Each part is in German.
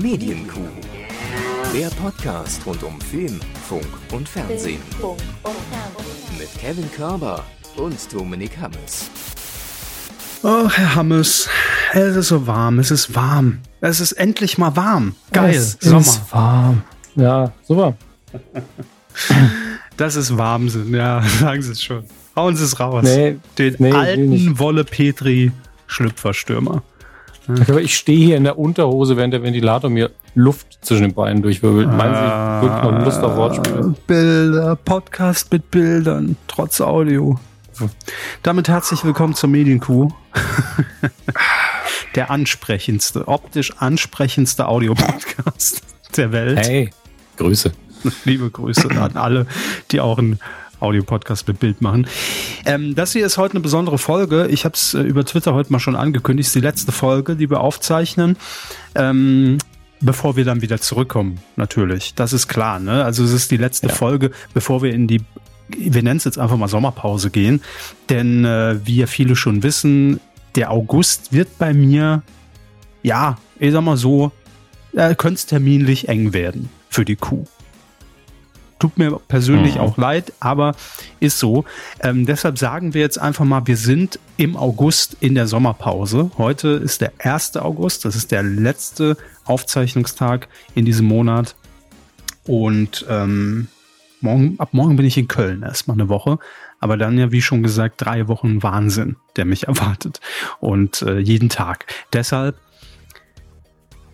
Medienkuh. Der Podcast rund um Film, Funk und Fernsehen. Mit Kevin Körber und Dominik Hammes. Oh, Herr Hammes, es ist so warm, es ist warm. Es ist endlich mal warm. Geil, es Sommer. ist warm. Ja, super. Das ist Wahnsinn, ja, sagen Sie es schon. Hauen Sie es raus. Nee, Den nee, alten. Wolle Petri Schlüpferstürmer. Aber ich stehe hier in der Unterhose, während der Ventilator mir Luft zwischen den Beinen durchwirbelt. Meinen Sie wirklich noch Lust auf Wortspiele? Bilder, Podcast mit Bildern, trotz Audio. Damit herzlich willkommen zur Medienkuh. Der ansprechendste, optisch ansprechendste Audiopodcast der Welt. Hey, Grüße. Liebe Grüße an alle, die auch einen Audiopodcast mit Bild machen. Ähm, das hier ist heute eine besondere Folge. Ich habe es äh, über Twitter heute mal schon angekündigt. Es ist die letzte Folge, die wir aufzeichnen. Ähm, bevor wir dann wieder zurückkommen, natürlich. Das ist klar. Ne? Also es ist die letzte Ja. Folge, bevor wir in die, wir nennen es jetzt einfach mal Sommerpause gehen. Denn äh, wie ja viele schon wissen, der August wird bei mir, ja, ich sag mal so, äh, könnte es terminlich eng werden für die Kuh. Tut mir persönlich Mhm. auch leid, aber ist so. Ähm, deshalb sagen wir jetzt einfach mal, wir sind im August in der Sommerpause. Heute ist der 1. August, das ist der letzte Aufzeichnungstag in diesem Monat. Und ähm, morgen, ab morgen bin ich in Köln erstmal eine Woche. Aber dann ja, wie schon gesagt, drei Wochen Wahnsinn, der mich erwartet. Und äh, jeden Tag. Deshalb,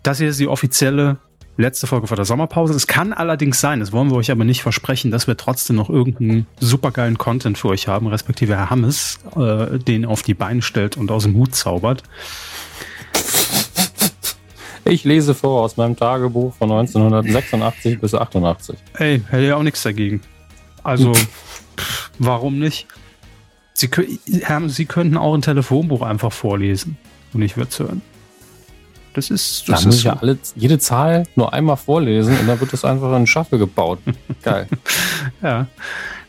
das hier ist die offizielle letzte Folge vor der Sommerpause. Es kann allerdings sein, das wollen wir euch aber nicht versprechen, dass wir trotzdem noch irgendeinen supergeilen Content für euch haben, respektive Herr Hammes, äh, den auf die Beine stellt und aus dem Hut zaubert. Ich lese vor aus meinem Tagebuch von 1986 bis 88. Ey, hätte ja auch nichts dagegen. Also, pff, warum nicht? Sie, Herr, Sie könnten auch ein Telefonbuch einfach vorlesen und ich würde es hören. Das ist, Da das muss ist ja alle, jede Zahl nur einmal vorlesen und dann wird das einfach in einen Shuffle gebaut. Geil. Ja,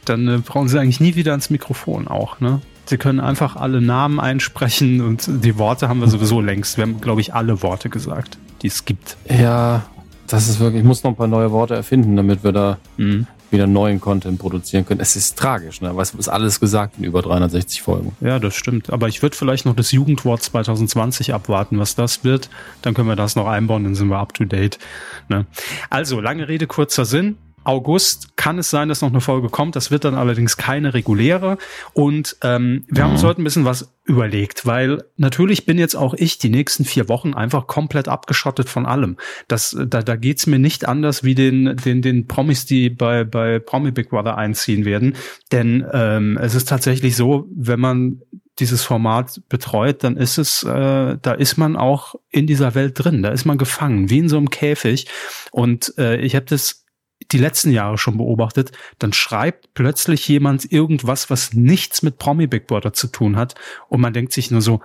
dann äh, brauchen Sie eigentlich nie wieder ans Mikrofon auch, ne? Sie können einfach alle Namen einsprechen und die Worte haben wir sowieso längst. Wir haben, glaube ich, alle Worte gesagt, die es gibt. Ja, das ist wirklich, ich muss noch ein paar neue Worte erfinden, damit wir da Mhm. Wieder neuen Content produzieren können. Es ist tragisch, ne? Was ist alles gesagt in über 360 Folgen? Ja, das stimmt. Aber ich würde vielleicht noch das Jugendwort 2020 abwarten, was das wird. Dann können wir das noch einbauen, dann sind wir up to date. Ne? Also, lange Rede, kurzer Sinn. August kann es sein, dass noch eine Folge kommt. Das wird dann allerdings keine reguläre. Und ähm, wir haben uns heute ein bisschen was überlegt, weil natürlich bin jetzt auch ich die nächsten vier Wochen einfach komplett abgeschottet von allem. Das, da, da geht's mir nicht anders wie den, den, den Promis, die bei, bei Promi Big Brother einziehen werden. Denn ähm, es ist tatsächlich so, wenn man dieses Format betreut, dann ist es, äh, da ist man auch in dieser Welt drin, da ist man gefangen, wie in so einem Käfig. Und äh, ich habe das die letzten Jahre schon beobachtet, dann schreibt plötzlich jemand irgendwas, was nichts mit Promi Big Brother zu tun hat und man denkt sich nur so,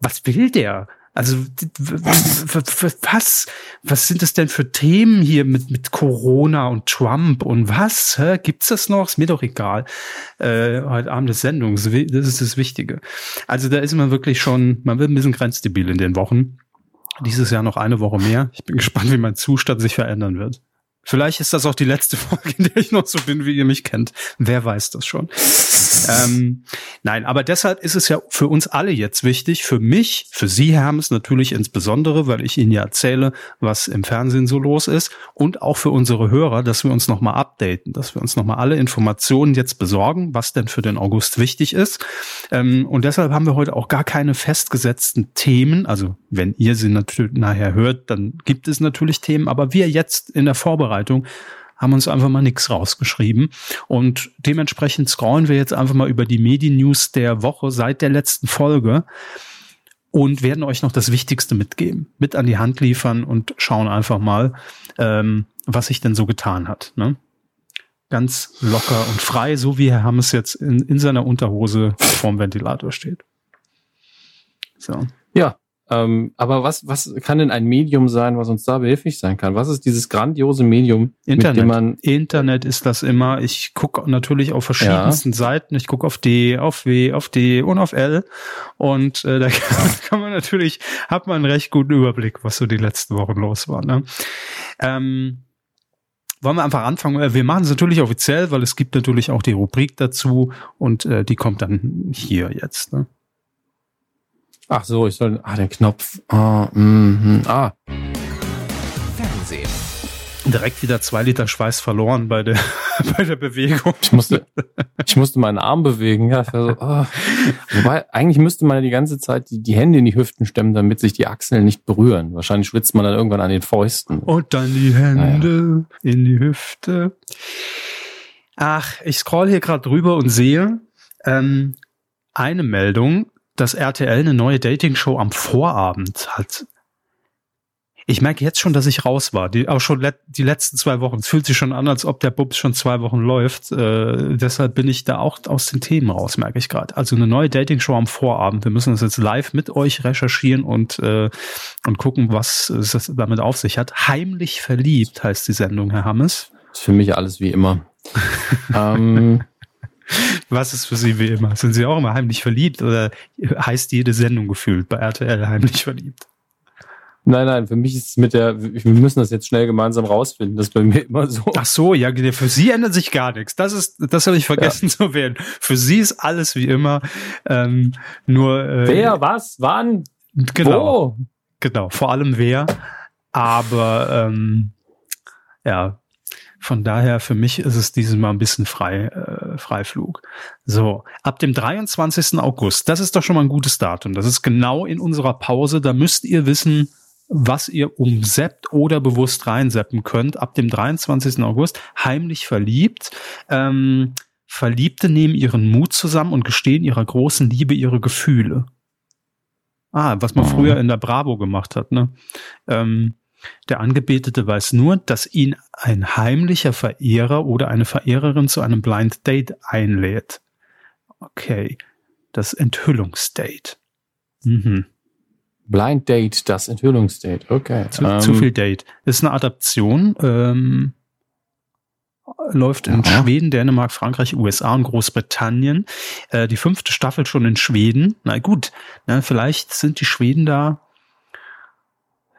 was will der? Also was was sind das denn für Themen hier mit mit Corona und Trump und was? Hä? Gibt's das noch? Ist mir doch egal. Äh, heute Abend ist Sendung, das ist das Wichtige. Also da ist man wirklich schon, man wird ein bisschen grenzdebil in den Wochen. Dieses Jahr noch eine Woche mehr. Ich bin gespannt, wie mein Zustand sich verändern wird. Vielleicht ist das auch die letzte Folge, in der ich noch so bin, wie ihr mich kennt. Wer weiß das schon. ähm, nein, aber deshalb ist es ja für uns alle jetzt wichtig, für mich, für Sie, Hermes, natürlich insbesondere, weil ich Ihnen ja erzähle, was im Fernsehen so los ist und auch für unsere Hörer, dass wir uns nochmal updaten, dass wir uns nochmal alle Informationen jetzt besorgen, was denn für den August wichtig ist. Ähm, und deshalb haben wir heute auch gar keine festgesetzten Themen. Also wenn ihr sie natürlich nachher hört, dann gibt es natürlich Themen, aber wir jetzt in der Vorbereitung haben uns einfach mal nichts rausgeschrieben. Und dementsprechend scrollen wir jetzt einfach mal über die Medien-News der Woche seit der letzten Folge und werden euch noch das Wichtigste mitgeben, mit an die Hand liefern und schauen einfach mal, ähm, was sich denn so getan hat. Ne? Ganz locker und frei, so wie Herr Hammes jetzt in, in seiner Unterhose vorm Ventilator steht. So. Ja, Ähm, aber was, was kann denn ein Medium sein, was uns da behilflich sein kann? Was ist dieses grandiose Medium, Internet. mit dem man Internet ist das immer. Ich gucke natürlich auf verschiedensten ja. Seiten. Ich gucke auf D, auf W, auf D und auf L. Und äh, da kann man natürlich, hat man einen recht guten Überblick, was so die letzten Wochen los war. Ne? Ähm, wollen wir einfach anfangen? Äh, wir machen es natürlich offiziell, weil es gibt natürlich auch die Rubrik dazu und äh, die kommt dann hier jetzt. Ne? Ach so, ich soll. Ah, den Knopf. Ah, mm, ah. Fernsehen. Direkt wieder zwei Liter Schweiß verloren bei der, bei der Bewegung. Ich musste, ich musste meinen Arm bewegen. Ja, so, oh. Wobei, eigentlich müsste man ja die ganze Zeit die, die Hände in die Hüften stemmen, damit sich die Achseln nicht berühren. Wahrscheinlich schwitzt man dann irgendwann an den Fäusten. Und dann die Hände naja. in die Hüfte. Ach, ich scroll hier gerade drüber und sehe ähm, eine Meldung, dass RTL eine neue Dating-Show am Vorabend hat. Ich merke jetzt schon, dass ich raus war. Die, auch schon let, die letzten zwei Wochen. Es fühlt sich schon an, als ob der Bubs schon zwei Wochen läuft. Äh, deshalb bin ich da auch aus den Themen raus, merke ich gerade. Also eine neue Dating-Show am Vorabend. Wir müssen das jetzt live mit euch recherchieren und, äh, und gucken, was es damit auf sich hat. Heimlich verliebt heißt die Sendung, Herr Hammes. Das ist für mich alles wie immer. ähm, was ist für Sie wie immer? Sind Sie auch immer heimlich verliebt oder heißt jede Sendung gefühlt bei RTL heimlich verliebt? Nein, nein, für mich ist es mit der, wir müssen das jetzt schnell gemeinsam rausfinden. Das ist bei mir immer so. Ach so, ja, für Sie ändert sich gar nichts. Das ist, das habe ich vergessen ja. zu wählen. Für Sie ist alles wie immer. Ähm, nur äh, wer, was, wann, genau, wo? genau, vor allem wer. Aber ähm, ja, von daher für mich ist es dieses Mal ein bisschen frei, äh, Freiflug. So, ab dem 23. August, das ist doch schon mal ein gutes Datum. Das ist genau in unserer Pause. Da müsst ihr wissen, was ihr umseppt oder bewusst reinseppen könnt. Ab dem 23. August heimlich verliebt. Ähm, Verliebte nehmen ihren Mut zusammen und gestehen ihrer großen Liebe ihre Gefühle. Ah, was man mhm. früher in der Bravo gemacht hat, ne? Ähm, der Angebetete weiß nur, dass ihn ein heimlicher Verehrer oder eine Verehrerin zu einem Blind Date einlädt. Okay, das Enthüllungsdate. Mhm. Blind Date, das Enthüllungsdate, okay. Zu, ähm, zu, viel Date. Ist eine Adaption, ähm, läuft in ja. Schweden, Dänemark, Frankreich, USA und Großbritannien. Äh, die fünfte Staffel schon in Schweden. Na gut, ne, vielleicht sind die Schweden da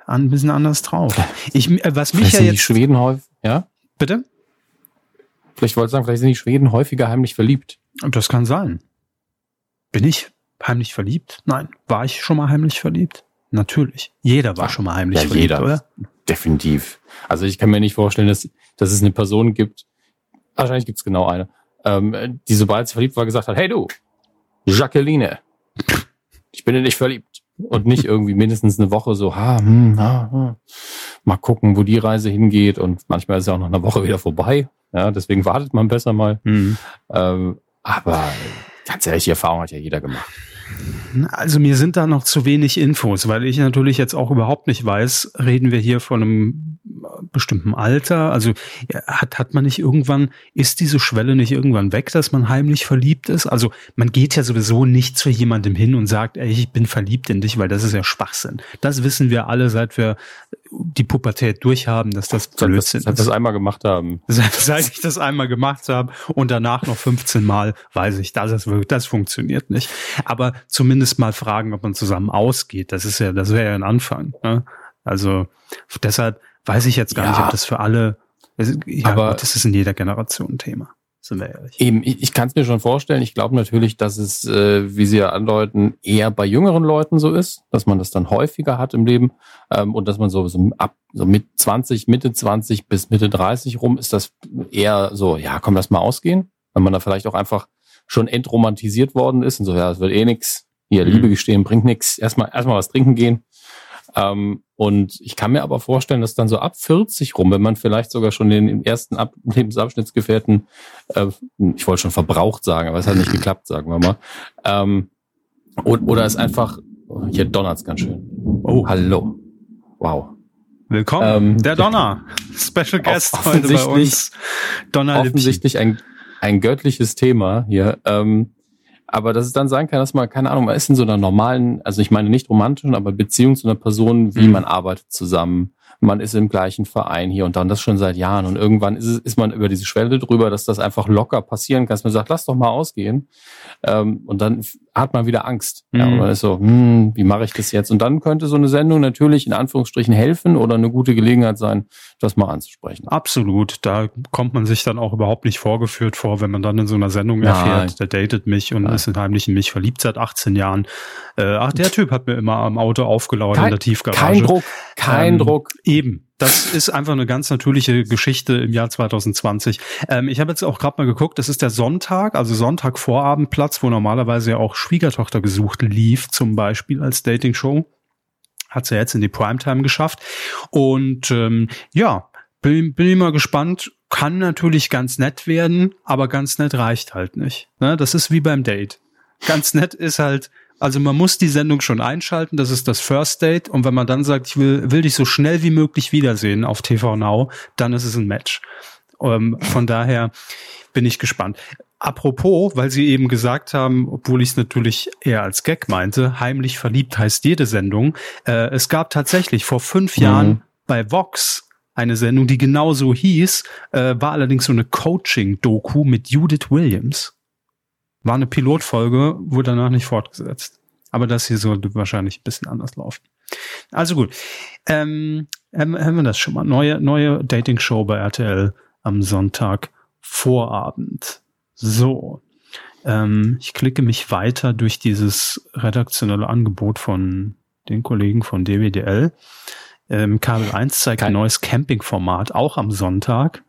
ein bisschen anders drauf. Ich, äh, was mich vielleicht ja jetzt. Die Schweden häufig, ja? Bitte? Vielleicht wollte ich sagen, vielleicht sind die Schweden häufiger heimlich verliebt. Das kann sein. Bin ich heimlich verliebt? Nein. War ich schon mal heimlich verliebt? Natürlich. Jeder war Ach, schon mal heimlich ja, verliebt, jeder. oder? Definitiv. Also ich kann mir nicht vorstellen, dass, dass es eine Person gibt, wahrscheinlich gibt es genau eine, ähm, die sobald sie verliebt war, gesagt hat, hey du, Jacqueline, ich bin in dich verliebt und nicht irgendwie mindestens eine Woche so, ha, hm, ha, ha, mal gucken, wo die Reise hingeht und manchmal ist ja auch noch eine Woche wieder vorbei. Ja, deswegen wartet man besser mal. Mhm. Ähm, aber ganz ehrlich, die Erfahrung hat ja jeder gemacht. Also mir sind da noch zu wenig Infos, weil ich natürlich jetzt auch überhaupt nicht weiß, reden wir hier von einem bestimmten Alter? Also hat, hat man nicht irgendwann, ist diese Schwelle nicht irgendwann weg, dass man heimlich verliebt ist? Also man geht ja sowieso nicht zu jemandem hin und sagt, ey, ich bin verliebt in dich, weil das ist ja Schwachsinn. Das wissen wir alle, seit wir die Pubertät durchhaben, dass das Blödsinn ist. Seit das einmal gemacht haben. Seit, ich das einmal gemacht habe und danach noch 15 Mal, weiß ich, das, ist, das funktioniert nicht. Aber zumindest mal fragen, ob man zusammen ausgeht. Das ist ja, das wäre ja ein Anfang. Ne? Also deshalb weiß ich jetzt gar ja. nicht, ob das für alle, ja, aber gut, das ist in jeder Generation ein Thema. Sind wir ehrlich. Eben, ich, ich kann es mir schon vorstellen. Ich glaube natürlich, dass es, äh, wie Sie ja andeuten, eher bei jüngeren Leuten so ist, dass man das dann häufiger hat im Leben ähm, und dass man so, so ab so mit 20, Mitte 20 bis Mitte 30 rum ist das eher so, ja, komm, lass mal ausgehen, wenn man da vielleicht auch einfach schon entromantisiert worden ist und so, ja, es wird eh nix. Hier, mhm. Liebe gestehen bringt nix. Erstmal erstmal was trinken gehen. Ähm, und ich kann mir aber vorstellen, dass dann so ab 40 rum, wenn man vielleicht sogar schon den ersten ab Lebensabschnittsgefährten, äh, ich wollte schon verbraucht sagen, aber es hat nicht geklappt, sagen wir mal. Ähm, oder es einfach, hier donnert's ganz schön. Oh, hallo. Wow. Willkommen, ähm, der Donner. Special Guest heute bei uns. Donner offensichtlich ein, ein göttliches Thema hier. Ähm, Aber dass es dann sein kann, dass man, keine Ahnung, man ist in so einer normalen, also ich meine nicht romantischen, aber Beziehung zu einer Person, wie mhm. man arbeitet zusammen, man ist im gleichen Verein hier und dann das schon seit Jahren und irgendwann ist, es, ist man über diese Schwelle drüber, dass das einfach locker passieren kann, dass man sagt, lass doch mal ausgehen ähm, und dann hat man wieder Angst. Mhm. Ja, und man ist so, hm, wie mache ich das jetzt? Und dann könnte so eine Sendung natürlich in Anführungsstrichen helfen oder eine gute Gelegenheit sein, das mal anzusprechen. Absolut. Da kommt man sich dann auch überhaupt nicht vorgeführt vor, wenn man dann in so einer Sendung erfährt, der datet mich und Nein. ist heimlich in mich verliebt seit 18 Jahren. Äh, ach, der Typ hat mir immer am Auto aufgelauert kein, in der Tiefgarage. Kein Druck, kein ähm, Druck. Eben. Das ist einfach eine ganz natürliche Geschichte im Jahr 2020. Ähm, ich habe jetzt auch gerade mal geguckt, das ist der Sonntag, also Sonntag Vorabendplatz, wo normalerweise ja auch Schwiegertochter gesucht lief, zum Beispiel als Dating-Show. Hat sie ja jetzt in die Primetime geschafft. Und ähm, ja, bin, bin mal gespannt. Kann natürlich ganz nett werden, aber ganz nett reicht halt nicht. Ne? Das ist wie beim Date. Ganz nett ist halt, also man muss die Sendung schon einschalten, das ist das First Date. Und wenn man dann sagt, ich will, will dich so schnell wie möglich wiedersehen auf TV Now, dann ist es ein Match. Ähm, von daher bin ich gespannt. Apropos, weil Sie eben gesagt haben, obwohl ich es natürlich eher als Gag meinte, heimlich verliebt heißt jede Sendung. Äh, es gab tatsächlich vor fünf mhm. Jahren bei Vox eine Sendung, die genauso hieß, äh, war allerdings so eine Coaching-Doku mit Judith Williams. War eine Pilotfolge, wurde danach nicht fortgesetzt. Aber das hier sollte wahrscheinlich ein bisschen anders laufen. Also gut. Ähm, haben wir das schon mal. Neue, neue Dating-Show bei RTL am Sonntag Vorabend. So. Ähm, ich klicke mich weiter durch dieses redaktionelle Angebot von den Kollegen von DWDL. Ähm, Kabel 1 zeigt Kein ein neues Camping-Format, auch am Sonntag.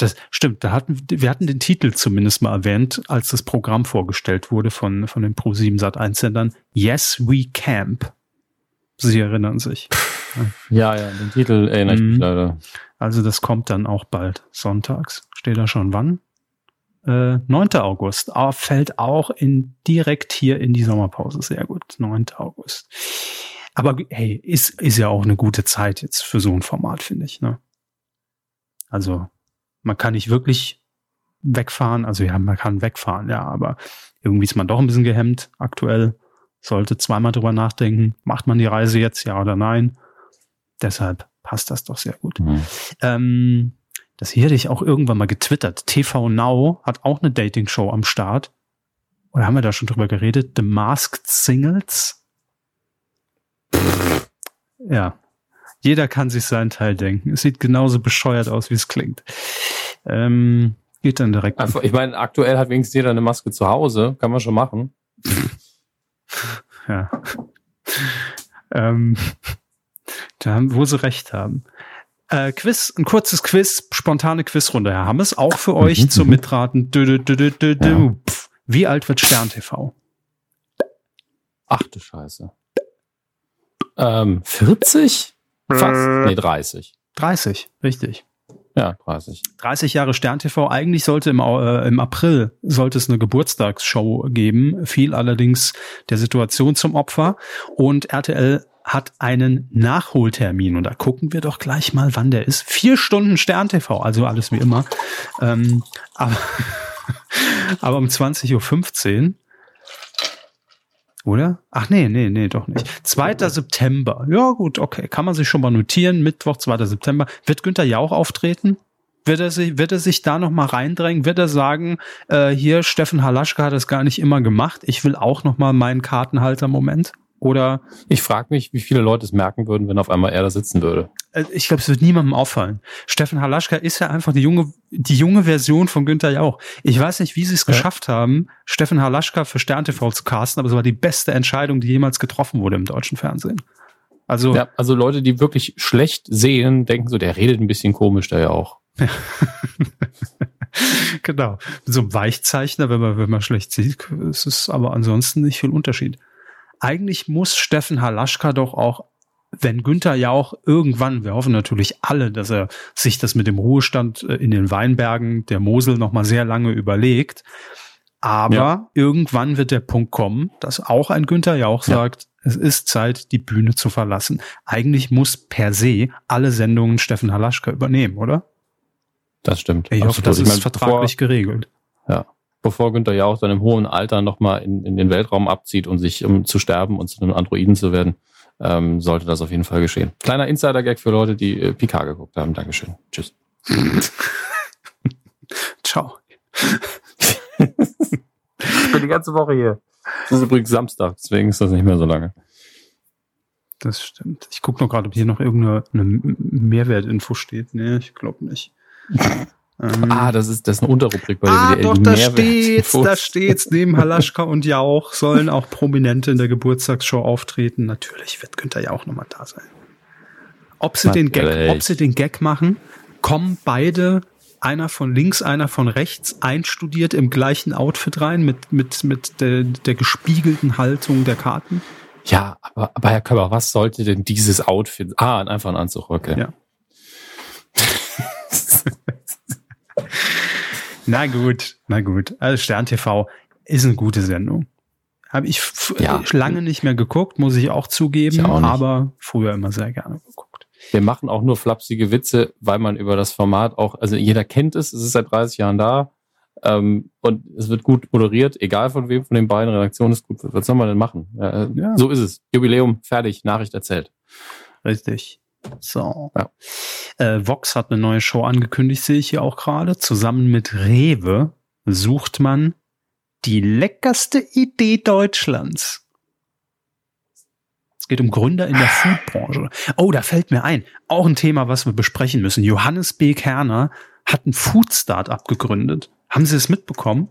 Das stimmt, da hatten, wir hatten den Titel zumindest mal erwähnt, als das Programm vorgestellt wurde von, von den Pro7 Sat 1 Sendern. Yes, we camp. Sie erinnern sich. Ja, ja, den Titel erinnere ich mich mhm. leider. Also das kommt dann auch bald sonntags. Steht da schon wann? Äh, 9. August. Ah, fällt auch in, direkt hier in die Sommerpause. Sehr gut. 9. August. Aber hey, ist, ist ja auch eine gute Zeit jetzt für so ein Format, finde ich. Ne? Also man kann nicht wirklich wegfahren. Also ja, man kann wegfahren, ja, aber irgendwie ist man doch ein bisschen gehemmt aktuell. Sollte zweimal drüber nachdenken, macht man die Reise jetzt, ja oder nein. Deshalb passt das doch sehr gut. Mhm. Ähm, das hier hätte ich auch irgendwann mal getwittert. TV Now hat auch eine Dating-Show am Start. Oder haben wir da schon drüber geredet? The Masked Singles? Ja, jeder kann sich seinen Teil denken. Es sieht genauso bescheuert aus, wie es klingt. Ähm, geht dann direkt. Also, ich meine, aktuell hat wenigstens jeder eine Maske zu Hause. Kann man schon machen. ja. ähm, da haben, wo sie recht haben. Äh, Quiz, ein kurzes Quiz, spontane Quizrunde, Herr Hammes, auch für euch mhm, zum mhm. Mitraten. Dü, dü, dü. Ja. Wie alt wird Stern TV? Ach du Scheiße. Ähm, 40? Fast. Nee, 30. 30, richtig. Ja, 30. 30 Jahre Stern TV. Eigentlich sollte im, äh, im April sollte es eine Geburtstagsshow geben, fiel allerdings der Situation zum Opfer und RTL hat einen Nachholtermin und da gucken wir doch gleich mal, wann der ist. Vier Stunden Stern TV, also alles wie immer. Ähm, aber, aber um 20.15 Uhr oder? Ach nee, nee, nee, doch nicht. 2. September. Ja, gut, okay. Kann man sich schon mal notieren. Mittwoch, 2. September. Wird Günther Jauch auftreten? Wird er sich, wird er sich da noch mal reindrängen? Wird er sagen, äh, hier, Steffen Halaschka hat das gar nicht immer gemacht. Ich will auch noch mal meinen Kartenhalter-Moment? Oder ich frage mich, wie viele Leute es merken würden, wenn auf einmal er da sitzen würde. Äh, ich glaube, es wird niemandem auffallen. Steffen Halaschka ist ja einfach die junge, die junge Version von Günther Jauch. Ich weiß nicht, wie sie es ja. geschafft haben, Steffen Halaschka für Stern TV zu casten, aber es war die beste Entscheidung, die jemals getroffen wurde im deutschen Fernsehen. Also, ja, also Leute, die wirklich schlecht sehen, denken so, der redet ein bisschen komisch, der ja auch. genau. So ein Weichzeichner, wenn man, wenn man schlecht sieht, ist es aber ansonsten nicht viel Unterschied eigentlich muss Steffen Halaschka doch auch, wenn Günther ja auch irgendwann, wir hoffen natürlich alle, dass er sich das mit dem Ruhestand äh, in den Weinbergen der Mosel noch mal sehr lange überlegt. Aber ja. irgendwann wird der Punkt kommen, dass auch ein Günther Jauch ja. sagt, es ist Zeit, die Bühne zu verlassen. Eigentlich muss per se alle Sendungen Steffen Halaschka übernehmen, oder? Das stimmt. Ich Absolut. hoffe, das ist ich mein, vertraglich bevor, geregelt. Ja. Bevor Günther ja auch dann im hohen Alter nochmal in, in den Weltraum abzieht und sich um zu sterben und zu einem Androiden zu werden, ähm, sollte das auf jeden Fall geschehen. Kleiner Insider-Gag für Leute, die äh, Picard geguckt haben. Dankeschön. Tschüss. Ciao. ich bin die ganze Woche hier. Das ist übrigens Samstag, deswegen ist das nicht mehr so lange. Das stimmt. Ich gucke noch gerade, ob hier noch irgendeine Mehrwertinfo steht. Nee, ich glaube nicht. Ähm, ah, das ist, das ist eine Unterrubrik bei der ah, WDL. Doch, da steht's, da steht's. Neben Halaschka und Jauch sollen auch Prominente in der Geburtstagsshow auftreten. Natürlich wird Günther ja auch nochmal da sein. Ob sie, den Gag, ob sie den Gag machen, kommen beide, einer von links, einer von rechts, einstudiert im gleichen Outfit rein, mit, mit, mit der, der gespiegelten Haltung der Karten. Ja, aber, aber Herr Körber, was sollte denn dieses Outfit? Ah, einfach ein Anzug, okay. Ja. na gut, na gut. Also Stern TV ist eine gute Sendung. Habe ich ja. lange nicht mehr geguckt, muss ich auch zugeben, ich auch aber früher immer sehr gerne geguckt. Wir machen auch nur flapsige Witze, weil man über das Format auch, also jeder kennt es, es ist seit 30 Jahren da ähm, und es wird gut moderiert, egal von wem von den beiden Redaktionen ist gut. Was soll man denn machen? Äh, ja. So ist es. Jubiläum, fertig, Nachricht erzählt. Richtig. So. Ja. Äh, Vox hat eine neue Show angekündigt, sehe ich hier auch gerade. Zusammen mit Rewe sucht man die leckerste Idee Deutschlands. Es geht um Gründer in der Foodbranche. Oh, da fällt mir ein. Auch ein Thema, was wir besprechen müssen. Johannes B. Kerner hat ein Food-Startup gegründet. Haben Sie es mitbekommen?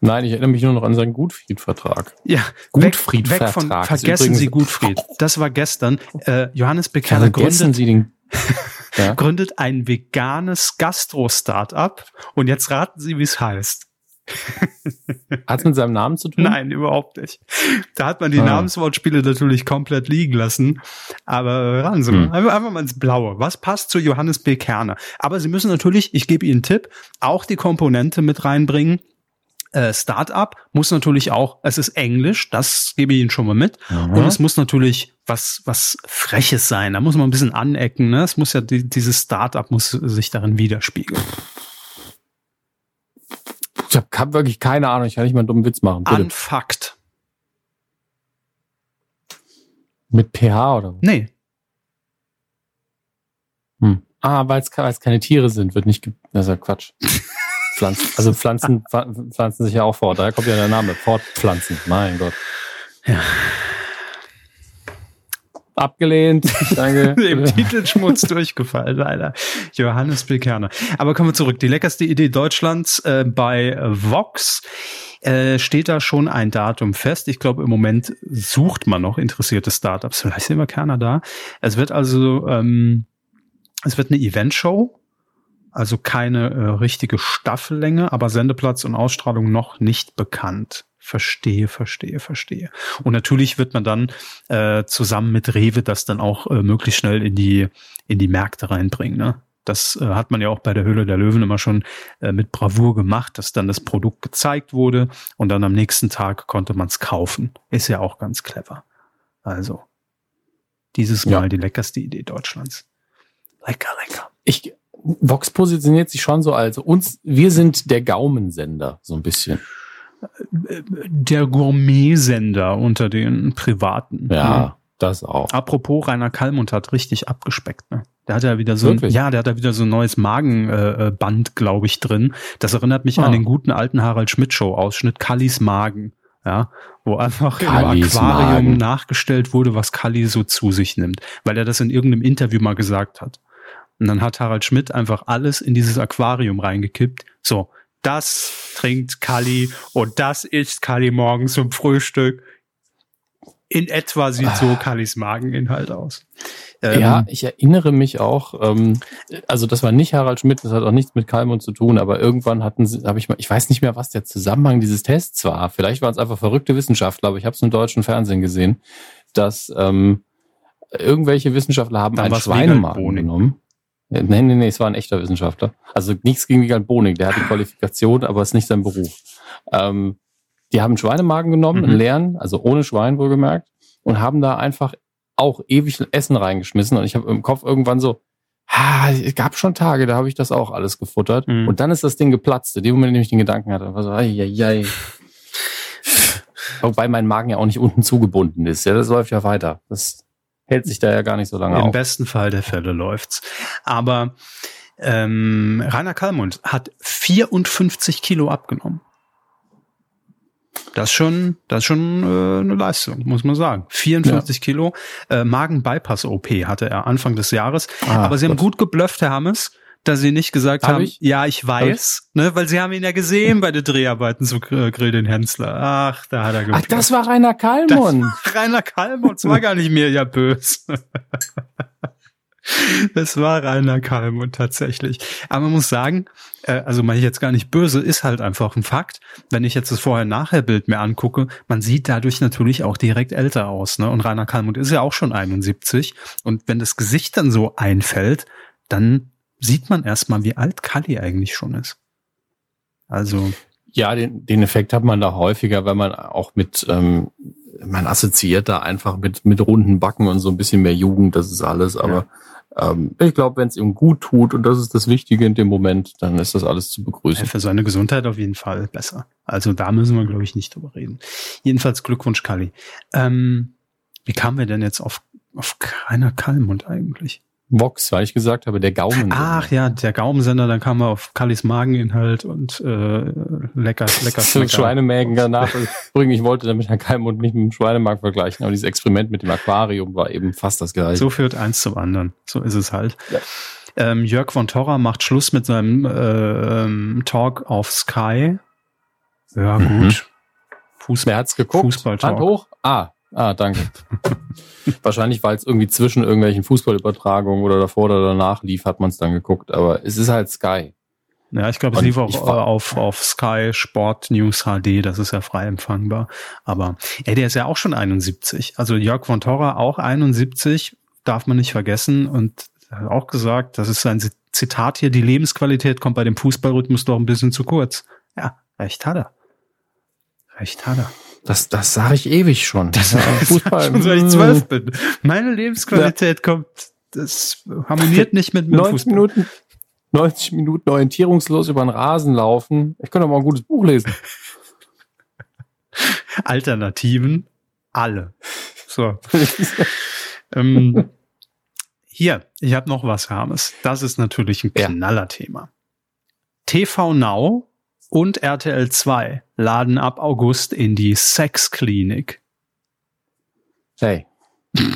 Nein, ich erinnere mich nur noch an seinen Gutfried-Vertrag. Ja, Gutfried weg, weg von, vergessen Sie Gutfried. Das war gestern. Äh, Johannes Bekerner gründet, Sie den, ja? gründet ein veganes Gastro-Startup und jetzt raten Sie, wie es heißt. Hat es mit seinem Namen zu tun? Nein, überhaupt nicht. Da hat man die ah. Namenswortspiele natürlich komplett liegen lassen. Aber ran Sie hm. einfach, einfach mal ins Blaue. Was passt zu Johannes B. Kerner? Aber Sie müssen natürlich, ich gebe Ihnen einen Tipp, auch die Komponente mit reinbringen, äh, Startup muss natürlich auch, es ist Englisch, das gebe ich Ihnen schon mal mit. Mhm. Und es muss natürlich was, was Freches sein. Da muss man ein bisschen anecken. Ne? Es muss ja, die, dieses Startup muss sich darin widerspiegeln. Ich habe hab wirklich keine Ahnung. Ich kann nicht mal einen dummen Witz machen. Bitte. Unfucked. Mit PH oder? Nee. Hm. Ah, weil es keine Tiere sind, wird nicht. Das ist ja Quatsch. Pflanzen, also Pflanzen pflanzen sich ja auch fort. Daher kommt ja der Name. Fortpflanzen. Mein Gott. Ja. Abgelehnt. Danke. Im Titelschmutz durchgefallen, leider. Johannes Bekerner. Aber kommen wir zurück. Die leckerste Idee Deutschlands äh, bei Vox. Äh, steht da schon ein Datum fest? Ich glaube, im Moment sucht man noch interessierte Startups. Vielleicht sehen wir Kerner da. Es wird also, ähm, es wird eine Eventshow also keine äh, richtige Staffellänge, aber Sendeplatz und Ausstrahlung noch nicht bekannt. Verstehe, verstehe, verstehe. Und natürlich wird man dann äh, zusammen mit Rewe das dann auch äh, möglichst schnell in die in die Märkte reinbringen. Ne? Das äh, hat man ja auch bei der Höhle der Löwen immer schon äh, mit Bravour gemacht, dass dann das Produkt gezeigt wurde und dann am nächsten Tag konnte man es kaufen. Ist ja auch ganz clever. Also dieses Mal ja. die leckerste Idee Deutschlands. Lecker, lecker. Ich Vox positioniert sich schon so als uns, wir sind der Gaumensender, so ein bisschen. Der Gourmetsender unter den Privaten. Ja, ne? das auch. Apropos, Rainer Kallmund hat richtig abgespeckt, ne? Der hat ja wieder so ein, ja, der hat ja wieder so ein neues Magenband, äh, glaube ich, drin. Das erinnert mich ah. an den guten alten Harald Schmidt Show Ausschnitt Kallis Magen, ja, wo einfach Kallis im Aquarium Magen. nachgestellt wurde, was Kalli so zu sich nimmt, weil er das in irgendeinem Interview mal gesagt hat. Und dann hat Harald Schmidt einfach alles in dieses Aquarium reingekippt. So, das trinkt Kali und das isst Kali morgens zum Frühstück. In etwa sieht so ah. Kallis Mageninhalt aus. Ähm, ja, ich erinnere mich auch, ähm, also das war nicht Harald Schmidt, das hat auch nichts mit Kalmund zu tun, aber irgendwann hatten sie, habe ich mal, ich weiß nicht mehr, was der Zusammenhang dieses Tests war. Vielleicht waren es einfach verrückte Wissenschaftler, aber ich habe es im deutschen Fernsehen gesehen, dass ähm, irgendwelche Wissenschaftler haben Dann einen Schweinemagen genommen. Nee, nee, nee, es war ein echter Wissenschaftler. Also nichts gegen Miguel Boning, der hat die Qualifikation, aber es ist nicht sein Beruf. Ähm, die haben Schweinemagen genommen, mhm. einen leeren, also ohne Schwein wohlgemerkt, und haben da einfach auch ewig Essen reingeschmissen. Und ich habe im Kopf irgendwann so, ha, es gab schon Tage, da habe ich das auch alles gefuttert. Mhm. Und dann ist das Ding geplatzt. In dem Moment, in dem ich den Gedanken hatte, war so, ai, ai, ai. Wobei mein Magen ja auch nicht unten zugebunden ist. Ja, das läuft ja weiter. Das hält sich da ja gar nicht so lange Im auf. besten Fall der Fälle läuft's. Aber ähm, Rainer Kallmund hat 54 Kilo abgenommen. Das ist schon, das ist schon äh, eine Leistung, muss man sagen. 54 ja. Kilo. Äh, Magen-Bypass-OP hatte er Anfang des Jahres. Ah, Aber sie Gott. haben gut geblufft, Herr Hammes, dass sie nicht gesagt Hab haben, ich? ja, ich weiß, ich? ne, weil sie haben ihn ja gesehen bei den Dreharbeiten zu Grill den Hensler. Ach, da hat er geblufft. Ach, das war Rainer Kallmund. Rainer Kallmund, das war gar nicht mehr ja bös. Es war Rainer Kalmund tatsächlich. Aber man muss sagen, äh, also mal jetzt gar nicht böse, ist halt einfach ein Fakt. Wenn ich jetzt das Vorher-Nachher-Bild mir angucke, man sieht dadurch natürlich auch direkt älter aus. Ne? Und Rainer Kalmund ist ja auch schon 71. Und wenn das Gesicht dann so einfällt, dann sieht man erstmal, wie alt Kali eigentlich schon ist. Also. Ja, den, den Effekt hat man da häufiger, wenn man auch mit, ähm, man assoziiert da einfach mit, mit runden Backen und so ein bisschen mehr Jugend, das ist alles, aber ja ähm, ich glaube, wenn es ihm gut tut, und das ist das Wichtige in dem Moment, dann ist das alles zu begrüßen. Ja, für seine Gesundheit auf jeden Fall besser. Also da müssen wir, glaube ich, nicht drüber reden. Jedenfalls Glückwunsch, Kali. Ähm, wie kamen wir denn jetzt auf, auf keiner Kalmund eigentlich? Vox, weil ich gesagt habe, der Gaumen. Ach ja, der Gaumensender, dann kam er auf Kallis Mageninhalt und äh, lecker, lecker. Schweinemägen danach. Übrigens, ich wollte damit Herrn Kalmund nicht mit dem Schweinemark vergleichen, aber dieses Experiment mit dem Aquarium war eben fast das gleiche. So führt eins zum anderen. So ist es halt. Ja. Ähm, Jörg von Torra macht Schluss mit seinem äh, ähm, Talk auf Sky. Ja, gut. Mhm. Fußball. Wer hat's geguckt? Fußball Hand hoch. Ah, Ah, danke. Wahrscheinlich, weil es irgendwie zwischen irgendwelchen Fußballübertragungen oder davor oder danach lief, hat man es dann geguckt. Aber es ist halt Sky. Ja, ich glaube, es lief auch ich, auf, auf Sky Sport News HD, das ist ja frei empfangbar. Aber ey, der ist ja auch schon 71. Also Jörg von Torra auch 71, darf man nicht vergessen. Und er hat auch gesagt, das ist sein Zitat hier, die Lebensqualität kommt bei dem Fußballrhythmus doch ein bisschen zu kurz. Ja, recht hat er. Recht hat er. Das, das sage ich ewig schon. Das ja, Fußball. schon seit ich zwölf bin. Meine Lebensqualität ja. kommt, das harmoniert nicht mit meinem 90 Fußball. Minuten, 90 Minuten orientierungslos über den Rasen laufen. Ich könnte mal ein gutes Buch lesen. Alternativen, alle. So. ähm, hier, ich habe noch was, Hermes. Das ist natürlich ein Knallerthema. TV Now und RTL 2 laden ab August in die Sexklinik. Hey.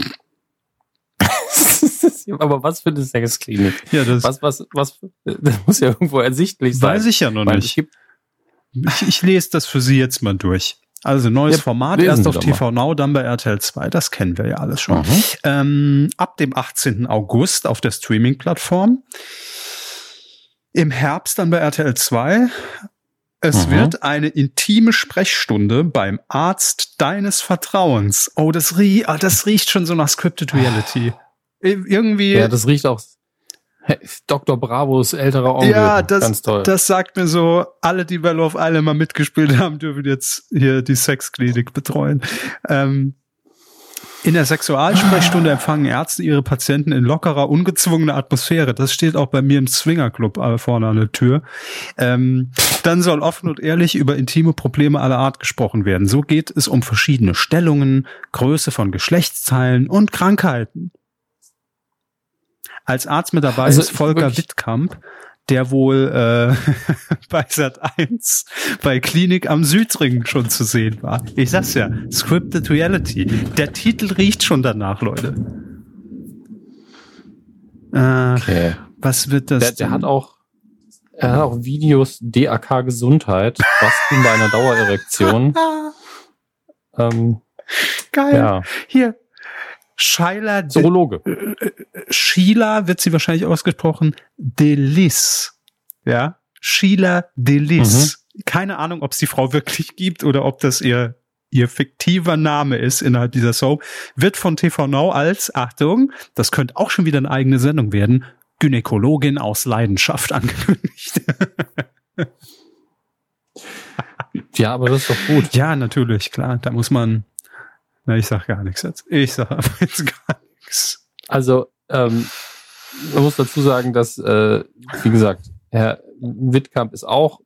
Aber was für eine Sexklinik? Ja, das, was, was, was, das muss ja irgendwo ersichtlich sein. Weiß ich ja noch nicht. Ich, ich, lese das für Sie jetzt mal durch. Also neues ja, Format, erst auf TV mal. Now, dann bei RTL 2, das kennen wir ja alles schon. Mhm. Ähm, ab dem 18. August auf der Streaming-Plattform. Im Herbst dann bei RTL 2 es mhm. wird eine intime Sprechstunde beim Arzt deines Vertrauens. Oh, das, rie oh, das riecht schon so nach Scripted Reality. Irgendwie. Ja, das riecht auch Dr. Bravos älterer Onkel. Ja, das, Ganz toll. das sagt mir so, alle, die bei Love Island mal mitgespielt haben, dürfen jetzt hier die Sexklinik betreuen. Ähm, in der Sexualsprechstunde empfangen Ärzte ihre Patienten in lockerer, ungezwungener Atmosphäre. Das steht auch bei mir im Swingerclub äh, vorne an der Tür. Ähm, dann soll offen und ehrlich über intime Probleme aller Art gesprochen werden. So geht es um verschiedene Stellungen, Größe von Geschlechtsteilen und Krankheiten. Als Arzt mit dabei also, ist Volker Wittkamp, der wohl äh, bei Sat 1 bei Klinik am Südring schon zu sehen war. Ich sag's ja, Scripted Reality. Der Titel riecht schon danach, Leute. Äh, okay. Was wird das? Der, der hat auch er hat auch Videos DAK Gesundheit. Was tun bei einer Dauererektion? ähm, Geil. Ja. Hier, Sheila Zoologe. Äh, äh, Sheila wird sie wahrscheinlich ausgesprochen. Delis. Ja. Sheila Delis. Mhm. Keine Ahnung, ob es die Frau wirklich gibt oder ob das ihr ihr fiktiver Name ist innerhalb dieser Soap, wird von TV Now als, Achtung, das könnte auch schon wieder eine eigene Sendung werden, Gynäkologin aus Leidenschaft angekündigt. ja, aber das ist doch gut. Ja, natürlich, klar. Da muss man, na, ich sag gar nichts jetzt. Ich sag jetzt gar nichts. Also, ähm, man muss dazu sagen, dass, äh, wie gesagt, Herr Wittkamp ist auch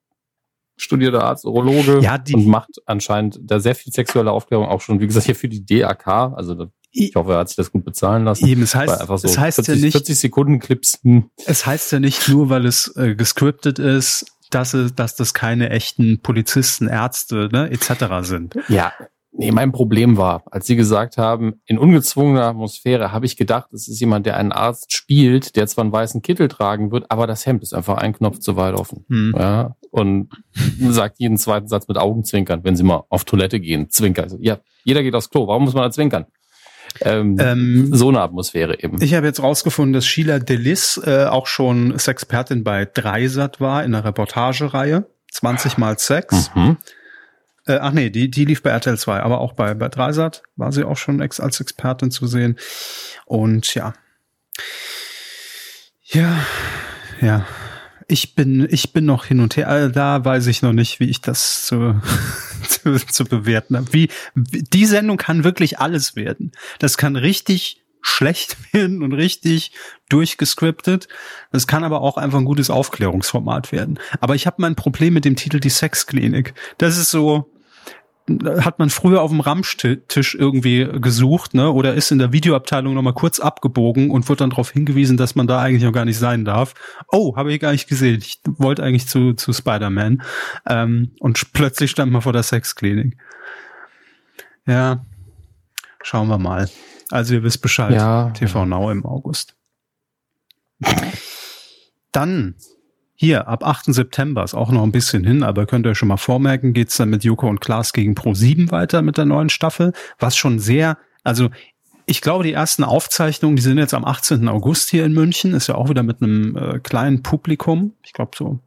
studierter Arzt, Urologe Ja, die- und macht anscheinend da sehr viel sexuelle Aufklärung auch schon, wie gesagt, hier für die DAK. Also ich hoffe, er hat sich das gut bezahlen lassen. Eben, es heißt, so es heißt 40, ja nicht, 40 Sekunden Clips. Hm. es heißt ja nicht nur, weil es äh, gescriptet ist, dass es, dass das keine echten Polizisten, Ärzte, ne, etc. sind. Ja, nee, mein Problem war, als Sie gesagt haben, in ungezwungener Atmosphäre, habe ich gedacht, es ist jemand, der einen Arzt spielt, der zwar einen weißen Kittel tragen wird, aber das Hemd ist einfach ein Knopf zu weit offen. Hm. Ja, und sagt jeden zweiten Satz mit Augenzwinkern, wenn Sie mal auf Toilette gehen. Zwinker. Also, ja, jeder geht aufs Klo. Warum muss man da zwinkern? Ähm, Ähm, so eine Atmosphäre eben. Ich habe jetzt rausgefunden, dass Sheila Delis äh, auch schon Sexpertin bei Dreisat war in der Reportagereihe. 20 mal Sex. Mhm. Äh, ach nee, die, die lief bei RTL 2, aber auch bei, bei Dreisat war sie auch schon ex als Expertin zu sehen. Und ja. Ja, ja. Ich bin, ich bin noch hin und her. Äh, Da weiß ich noch nicht, wie ich das zu, zu, zu bewerten habe. Wie, die Sendung kann wirklich alles werden. Das kann richtig schlecht werden und richtig durchgescriptet. Das kann aber auch einfach ein gutes Aufklärungsformat werden. Aber ich habe mein Problem mit dem Titel Die Sexklinik. Das ist so, hat man früher auf dem Ramstisch irgendwie gesucht, ne? Oder ist in der Videoabteilung nochmal kurz abgebogen und wird dann darauf hingewiesen, dass man da eigentlich noch gar nicht sein darf. Oh, habe ich gar nicht gesehen. Ich wollte eigentlich zu, zu Spider-Man. Ähm, und plötzlich stand man vor der Sexklinik. Ja, schauen wir mal. Also ihr wisst Bescheid. Ja. TV Now im August. Dann hier ab 8. September ist auch noch ein bisschen hin, aber könnt ihr euch schon mal vormerken, geht's dann mit Joko und Klaas gegen Pro7 weiter mit der neuen Staffel, was schon sehr, also ich glaube, die ersten Aufzeichnungen, die sind jetzt am 18. August hier in München, ist ja auch wieder mit einem äh, kleinen Publikum. Ich glaube so,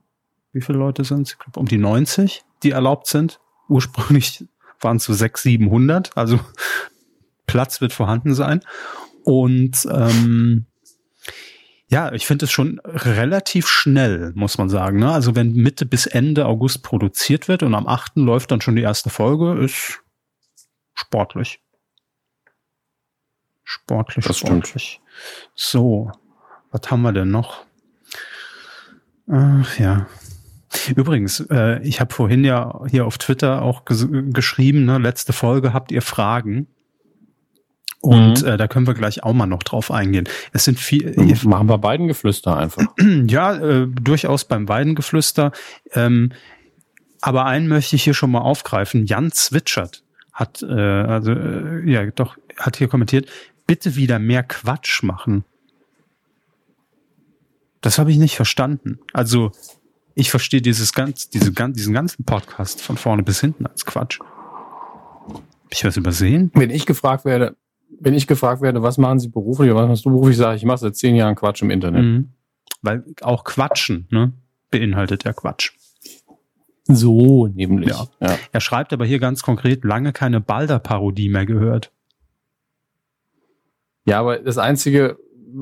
wie viele Leute sind Ich glaube um die 90, die erlaubt sind. Ursprünglich waren es so 600, 700, also Platz wird vorhanden sein. Und ähm, ja, ich finde es schon relativ schnell, muss man sagen. Ne? Also wenn Mitte bis Ende August produziert wird und am 8. läuft dann schon die erste Folge, ist sportlich. Sportlich, Das stimmt. sportlich. So, was haben wir denn noch? Ach, ja. Übrigens, äh, ich habe vorhin ja hier auf Twitter auch ges geschrieben, ne, letzte Folge habt ihr Fragen. Und Mhm. äh, da können wir gleich auch mal noch drauf eingehen. Es sind viel, Machen wir beiden Geflüster einfach. ja, äh, durchaus beim Weidengeflüster. Ähm, aber einen möchte ich hier schon mal aufgreifen. Jan Zwitschert hat, äh, also äh, ja, doch, hat hier kommentiert, bitte wieder mehr Quatsch machen. Das habe ich nicht verstanden. Also ich verstehe dieses ganz, diese, diesen ganzen Podcast von vorne bis hinten als Quatsch. Hab ich was übersehen? Wenn ich gefragt werde, wenn ich gefragt werde, was machen Sie beruflich oder was machst du beruflich, sage ich, ich mache seit zehn Jahren Quatsch im Internet. Mhm. Weil auch Quatschen, ne, beinhaltet ja Quatsch. So, nämlich. Ja. Ja. Er schreibt aber hier ganz konkret, lange keine Balder-Parodie mehr gehört. ja, aber das Einzige,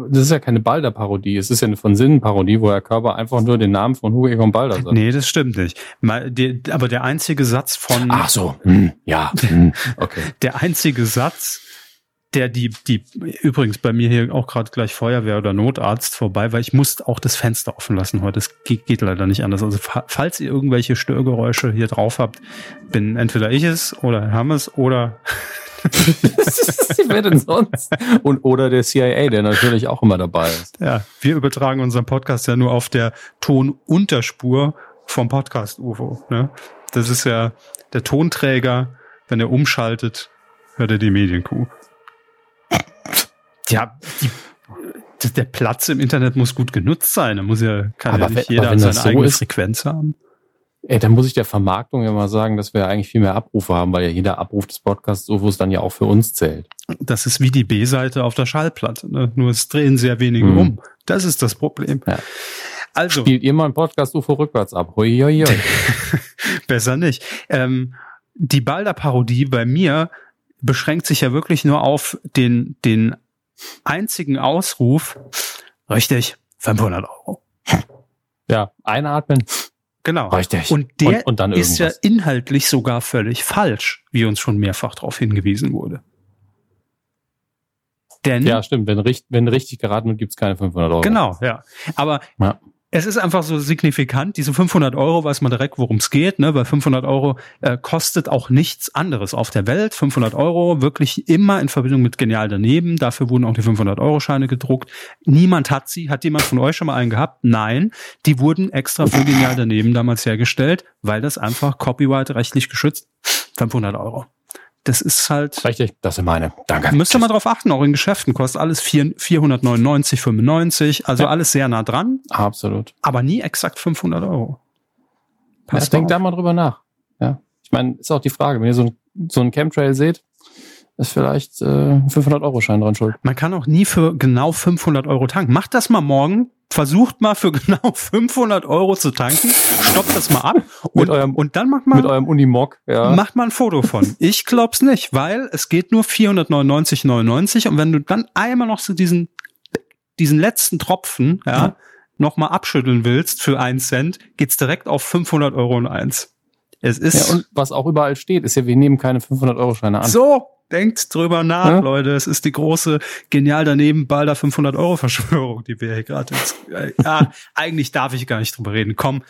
das ist ja keine Balder-Parodie, es ist ja eine von Sinnen-Parodie, wo Herr Körper einfach nur den Namen von Hugo Egon Balder sagt. Nee, das stimmt nicht. Aber der einzige Satz von, Ach so, hm, ja, hm, okay. der einzige Satz, der die, die, übrigens bei mir hier auch gerade gleich Feuerwehr oder Notarzt vorbei, weil ich muss auch das Fenster offen lassen heute. Das geht, geht leider nicht anders. Also fa- falls ihr irgendwelche Störgeräusche hier drauf habt, bin entweder ich es oder Herr Hammes oder Wer denn sonst? Und, oder der CIA, der natürlich auch immer dabei ist. Ja, wir übertragen unseren Podcast ja nur auf der Tonunterspur vom Podcast UFO. Ne? Das ist ja der Tonträger, wenn er umschaltet, hört er die Medienkuh. Ja, die, der Platz im Internet muss gut genutzt sein. Da muss ja, kann Aber ja nicht wenn- jeder seine so eigene ist- Frequenz haben. Ey, dann muss ich der Vermarktung ja mal sagen, dass wir eigentlich viel mehr Abrufe haben, weil ja jeder Abruf des Podcasts UFOs dann ja auch für uns zählt. Das ist wie die B-Seite auf der Schallplatte. Ne? Nur es drehen sehr wenige Mhm. um. Das ist das Problem. Ja. Also. Spielt ihr mal einen Podcast UFO rückwärts ab? Hui, hui, hui. Besser nicht. Ähm, die Balder-Parodie bei mir beschränkt sich ja wirklich nur auf den, den einzigen Ausruf. Richtig, 500 Euro. Ja, einatmen. Genau. Richtig. Und der Und- und dann ist ja inhaltlich sogar völlig falsch, wie uns schon mehrfach darauf hingewiesen wurde. Denn Ja, stimmt. Wenn, richt- wenn richtig geraten wird, gibt's keine 500 Euro. Genau, ja. Aber Ja. Es ist einfach so signifikant. Diese 500 Euro weiß man direkt, worum es geht. Ne? Weil 500 Euro äh, kostet auch nichts anderes auf der Welt. 500 Euro wirklich immer in Verbindung mit Genial daneben. Dafür wurden auch die 500 Euro Scheine gedruckt. Niemand hat sie. Hat jemand von euch schon mal einen gehabt? Nein. Die wurden extra für Genial daneben damals hergestellt, weil das einfach Copyright rechtlich geschützt. 500 Euro. Das ist halt Richtig, das sind meine. Danke. Müsste man drauf achten, auch in Geschäften kostet alles 4, 499, 95, also Ja. alles sehr nah dran, Absolut. aber nie exakt 500 Euro. Ja, Passt denkt mal da mal drüber nach. Ja. Ich meine, ist auch die Frage, wenn ihr so ein, so ein Chemtrail seht, ist vielleicht äh, ein 500-Euro-Schein dran schuld. Man kann auch nie für genau 500 Euro tanken. Macht das mal morgen. Versucht mal für genau 500 Euro zu tanken. Stoppt das mal ab. Und, eurem- und dann macht man, Mit eurem Unimog, ja. macht mal ein Foto von. Ich glaub's nicht, weil es geht nur 499,99 und wenn du dann einmal noch so diesen, diesen letzten Tropfen, ja, Ja. noch mal abschütteln willst für einen Cent, geht's direkt auf 500 Euro und eins. Es ist ja, und was auch überall steht, ist ja, wir nehmen keine 500-Euro-Scheine an. so. Denkt drüber nach, Ja. Leute. Es ist die große, genial daneben, balder 500 Euro Verschwörung, die wir hier gerade äh, ja, eigentlich darf ich gar nicht drüber reden. Komm,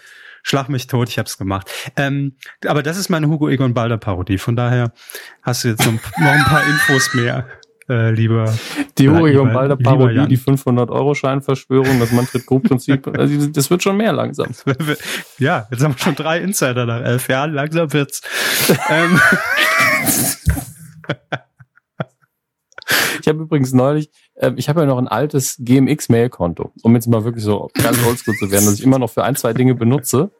schlag mich tot, ich hab's gemacht. Ähm, aber das ist meine Hugo Egon Balder Parodie. Von daher hast du jetzt noch, ein paar Infos mehr, äh, lieber. Die lieber- und Balder Parodie, die 500-Euro-Schein-Verschwörung, das Manfred-Krug-Prinzip, also das wird schon mehr langsam. Ja, jetzt haben wir schon drei Insider nach elf Jahren. Langsam wird's. ähm, Ich habe übrigens neulich, äh, ich habe ja noch ein altes GMX-Mail-Konto, um jetzt mal wirklich so ganz oldschool zu werden, das ich immer noch für ein, zwei Dinge benutze.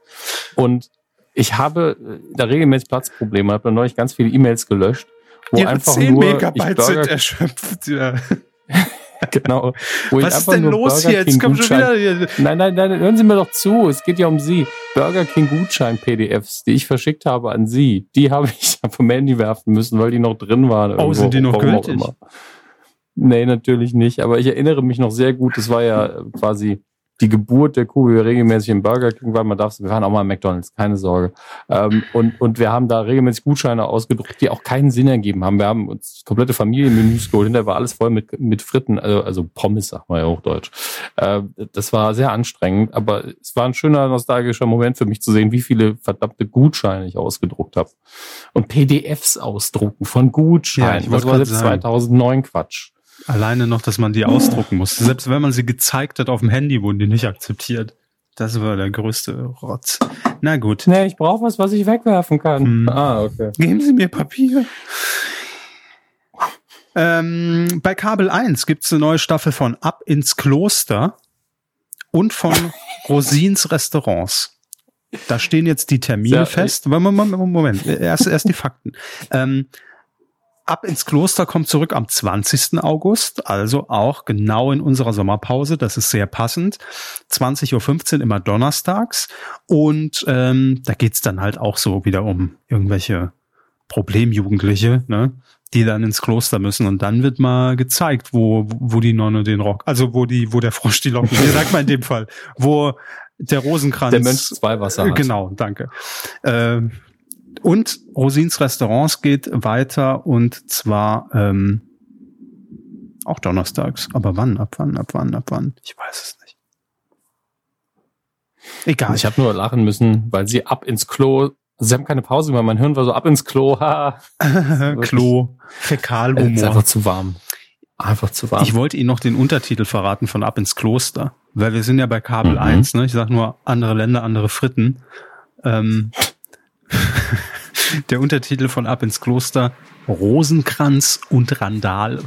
Und ich habe äh, da regelmäßig Platzprobleme, habe da neulich ganz viele E-Mails gelöscht, wo ihre einfach 10 nur ich Megabyte Burger, sind erschöpft. Ja. genau, wo Was ist denn los Burger hier? Jetzt King kommt schon wieder. hier- Nein, nein, nein, hören Sie mir doch zu. Es geht ja um Sie. Burger King Gutschein PDFs, die ich verschickt habe an Sie, die habe ich vom Handy werfen müssen, weil die noch drin waren. Oh, irgendwo, sind die noch gültig? Nee, natürlich nicht. Aber ich erinnere mich noch sehr gut. Das war ja quasi die Geburt der Kuh, wie wir regelmäßig im Burger King waren. Man darf, wir waren auch mal im McDonalds, keine Sorge. Ähm, und, und wir haben da regelmäßig Gutscheine ausgedruckt, die auch keinen Sinn ergeben haben. Wir haben uns komplette Familienmenüs geholt. Hinterher war alles voll mit, mit Fritten, also, also Pommes, sagt man ja hochdeutsch. Äh, das war sehr anstrengend, aber es war ein schöner nostalgischer Moment für mich zu sehen, wie viele verdammte Gutscheine ich ausgedruckt habe. Und PDFs ausdrucken von Ja, Gutscheinen. ich das war grad selbst sagen. 2009 Quatsch. Alleine noch, dass man die ausdrucken muss. Selbst wenn man sie gezeigt hat auf dem Handy, wurden die nicht akzeptiert. Das war der größte Rotz. Na gut. Nee, ich brauche was, was ich wegwerfen kann. Hm. Ah, okay. Geben Sie mir Papier. Ähm, bei Kabel 1 gibt's eine neue Staffel von Ab ins Kloster und von Rosins Restaurants. Da stehen jetzt die Termine Sehr- fest. Moment, Moment, Moment. Erst, erst die Fakten. Ähm, Ab ins Kloster kommt zurück am 20. August, also auch genau in unserer Sommerpause. Das ist sehr passend. 20.15 Uhr immer donnerstags. Und ähm, da geht's dann halt auch so wieder um irgendwelche Problemjugendliche, ne? die dann ins Kloster müssen. Und dann wird mal gezeigt, wo, wo die Nonne den Rock, also wo die, wo der Frosch die Locken, wie sagt man in dem Fall, wo der Rosenkranz. Der Mönch zwei Wasser hat. Genau, danke. Ähm, und Rosins Restaurants geht weiter und zwar ähm, auch donnerstags. Aber wann? Ab wann? Ab wann? Ab wann? Ich weiß es nicht. Egal. Ich habe nur lachen müssen, weil sie ab ins Klo. Sie haben keine Pause gemacht. Mein Hirn war so ab ins Klo. Klo, Es ist Fäkalhumor. einfach zu warm. Einfach zu warm. Ich wollte Ihnen noch den Untertitel verraten von Ab ins Kloster, weil wir sind ja bei Kabel Mhm. 1, ne? Ich sag nur andere Länder, andere Fritten. Ähm, der Untertitel von Ab ins Kloster Rosenkranz und Randal.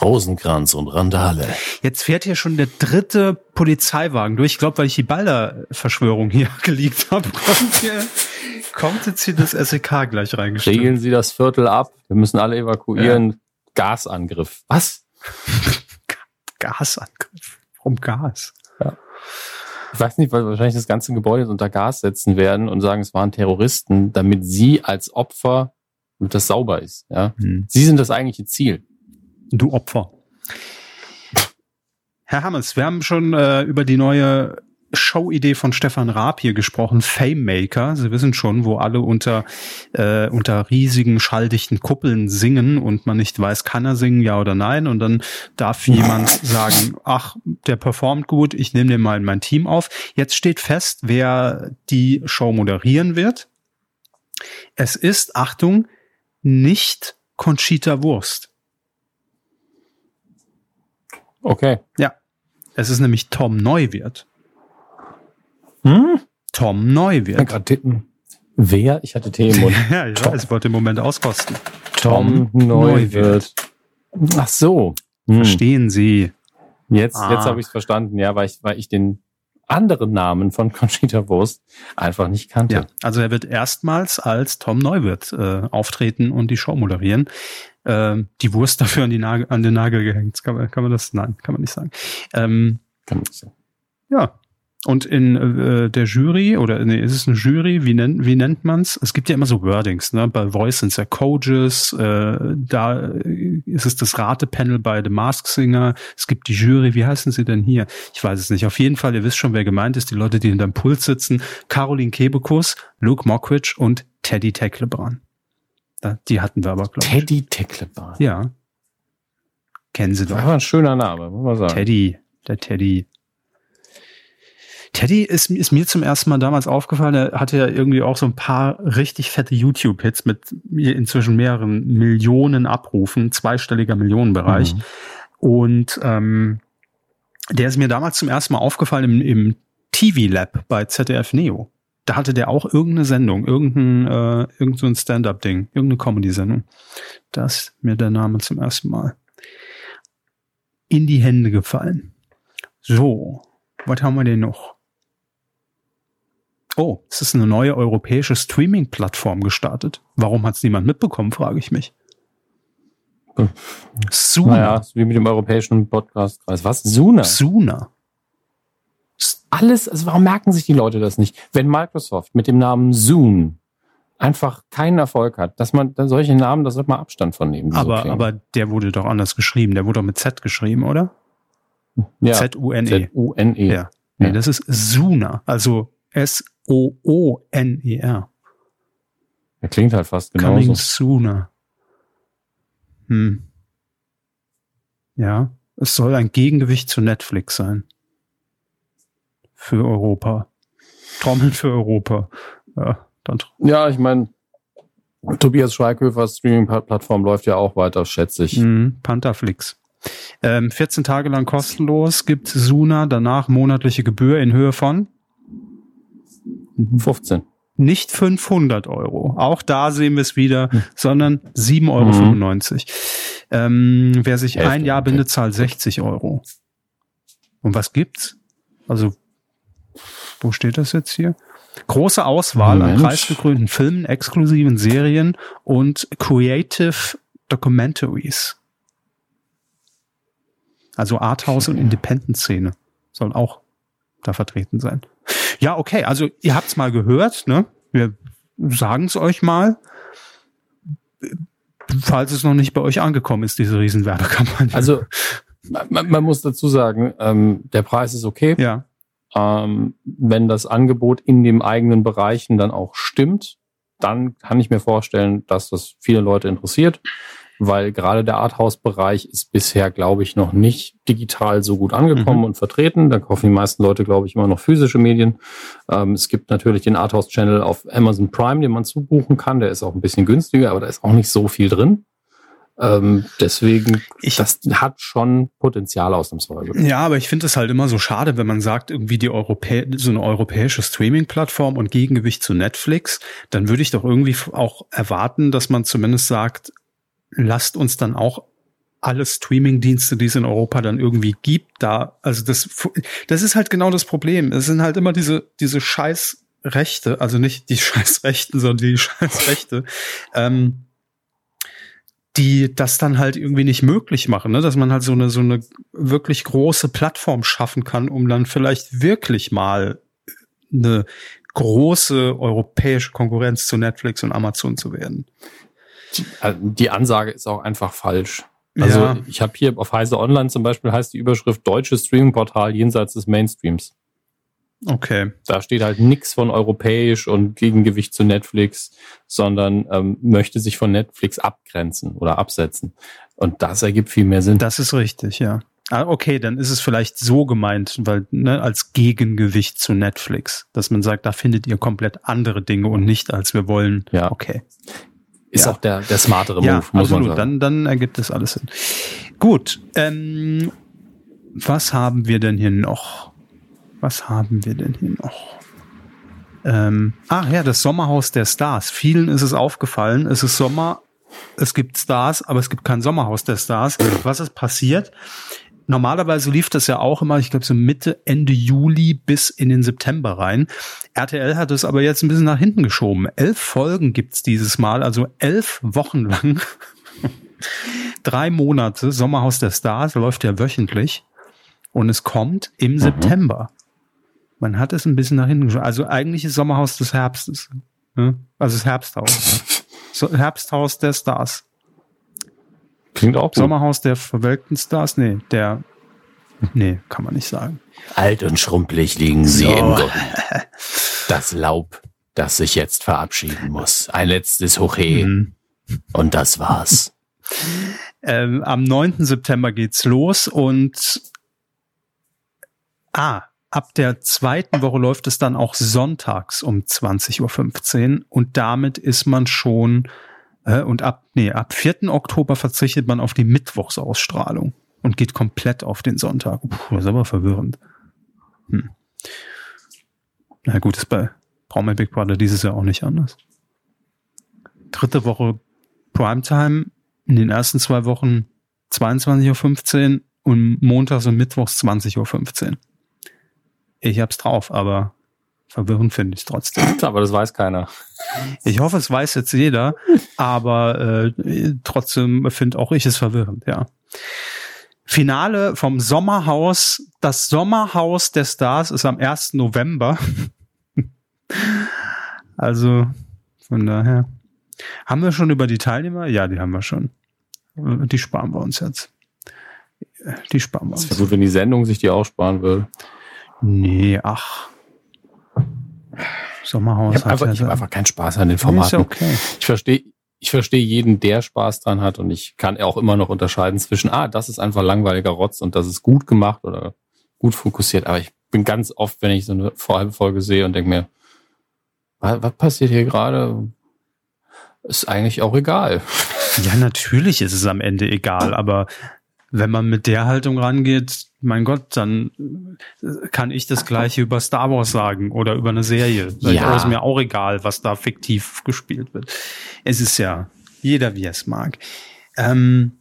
Rosenkranz und Randale. Jetzt fährt hier schon der dritte Polizeiwagen durch. Ich glaube, weil ich die Balder-Verschwörung hier geleakt habe, kommt, hier, kommt jetzt hier das SEK gleich reingestellt. Regeln Sie das Viertel ab. Wir müssen alle evakuieren. Gasangriff. Was? Gasangriff. Warum Gas? Ich weiß nicht, weil wahrscheinlich das ganze Gebäude unter Gas setzen werden und sagen, es waren Terroristen, damit Sie als Opfer, damit das sauber ist. Ja, Hm. Sie sind das eigentliche Ziel. Du Opfer. Herr Hammes, wir haben schon äh, über die neue Show-Idee von Stefan Raab hier gesprochen, Fame Maker. Sie wissen schon, wo alle unter, äh, unter riesigen, schalldichten Kuppeln singen und man nicht weiß, kann er singen, ja oder nein. Und dann darf jemand sagen, ach, der performt gut, ich nehme den mal in mein Team auf. Jetzt steht fest, wer die Show moderieren wird. Es ist, Achtung, nicht Conchita Wurst. Okay. Ja. Es ist nämlich Tom Neuwirth. Hm? Tom Neuwirth. Wer? Ich hatte Tee im Mund. ja, ich Tom. weiß, ich wollte den Moment auskosten. Tom, Tom Neuwirth. Ach so. Hm. Verstehen Sie. Jetzt, ah. jetzt habe ich es verstanden, ja, weil ich, weil ich den anderen Namen von Conchita Wurst einfach nicht kannte. Ja, also er wird erstmals als Tom Neuwirth äh, auftreten und die Show moderieren. Äh, die Wurst dafür an, die Nagel, an den Nagel gehängt. Kann man, kann man das? Nein, kann man nicht sagen. Ähm, kann man nicht sagen. Ja, und in äh, der Jury, oder nee, ist es eine Jury, wie nennt, wie nennt man's? Es gibt ja immer so Wordings, ne? Bei Voice sind es ja Coaches, äh, da ist es das Ratepanel bei The Mask Singer, es gibt die Jury, wie heißen sie denn hier? Ich weiß es nicht. Auf jeden Fall, ihr wisst schon, wer gemeint ist, die Leute, die hinterm Pult sitzen. Caroline Kebekus, Luke Mockridge und Teddy Tecklebrand. Die hatten wir aber, glaube ich. Teddy Tecklebrand. Ja. Kennen Sie doch. Das war ein schöner Name, muss man sagen. Teddy, der Teddy. Teddy ist, ist mir zum ersten Mal damals aufgefallen, er hatte ja irgendwie auch so ein paar richtig fette YouTube-Hits mit inzwischen mehreren Millionen Abrufen, zweistelliger Millionenbereich. Mhm. Und ähm, der ist mir damals zum ersten Mal aufgefallen im, im TV-Lab bei ZDF Neo. Da hatte der auch irgendeine Sendung, irgendein, äh, irgend so ein Stand-up-Ding, irgendeine Comedy-Sendung. Da ist mir der Name zum ersten Mal in die Hände gefallen. So, was haben wir denn noch? Oh, es ist eine neue europäische Streaming-Plattform gestartet. Warum hat es niemand mitbekommen, frage ich mich. Suna. Naja, wie mit dem europäischen Podcast-Kreis. Was? Suna? Suna. Alles, also warum merken sich die Leute das nicht? Wenn Microsoft mit dem Namen Zoom einfach keinen Erfolg hat, dass man dann solche Namen, da sollte man Abstand von nehmen. Aber, so aber der wurde doch anders geschrieben. Der wurde doch mit Z geschrieben, oder? Ja. Z-U-N-E. Z-U-N-E. Ja. Nee, das ist Suna. Also S-O-O-N-E-R. Er klingt halt fast genauso. Coming sooner. Hm. Ja, es soll ein Gegengewicht zu Netflix sein. Für Europa. Trommeln für Europa. Ja, dann ja ich meine, Tobias Schweighöfers Streaming-Plattform läuft ja auch weiter, schätze ich. Mhm, Pantherflix. Ähm, 14 Tage lang kostenlos gibt Suna, danach monatliche Gebühr in Höhe von 15. Nicht 500 Euro. Auch da sehen wir es wieder, hm. sondern 7,95 Euro. Mhm. Ähm, wer sich Hälfte, ein Jahr okay. bindet, zahlt 60 Euro. Und was gibt's? Also, wo steht das jetzt hier? Große Auswahl Mensch. an preisgekrönten Filmen, exklusiven Serien und Creative Documentaries. Also Arthouse und Independent-Szene sollen auch da vertreten sein. Ja, okay, also ihr habt's mal gehört, ne? Wir sagen es euch mal. Falls es noch nicht bei euch angekommen ist, diese Riesenwerbekampagne. Also man, man muss dazu sagen, ähm, der Preis ist okay. Ja. Ähm, wenn das Angebot in den eigenen Bereichen dann auch stimmt, dann kann ich mir vorstellen, dass das viele Leute interessiert weil gerade der Arthouse-Bereich ist bisher, glaube ich, noch nicht digital so gut angekommen mhm. und vertreten. Da kaufen die meisten Leute, glaube ich, immer noch physische Medien. Ähm, es gibt natürlich den Arthouse-Channel auf Amazon Prime, den man zubuchen kann. Der ist auch ein bisschen günstiger, aber da ist auch nicht so viel drin. Ähm, deswegen, ich, das hat schon Potenzial ausnahmsweise. Ja, aber ich finde es halt immer so schade, wenn man sagt, irgendwie die Europä so eine europäische Streaming-Plattform und Gegengewicht zu Netflix, dann würde ich doch irgendwie auch erwarten, dass man zumindest sagt, lasst uns dann auch alle Streaming-Dienste, die es in Europa dann irgendwie gibt, da, also das, das ist halt genau das Problem. Es sind halt immer diese, diese Scheißrechte, also nicht die Scheißrechten, sondern die Scheißrechte, ähm, die das dann halt irgendwie nicht möglich machen, ne? dass man halt so eine, so eine wirklich große Plattform schaffen kann, um dann vielleicht wirklich mal eine große europäische Konkurrenz zu Netflix und Amazon zu werden. Äh, die Ansage ist auch einfach falsch. Also ja. ich habe hier auf Heise Online zum Beispiel heißt die Überschrift deutsches Streaming-Portal jenseits des Mainstreams. Okay. Da steht halt nichts von europäisch und Gegengewicht zu Netflix, sondern ähm, möchte sich von Netflix abgrenzen oder absetzen. Und das ergibt viel mehr Sinn. Das ist richtig, ja. Ah, okay, dann ist es vielleicht so gemeint, weil ne, als Gegengewicht zu Netflix, dass man sagt, da findet ihr komplett andere Dinge und nicht als wir wollen. Ja, okay. Ist ja. auch der, der smartere Move, ja, muss absolut. man sagen. Dann, dann ergibt das alles Sinn. Gut. Ähm, was haben wir denn hier noch? Was haben wir denn hier noch? Ähm, ach ja, das Sommerhaus der Stars. Vielen ist es aufgefallen. Es ist Sommer, es gibt Stars, aber es gibt kein Sommerhaus der Stars. Was ist passiert? Normalerweise lief das ja auch immer, ich glaube so Mitte, Ende Juli bis in den September rein. RTL hat es aber jetzt ein bisschen nach hinten geschoben. Elf Folgen gibt's dieses Mal, also elf Wochen lang. Drei Monate, Sommerhaus der Stars, läuft ja wöchentlich. Und es kommt im Mhm. September. Man hat es ein bisschen nach hinten geschoben. Also eigentlich ist Sommerhaus des Herbstes. Ne? Also das Herbsthaus. So, Herbsthaus der Stars. Klingt auch gut. Sommerhaus der verwelkten Stars? Nee, der. Nee, kann man nicht sagen. Alt und schrumpelig liegen sie So. im Grund. Das Laub, das sich jetzt verabschieden muss. Ein letztes Hochhe Mhm. und das war's. Ähm, am 9. September geht's los und ah, ab der zweiten Woche läuft es dann auch sonntags um 20.15 Uhr und damit ist man schon und ab, nee, ab 4. Oktober verzichtet man auf die Mittwochsausstrahlung und geht komplett auf den Sonntag. Puh, das ist aber verwirrend. Hm. Na gut, ist bei Braun Big Brother dieses Jahr auch nicht anders. Dritte Woche Primetime, in den ersten zwei Wochen 22.15 Uhr und montags und mittwochs 20.15 Uhr. Ich hab's drauf, aber verwirrend finde ich es trotzdem. Aber das weiß keiner. Ich hoffe, es weiß jetzt jeder, aber äh, trotzdem finde auch ich es verwirrend, ja. Finale vom Sommerhaus. Das Sommerhaus der Stars ist am 1. November. also von daher. Haben wir schon über die Teilnehmer? Ja, die haben wir schon. Die sparen wir uns jetzt. Die sparen wir Es uns. wäre gut, wenn die Sendung sich die aussparen würde. Nee, ach. Sommerhaus. Ich habe einfach, ich hab einfach keinen Spaß an den Nee, Ist Formaten. okay. Ich verstehe ich verstehe jeden, der Spaß dran hat und ich kann auch immer noch unterscheiden zwischen, ah, das ist einfach langweiliger Rotz und das ist gut gemacht oder gut fokussiert. Aber ich bin ganz oft, wenn ich so eine halbe Folge sehe und denke mir, was, was passiert hier gerade? Ist eigentlich auch egal. Ja, natürlich ist es am Ende egal, aber wenn man mit der Haltung rangeht, mein Gott, dann kann ich das gleiche über Star Wars sagen oder über eine Serie. Ja. Ist mir auch egal, was da fiktiv gespielt wird. Es ist ja jeder, wie er es mag. Ähm,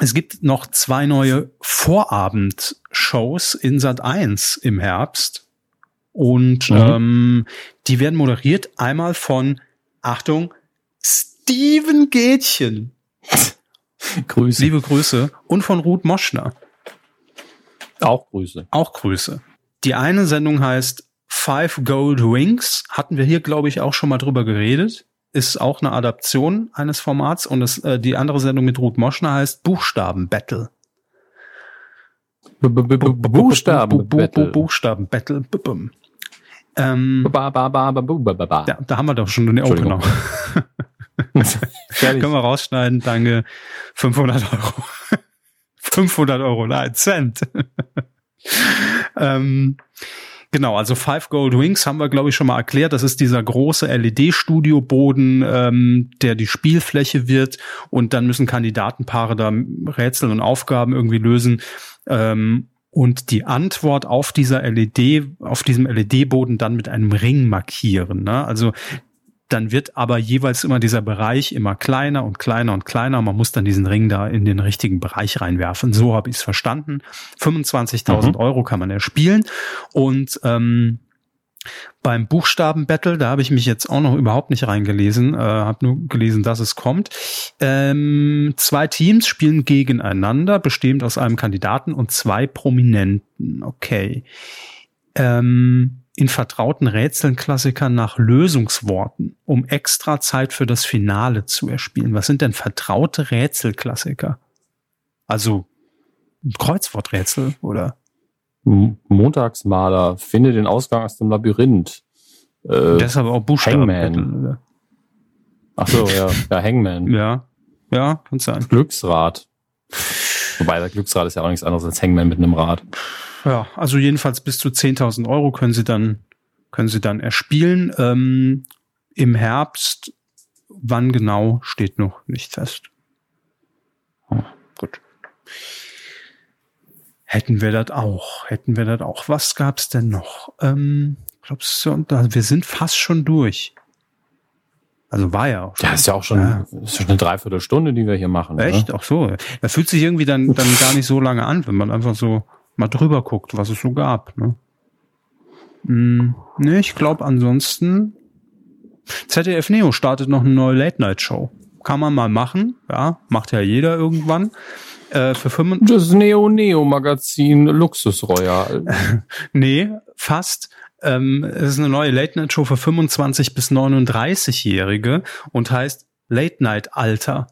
es gibt noch zwei neue Vorabendshows in Sat 1 im Herbst. Und Mhm. ähm, die werden moderiert einmal von, Achtung, Steven Gätchen. Grüße. Liebe Grüße. Und von Ruth Moschner. Auch Grüße. Auch Grüße. Die eine Sendung heißt Five Gold Wings. Hatten wir hier, glaube ich, auch schon mal drüber geredet. Ist auch eine Adaption eines Formats. Und es, äh, die andere Sendung mit Ruth Moschner heißt Buchstaben Battle. Buchstaben. Bu- Bu- Bu- Buchstaben Battle. Ähm, Ba, ba, ba, ba, bu, ba, ba, ba. ja, da haben wir doch schon den. Opener. Können wir rausschneiden, danke. 500 Euro. 500 Euro, nein, Cent. ähm, genau, also Five Gold Wings haben wir, glaube ich, schon mal erklärt. Das ist dieser große LED-Studioboden, ähm, der die Spielfläche wird. Und dann müssen Kandidatenpaare da Rätsel und Aufgaben irgendwie lösen. Ähm, und die Antwort auf dieser LED, auf diesem LED-Boden dann mit einem Ring markieren. Ne? Also dann wird aber jeweils immer dieser Bereich immer kleiner und kleiner und kleiner. Man muss dann diesen Ring da in den richtigen Bereich reinwerfen. So habe ich es verstanden. 25.000 Mhm. Euro kann man ja spielen. Und ähm, beim Buchstaben-Battle, da habe ich mich jetzt auch noch überhaupt nicht reingelesen, äh, habe nur gelesen, dass es kommt. Ähm, zwei Teams spielen gegeneinander, bestehend aus einem Kandidaten und zwei Prominenten. Okay. Ähm, in vertrauten Rätseln Klassikern nach Lösungsworten, um extra Zeit für das Finale zu erspielen. Was sind denn vertraute Rätselklassiker? Also Kreuzworträtsel oder Montagsmaler, finde den Ausgang aus dem Labyrinth. Äh, Deshalb auch Buchstaben. Hangman. Ach so, ja, ja, Hangman. Ja, ja, kann sein. Glücksrad. Wobei der Glücksrad ist ja auch nichts anderes als Hangman mit einem Rad. Ja, also jedenfalls bis zu 10.000 Euro können Sie dann, können Sie dann erspielen. Ähm, Im Herbst, wann genau, steht noch nicht fest. Oh, gut. Hätten wir das auch, hätten wir das auch. Was gab's denn noch? Ähm, glaubst du, wir sind fast schon durch. Also war ja auch schon. Ja, ist ja auch schon, ja. ist schon eine Dreiviertelstunde, die wir hier machen. Echt? Oder? Ach so. Da fühlt sich irgendwie dann, dann gar nicht so lange an, wenn man einfach so mal drüber guckt, was es so gab. Ne, hm, ne ich glaube ansonsten. ZDF Neo startet noch eine neue Late-Night-Show. Kann man mal machen, ja, macht ja jeder irgendwann. Äh, für 5 das Neo Neo Magazin Luxus Royal. nee, fast. Ähm, es ist eine neue Late Night Show für 25 bis 39-Jährige und heißt Late Night Alter.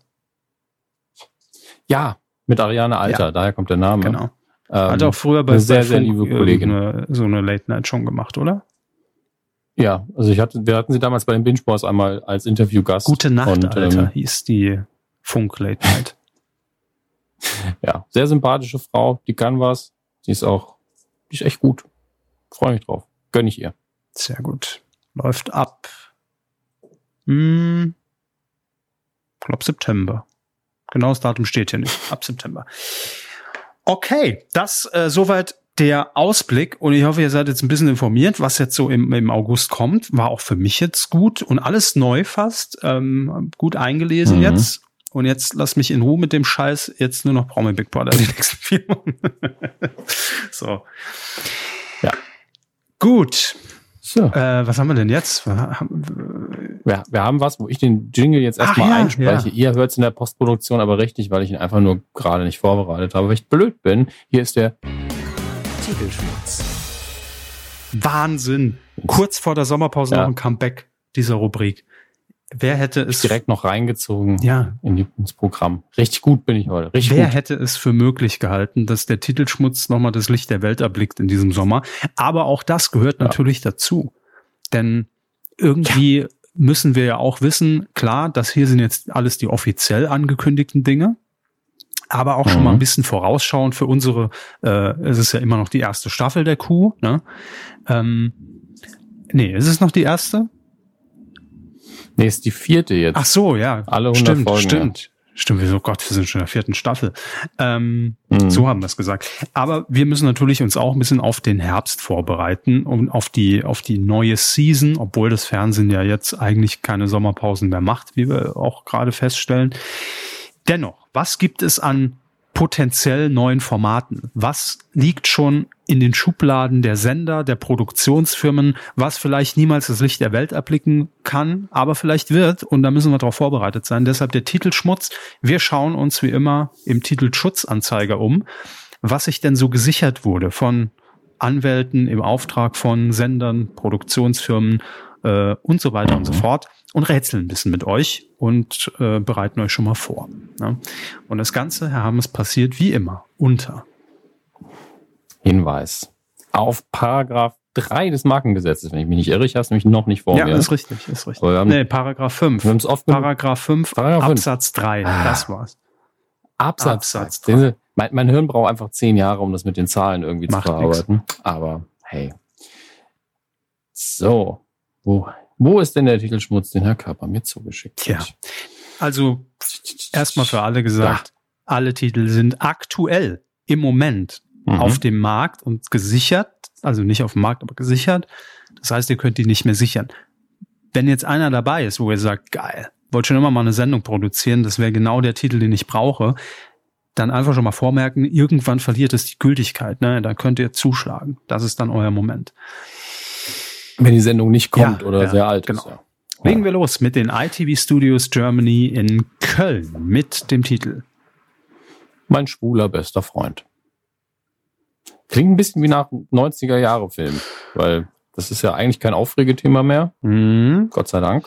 Ja, mit Ariane Alter, ja. daher kommt der Name. Genau. Ähm, Hat auch früher bei sehr, sehr liebe Kollegin eine, so eine Late Night schon gemacht, oder? Ja, also ich hatte, wir hatten sie damals bei den Binge Boys einmal als Interviewgast. Gute Nacht, und, Alter, ähm, hieß die Funk Late Night. ja, sehr sympathische Frau, die kann was. Die ist auch, die ist echt gut. Freue mich drauf. Gönn ich ihr. Sehr gut. Läuft ab. Hm, glaube September. Genaues Datum steht hier nicht. Ab September. Okay, das äh, soweit der Ausblick und ich hoffe, ihr seid jetzt ein bisschen informiert, was jetzt so im, im August kommt. War auch für mich jetzt gut und alles neu fast. Ähm, gut eingelesen mhm. jetzt. Und jetzt lass mich in Ruhe mit dem Scheiß. Jetzt nur noch Promi Big Brother die nächsten vier Wochen. so. Ja. Gut. So. Äh, was haben wir denn jetzt? Ja, wir haben was, wo ich den Jingle jetzt erstmal ja, einspreche. Ja. Ihr hört es in der Postproduktion aber richtig, weil ich ihn einfach nur gerade nicht vorbereitet habe, weil ich blöd bin. Hier ist der Titelschmutz. Wahnsinn. Kurz vor der Sommerpause ja. noch ein Comeback dieser Rubrik. Wer hätte es direkt noch reingezogen ja. in die, ins Programm. Richtig gut bin ich heute. Richtig Wer gut. hätte es für möglich gehalten, dass der Titelschmutz nochmal das Licht der Welt erblickt in diesem Sommer? Aber auch das gehört ja. natürlich dazu. Denn irgendwie ja. Müssen wir ja auch wissen, klar, das hier sind jetzt alles die offiziell angekündigten Dinge. Aber auch mhm. schon mal ein mhm. bisschen vorausschauen für unsere, äh, es ist ja immer noch die erste Staffel der Kuh, ne? Ähm, nee, ist es noch die erste? Nee, ist die vierte jetzt. Ach so, ja. Alle 100 stimmt, Folgen. Stimmt. Ja. Stimmt, wir so Gott, wir sind schon in der vierten Staffel. Ähm, mhm. So haben wir es gesagt. Aber wir müssen natürlich uns auch ein bisschen auf den Herbst vorbereiten und auf die auf die neue Season, obwohl das Fernsehen ja jetzt eigentlich keine Sommerpausen mehr macht, wie wir auch gerade feststellen. Dennoch, was gibt es an potenziell neuen Formaten? Was liegt schon in den Schubladen der Sender, der Produktionsfirmen, was vielleicht niemals das Licht der Welt erblicken kann, aber vielleicht wird und da müssen wir darauf vorbereitet sein. Deshalb der Titelschmutz. Wir schauen uns wie immer im Titelschutzanzeiger um, was sich denn so gesichert wurde von Anwälten im Auftrag von Sendern, Produktionsfirmen äh, und so weiter und so fort und rätseln ein bisschen mit euch und äh, bereiten euch schon mal vor. Ne? Und das Ganze, Herr Hammes, passiert wie immer unter. Hinweis auf Paragraph 3 des Markengesetzes, wenn ich mich nicht irre. Ich habe es nämlich noch nicht vor ja, mir. Ja, ist richtig, ist richtig. Haben, nee, Paragraph 5. Wir oft Paragraph 5, Paragraph Absatz 3, ah. das war's. Absatz, Absatz 3. Mein, mein, Hirn braucht einfach zehn Jahre, um das mit den Zahlen irgendwie Macht zu verarbeiten. Nix. Aber hey. So, wo wo ist denn der Titelschmutz, den Herr Körper mir zugeschickt hat? Ja. Also erstmal für alle gesagt, ja. alle Titel sind aktuell im Moment mhm. auf dem Markt und gesichert, also nicht auf dem Markt, aber gesichert. Das heißt, ihr könnt die nicht mehr sichern. Wenn jetzt einer dabei ist, wo ihr sagt, geil, wollte schon immer mal eine Sendung produzieren, das wäre genau der Titel, den ich brauche, dann einfach schon mal vormerken, irgendwann verliert es die Gültigkeit, ne? Dann könnt ihr zuschlagen. Das ist dann euer Moment. Wenn die Sendung nicht kommt ja, oder ja, sehr alt genau. ist. Ja. Legen wir los mit den ITV Studios Germany in Köln mit dem Titel Mein schwuler bester Freund. Klingt ein bisschen wie nach 90er Jahre Film, weil das ist ja eigentlich kein Aufregethema mehr. Mhm. Gott sei Dank.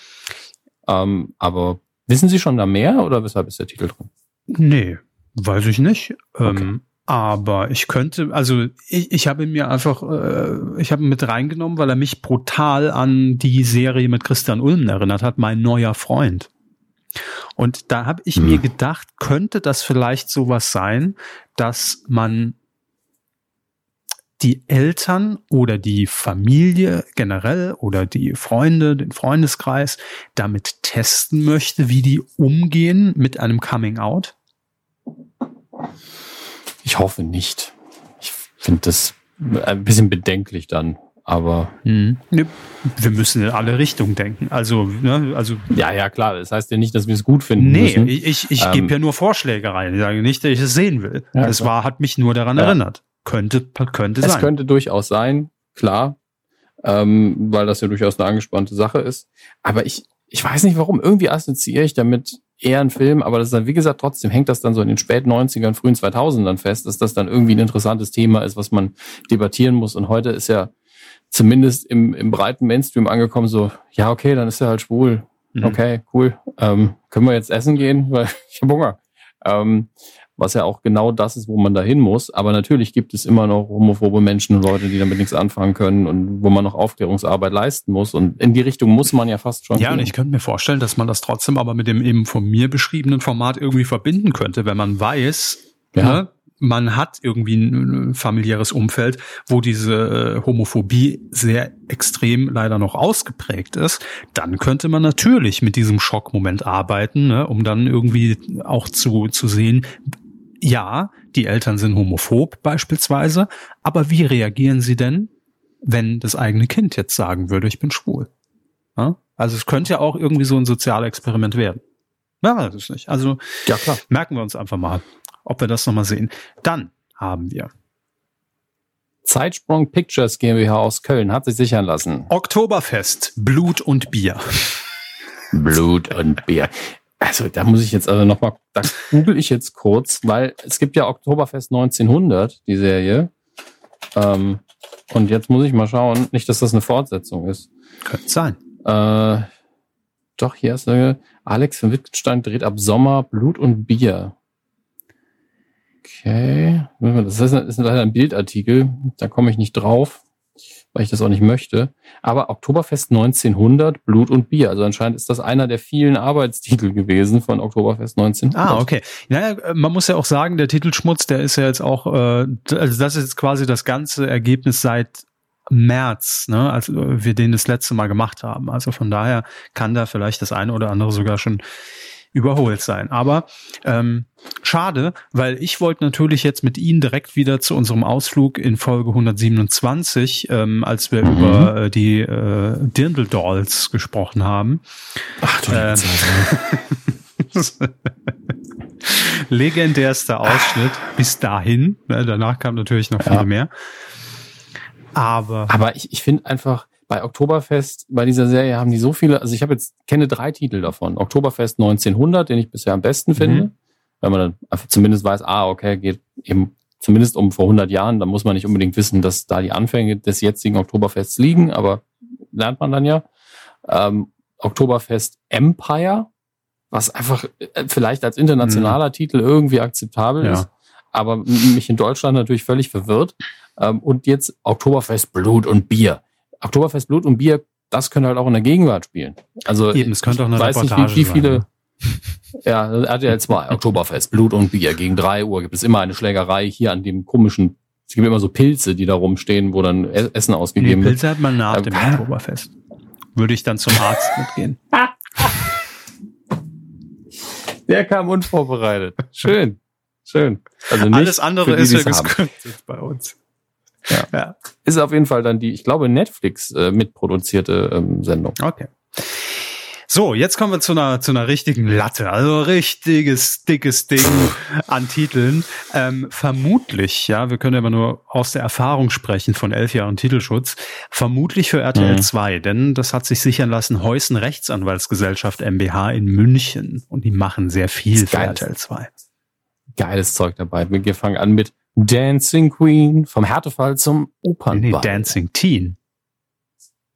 Ähm, aber wissen Sie schon da mehr oder weshalb ist der Titel drin? Nee, weiß ich nicht. Ähm, okay. Ähm, Aber ich könnte, also ich, ich habe mir einfach, äh, ich habe ihn mit reingenommen, weil er mich brutal an die Serie mit Christian Ulm erinnert hat, mein neuer Freund. Und da habe ich hm. mir gedacht, könnte das vielleicht sowas sein, dass man die Eltern oder die Familie generell oder die Freunde, den Freundeskreis damit testen möchte, wie die umgehen mit einem Coming Out? Ich hoffe nicht. Ich finde das ein bisschen bedenklich dann, aber. Hm. Wir müssen in alle Richtungen denken. Also, ne, also. Ja, ja, klar. Das heißt ja nicht, dass wir es gut finden. Nee, müssen. ich, ich, ich ähm, gebe ja nur Vorschläge rein. Ich sage nicht, dass ich es sehen will. Ja, es war, hat mich nur daran ja. erinnert. Könnte, könnte sein. Es könnte durchaus sein, klar. Ähm, weil das ja durchaus eine angespannte Sache ist. Aber ich, ich weiß nicht warum. Irgendwie assoziiere ich damit eher einen Film, aber das ist dann, wie gesagt, trotzdem hängt das dann so in den späten 90ern, frühen 2000ern fest, dass das dann irgendwie ein interessantes Thema ist, was man debattieren muss. Und heute ist ja zumindest im, im breiten Mainstream angekommen, so, ja, okay, dann ist er halt schwul. Mhm. Okay, cool. Ähm, können wir jetzt essen gehen? Weil ich habe Hunger. Ähm, was ja auch genau das ist, wo man da hin muss. Aber natürlich gibt es immer noch homophobe Menschen und Leute, die damit nichts anfangen können und wo man noch Aufklärungsarbeit leisten muss. Und in die Richtung muss man ja fast schon. Ja, gehen. und ich könnte mir vorstellen, dass man das trotzdem aber mit dem eben von mir beschriebenen Format irgendwie verbinden könnte, wenn man weiß, ja. ne, man hat irgendwie ein familiäres Umfeld, wo diese äh, Homophobie sehr extrem leider noch ausgeprägt ist, dann könnte man natürlich mit diesem Schockmoment arbeiten, ne, um dann irgendwie auch zu, zu sehen, ja, die Eltern sind homophob beispielsweise, aber wie reagieren sie denn, wenn das eigene Kind jetzt sagen würde, ich bin schwul? Ja? Also es könnte ja auch irgendwie so ein Sozialexperiment werden. Ja, weiß ich nicht. Also ja, klar. merken wir uns einfach mal, ob wir das nochmal sehen. Dann haben wir Zeitsprung Pictures GmbH aus Köln hat sich sichern lassen. Oktoberfest, Blut und Bier. Blut und Bier. Also da muss ich jetzt also nochmal, das google ich jetzt kurz, weil es gibt ja Oktoberfest 1900, die Serie. Ähm, und jetzt muss ich mal schauen, nicht, dass das eine Fortsetzung ist. Könnte sein. Äh, doch, hier ist eine, Alex von Wittgenstein dreht ab Sommer Blut und Bier. Okay, das ist, ist leider ein Bildartikel, da komme ich nicht drauf weil ich das auch nicht möchte. Aber Oktoberfest 1900, Blut und Bier. Also anscheinend ist das einer der vielen Arbeitstitel gewesen von Oktoberfest 1900. Ah, okay. Naja, man muss ja auch sagen, der Titelschmutz, der ist ja jetzt auch, äh, also das ist jetzt quasi das ganze Ergebnis seit März, ne, als wir den das letzte Mal gemacht haben. Also von daher kann da vielleicht das eine oder andere sogar schon überholt sein. Aber ähm, schade, weil ich wollte natürlich jetzt mit Ihnen direkt wieder zu unserem Ausflug in Folge 127, ähm, als wir mhm. über äh, die äh, Dirndl Dolls gesprochen haben. Ach du äh, Legendärster Ausschnitt bis dahin. Ne, danach kam natürlich noch viel ja. mehr. Aber, aber ich, ich finde einfach, bei Oktoberfest, bei dieser Serie haben die so viele, also ich habe jetzt, kenne drei Titel davon. Oktoberfest 1900, den ich bisher am besten finde. Mhm. Wenn man dann einfach zumindest weiß, ah, okay, geht eben zumindest um vor 100 Jahren, da muss man nicht unbedingt wissen, dass da die Anfänge des jetzigen Oktoberfests liegen, aber lernt man dann ja. Ähm, Oktoberfest Empire, was einfach äh, vielleicht als internationaler mhm. Titel irgendwie akzeptabel ja. ist, aber mich in Deutschland natürlich völlig verwirrt. Ähm, und jetzt Oktoberfest Blut und Bier. Oktoberfest Blut und Bier, das könnte halt auch in der Gegenwart spielen. Also Eben, es könnte auch eine weiß Reportage nicht, wie, wie viele. Sein. Ja, RTL 2, Oktoberfest, Blut und Bier. Gegen drei Uhr gibt es immer eine Schlägerei hier an dem komischen, es gibt immer so Pilze, die da rumstehen, wo dann e-, Essen ausgegeben wird. Pilze hat man nach dem Oktoberfest. Würde ich dann zum Arzt mitgehen. Der kam unvorbereitet. Schön. Schön. Also Alles andere ist ja gescriptet bei uns. Ja. ja. Ist auf jeden Fall dann die, ich glaube, Netflix äh, mitproduzierte ähm, Sendung. Okay. So, jetzt kommen wir zu einer, zu einer richtigen Latte. Also richtiges, dickes Ding an Titeln. Ähm, vermutlich, ja, wir können aber nur aus der Erfahrung sprechen von elf Jahren Titelschutz. Vermutlich für RTL mhm. 2, denn das hat sich sichern lassen Heusen Rechtsanwaltsgesellschaft MBH in München. Und die machen sehr viel für RTL 2. Geiles Zeug dabei. Wir fangen an mit Dancing Queen, vom Härtefall zum Opernball. Nee, Dancing Teen.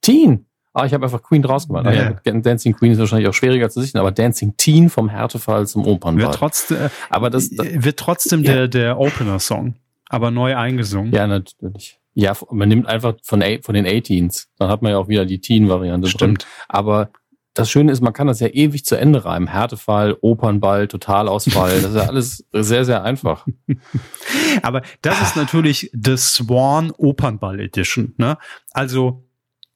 Teen? Ah, ich habe einfach Queen draus gemacht. Ja. Dancing Queen ist wahrscheinlich auch schwieriger zu sichten, aber Dancing Teen vom Härtefall zum Opernball. Wird, trotzdem, äh, aber das, das wird trotzdem Ja. der, der Opener-Song, aber neu eingesungen. ja, natürlich. Ja, man nimmt einfach von, von den A-Teens. Dann hat man ja auch wieder die Teen-Variante drin. Stimmt. Aber das Schöne ist, man kann das ja ewig zu Ende reimen. Härtefall, Opernball, Totalausfall. Das ist ja alles sehr, sehr einfach. Aber das ist natürlich The Swan Opernball Edition. Ne? Also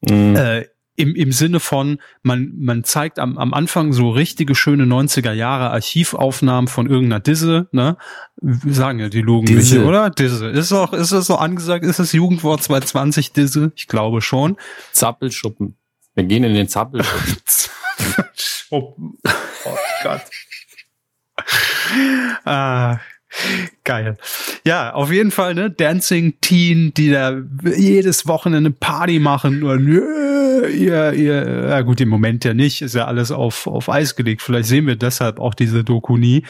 Mhm. äh, im, im Sinne von, man, man zeigt am, am Anfang so richtige schöne 90er Jahre Archivaufnahmen von irgendeiner Disse, ne? Wir sagen ja die Logen Disse. nicht, oder? Disse. Ist auch, ist es so angesagt, ist das Jugendwort 220 Disse? Ich glaube schon. Zappelschuppen. Wir gehen in den Zappelschuppen. Schuppen. Oh Gott. ah, geil. Ja, auf jeden Fall, ne? Dancing Teen, die da jedes Wochenende Party machen und äh, ihr, ihr, ja gut, im Moment ja nicht, ist ja alles auf, auf Eis gelegt. Vielleicht sehen wir deshalb auch diese Doku nie.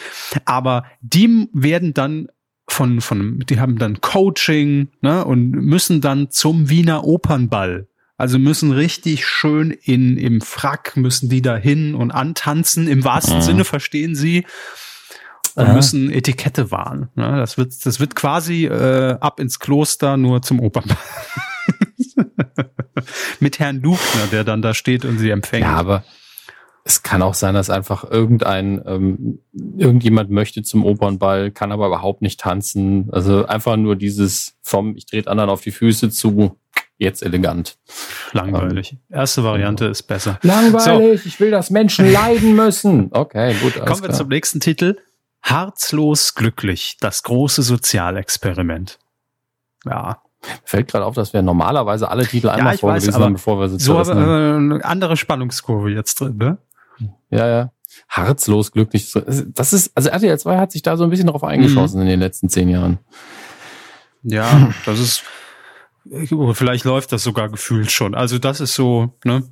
Aber die werden dann von, von, die haben dann Coaching, ne, und müssen dann zum Wiener Opernball. Also müssen richtig schön in, im Frack müssen die da hin und antanzen. Im wahrsten Mhm. Sinne verstehen sie. Und Aha. müssen Etikette wahren. Ne, das wird, das wird quasi äh, ab ins Kloster nur zum Opernball. Mit Herrn Lugner, der dann da steht und sie empfängt. Ja, aber es kann auch sein, dass einfach irgendein, ähm, irgendjemand möchte zum Opernball, kann aber überhaupt nicht tanzen. Also einfach nur dieses vom, ich trete anderen auf die Füße zu, jetzt elegant. Langweilig. Erste Variante ist besser. Langweilig, ich will, dass Menschen leiden müssen. Okay, gut, alles Kommen wir klar. zum nächsten Titel. Herzlos glücklich, das große Sozialexperiment. Ja, Fällt gerade auf, dass wir normalerweise alle Titel einmal ich weiß, vorgelesen aber haben, bevor wir sie so haben. äh, eine andere Spannungskurve jetzt drin, ne? Ja, ja. Herzlos glücklich. Das ist, also RTL 2 hat sich da so ein bisschen drauf eingeschossen Mhm. in den letzten zehn Jahren. Ja, das ist, vielleicht läuft das sogar gefühlt schon. Also das ist so, ne?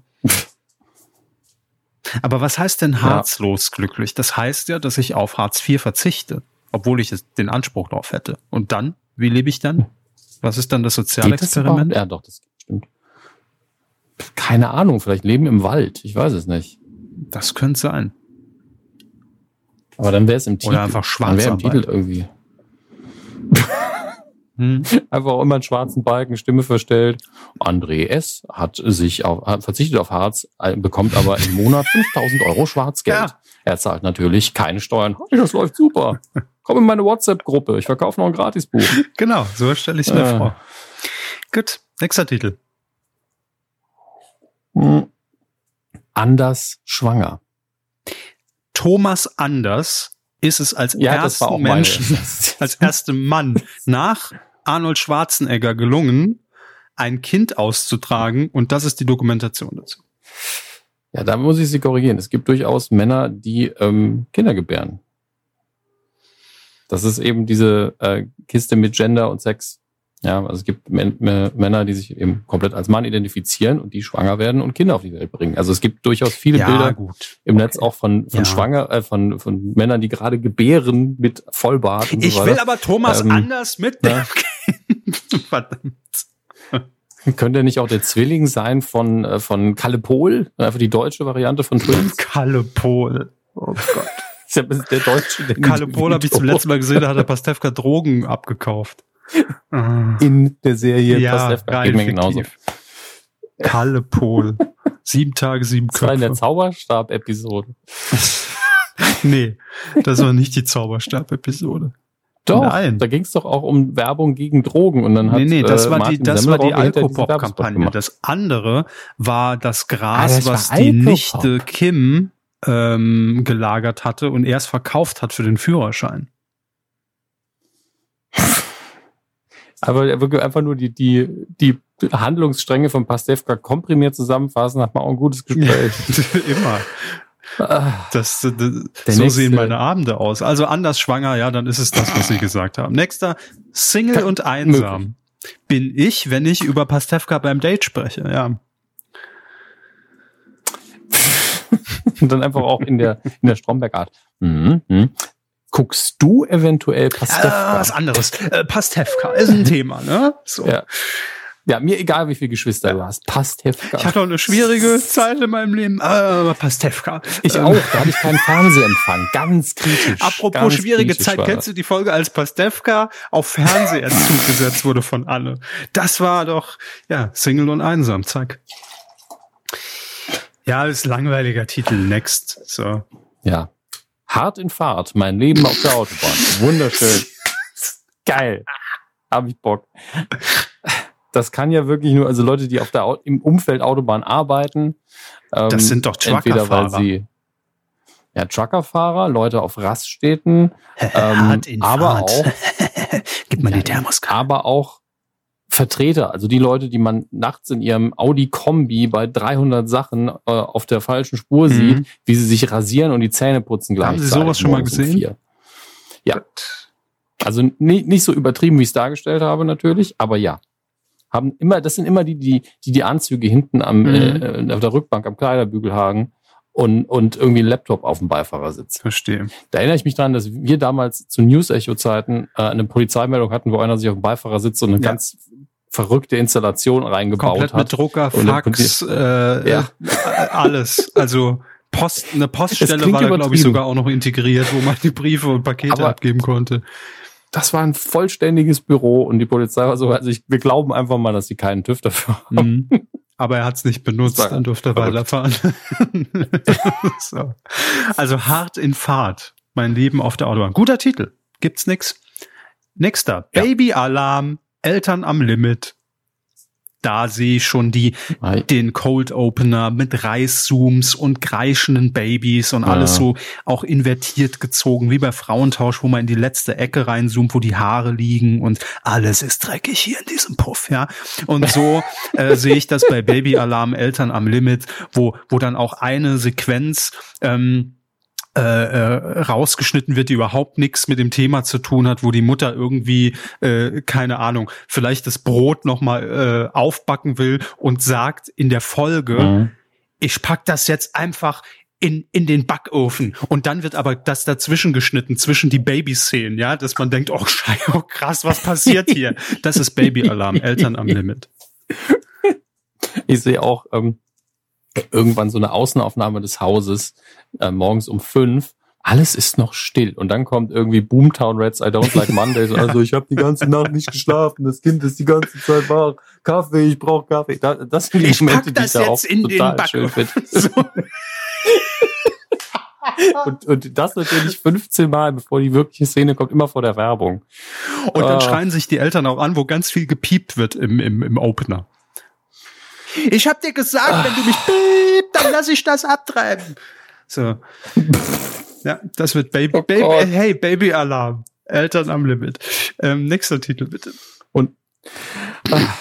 Aber was heißt denn herzlos glücklich? Das heißt ja, dass ich auf Hartz IV verzichte, obwohl ich den Anspruch darauf hätte. Und dann, wie lebe ich dann? Was ist dann das Geht das Sozialexperiment? Ja, doch, das stimmt. Keine Ahnung, vielleicht leben im Wald. Ich weiß es nicht. Das könnte sein. Aber dann wäre es im Titel. Oder einfach Dann wäre im. Titel irgendwie. Hm. Einfach auch immer einen schwarzen Balken, Stimme verstellt. André S. hat sich auf, hat verzichtet auf Harz, äh, bekommt aber im Monat 5000 Euro Schwarzgeld. Ja. Er zahlt natürlich keine Steuern. Das läuft super. Komm in meine WhatsApp-Gruppe. Ich verkaufe noch ein Gratisbuch. Genau, so stelle ich es mir Äh. vor. Gut, nächster Titel. Hm. Anders schwanger. Thomas Anders ist es als ersten Menschen, als ersten Mann nach Arnold Schwarzenegger gelungen, ein Kind auszutragen und das ist die Dokumentation dazu. Ja, da muss ich Sie korrigieren. Es gibt durchaus Männer, die ähm, Kinder gebären. Das ist eben diese äh, Kiste mit Gender und Sex. Ja, also es gibt Männer, die sich eben komplett als Mann identifizieren und die schwanger werden und Kinder auf die Welt bringen. Also es gibt durchaus viele Bilder gut. im Netz auch von von Ja. schwanger äh, von von Männern, die gerade gebären mit Vollbart. Und Ich so will aber Thomas Ähm, Anders mit ja. Verdammt. Könnte nicht auch der Zwilling sein von äh, von Kalle Pohl, einfach die deutsche Variante von Twins? Kalle Pohl. Oh Gott. Der deutsche. der Kalle Pohl habe ich zum letzten Mal gesehen, da hat der Pastewka Drogen abgekauft. Ah. in der Serie ja, Pastewka. Geht mir genauso. Kalle Pohl. Sieben Tage, sieben Das war in der Köpfe. Zauberstab-Episode. nee, das war nicht die Zauberstab-Episode. Doch, Nein. da ging es doch auch um Werbung gegen Drogen und dann hat Nee, nee, das äh, war die, das war die Alkopop-Kampagne. Das andere war das Gras, Ah, das was die. Nichte Kim ähm, gelagert hatte und erst verkauft hat für den Führerschein. Aber er einfach nur die, die, die Handlungsstränge von Pastewka komprimiert zusammenfassen, hat man auch ein gutes Gespräch. Immer. Ah, Das, das, Der so nächste- sehen meine Abende aus. Also anders schwanger, ja, dann ist es das, was Sie gesagt haben. Nächster, Single Kann- und einsam. Bin ich, wenn ich über Pastewka beim Date spreche, ja. und dann einfach auch in der, in der Stromberg-Art. Mhm, mhm. Guckst du eventuell Ah, Pastewka? was anderes. Äh, Pastewka ist ein Thema, ne? So. Ja. Ja, mir egal, wie viele Geschwister du hast. Pastewka. Ich hatte auch eine schwierige Zeit in meinem Leben, aber Pastewka. Ich ähm. auch, da hatte ich keinen Fernsehempfang. Ganz kritisch. Apropos ganz schwierige Zeit, kennst du die Folge, als Pastewka auf Fernseherzug gesetzt wurde von Anne? Das war doch, ja, Single und einsam, zack. Ja, ist langweiliger Titel, next, so. Ja. Hart in Fahrt, mein Leben auf der Autobahn. Wunderschön. Geil. Hab ich Bock das kann ja wirklich nur, also Leute, die auf der im Umfeld Autobahn arbeiten. Ähm, das sind doch Truckerfahrer. ja, Truckerfahrer, Leute auf Raststätten, ähm, aber auch gib mal die Thermoskop. Aber auch Vertreter, also die Leute, die man nachts in ihrem Audi Kombi bei 300 Sachen äh, auf der falschen Spur mhm. sieht, wie sie sich rasieren und die Zähne putzen gleichzeitig. Haben Sie sowas schon mal gesehen? Ja. Also nicht, nicht so übertrieben, wie ich es dargestellt habe, natürlich, aber ja haben immer, das sind immer die, die die, die Anzüge hinten am, mhm. äh, auf der Rückbank am Kleiderbügel hagen und, und irgendwie ein Laptop auf dem Beifahrersitz. Verstehe. Da erinnere ich mich dran, dass wir damals zu News-Echo-Zeiten äh, eine Polizeimeldung hatten, wo einer sich auf dem Beifahrersitz so eine ja. ganz verrückte Installation reingebaut Komplett hat. Mit Drucker, Fax, äh, ja. alles. Also Post, eine Poststelle war da, glaube ich, sogar auch noch integriert, wo man die Briefe und Pakete Aber abgeben konnte das war ein vollständiges Büro und die Polizei war so, also ich, wir glauben einfach mal, dass sie keinen TÜV dafür haben. Mhm. Aber er hat es nicht benutzt, dann durfte er weiterfahren. so. Also hart in Fahrt. Mein Leben auf der Autobahn. Guter Titel. Gibt's nix. Nächster. Ja. Baby Alarm. Eltern am Limit da sehe ich schon die, den Cold Opener mit Reißzooms und kreischenden Babys und alles so auch invertiert gezogen, wie bei Frauentausch, wo man in die letzte Ecke reinzoomt, wo die Haare liegen und alles ist dreckig hier in diesem Puff, ja. Und so äh, sehe ich das bei Baby Alarm Eltern am Limit, wo, wo dann auch eine Sequenz, ähm, äh, äh, rausgeschnitten wird, die überhaupt nichts mit dem Thema zu tun hat, wo die Mutter irgendwie, äh, keine Ahnung, vielleicht das Brot nochmal äh, aufbacken will und sagt in der Folge, mhm. ich pack das jetzt einfach in, in den Backofen. Und dann wird aber das dazwischen geschnitten, zwischen die Babyszenen, ja, dass man denkt, oh scheiße, oh krass, was passiert hier? Das ist Babyalarm, Eltern am Limit. Ich sehe auch, ähm, irgendwann so eine Außenaufnahme des Hauses äh, morgens um fünf. Alles ist noch still und dann kommt irgendwie Boomtown Reds I Don't Like Mondays. Also ich habe die ganze Nacht nicht geschlafen, das Kind ist die ganze Zeit wach. Kaffee, ich brauche Kaffee. Da, das sind die ich Momente, die ich da auch total schön finde. So. und, und das natürlich 15 Mal, bevor die wirkliche Szene kommt, immer vor der Werbung. Und dann uh, schreien sich die Eltern auch an, wo ganz viel gepiept wird im, im, im Opener. Ich hab dir gesagt, Ach. wenn du mich piep, dann lass ich das abtreiben. So. Ja, das wird Baby, oh Baby, hey, Baby Alarm. Eltern am Limit. Ähm, nächster Titel bitte. Und ach,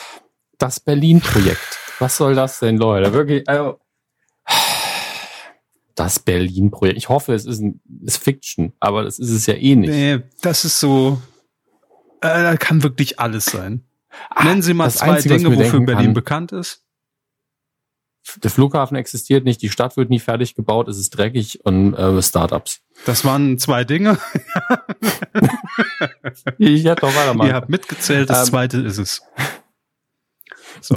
das Berlin-Projekt. Was soll das denn, Leute? Wirklich, also, das Berlin-Projekt. Ich hoffe, es ist, ein, ist Fiction, aber das ist es ja eh nicht. Nee, das ist so, äh, da kann wirklich alles sein. Nennen Sie mal zwei Einzige, Dinge, wofür Berlin kann, bekannt ist der Flughafen existiert nicht, die Stadt wird nie fertig gebaut, es ist dreckig und äh, Startups. Das waren zwei Dinge. ich hätte doch weitermachen. Ihr habt mitgezählt, das ähm, zweite ist es. So.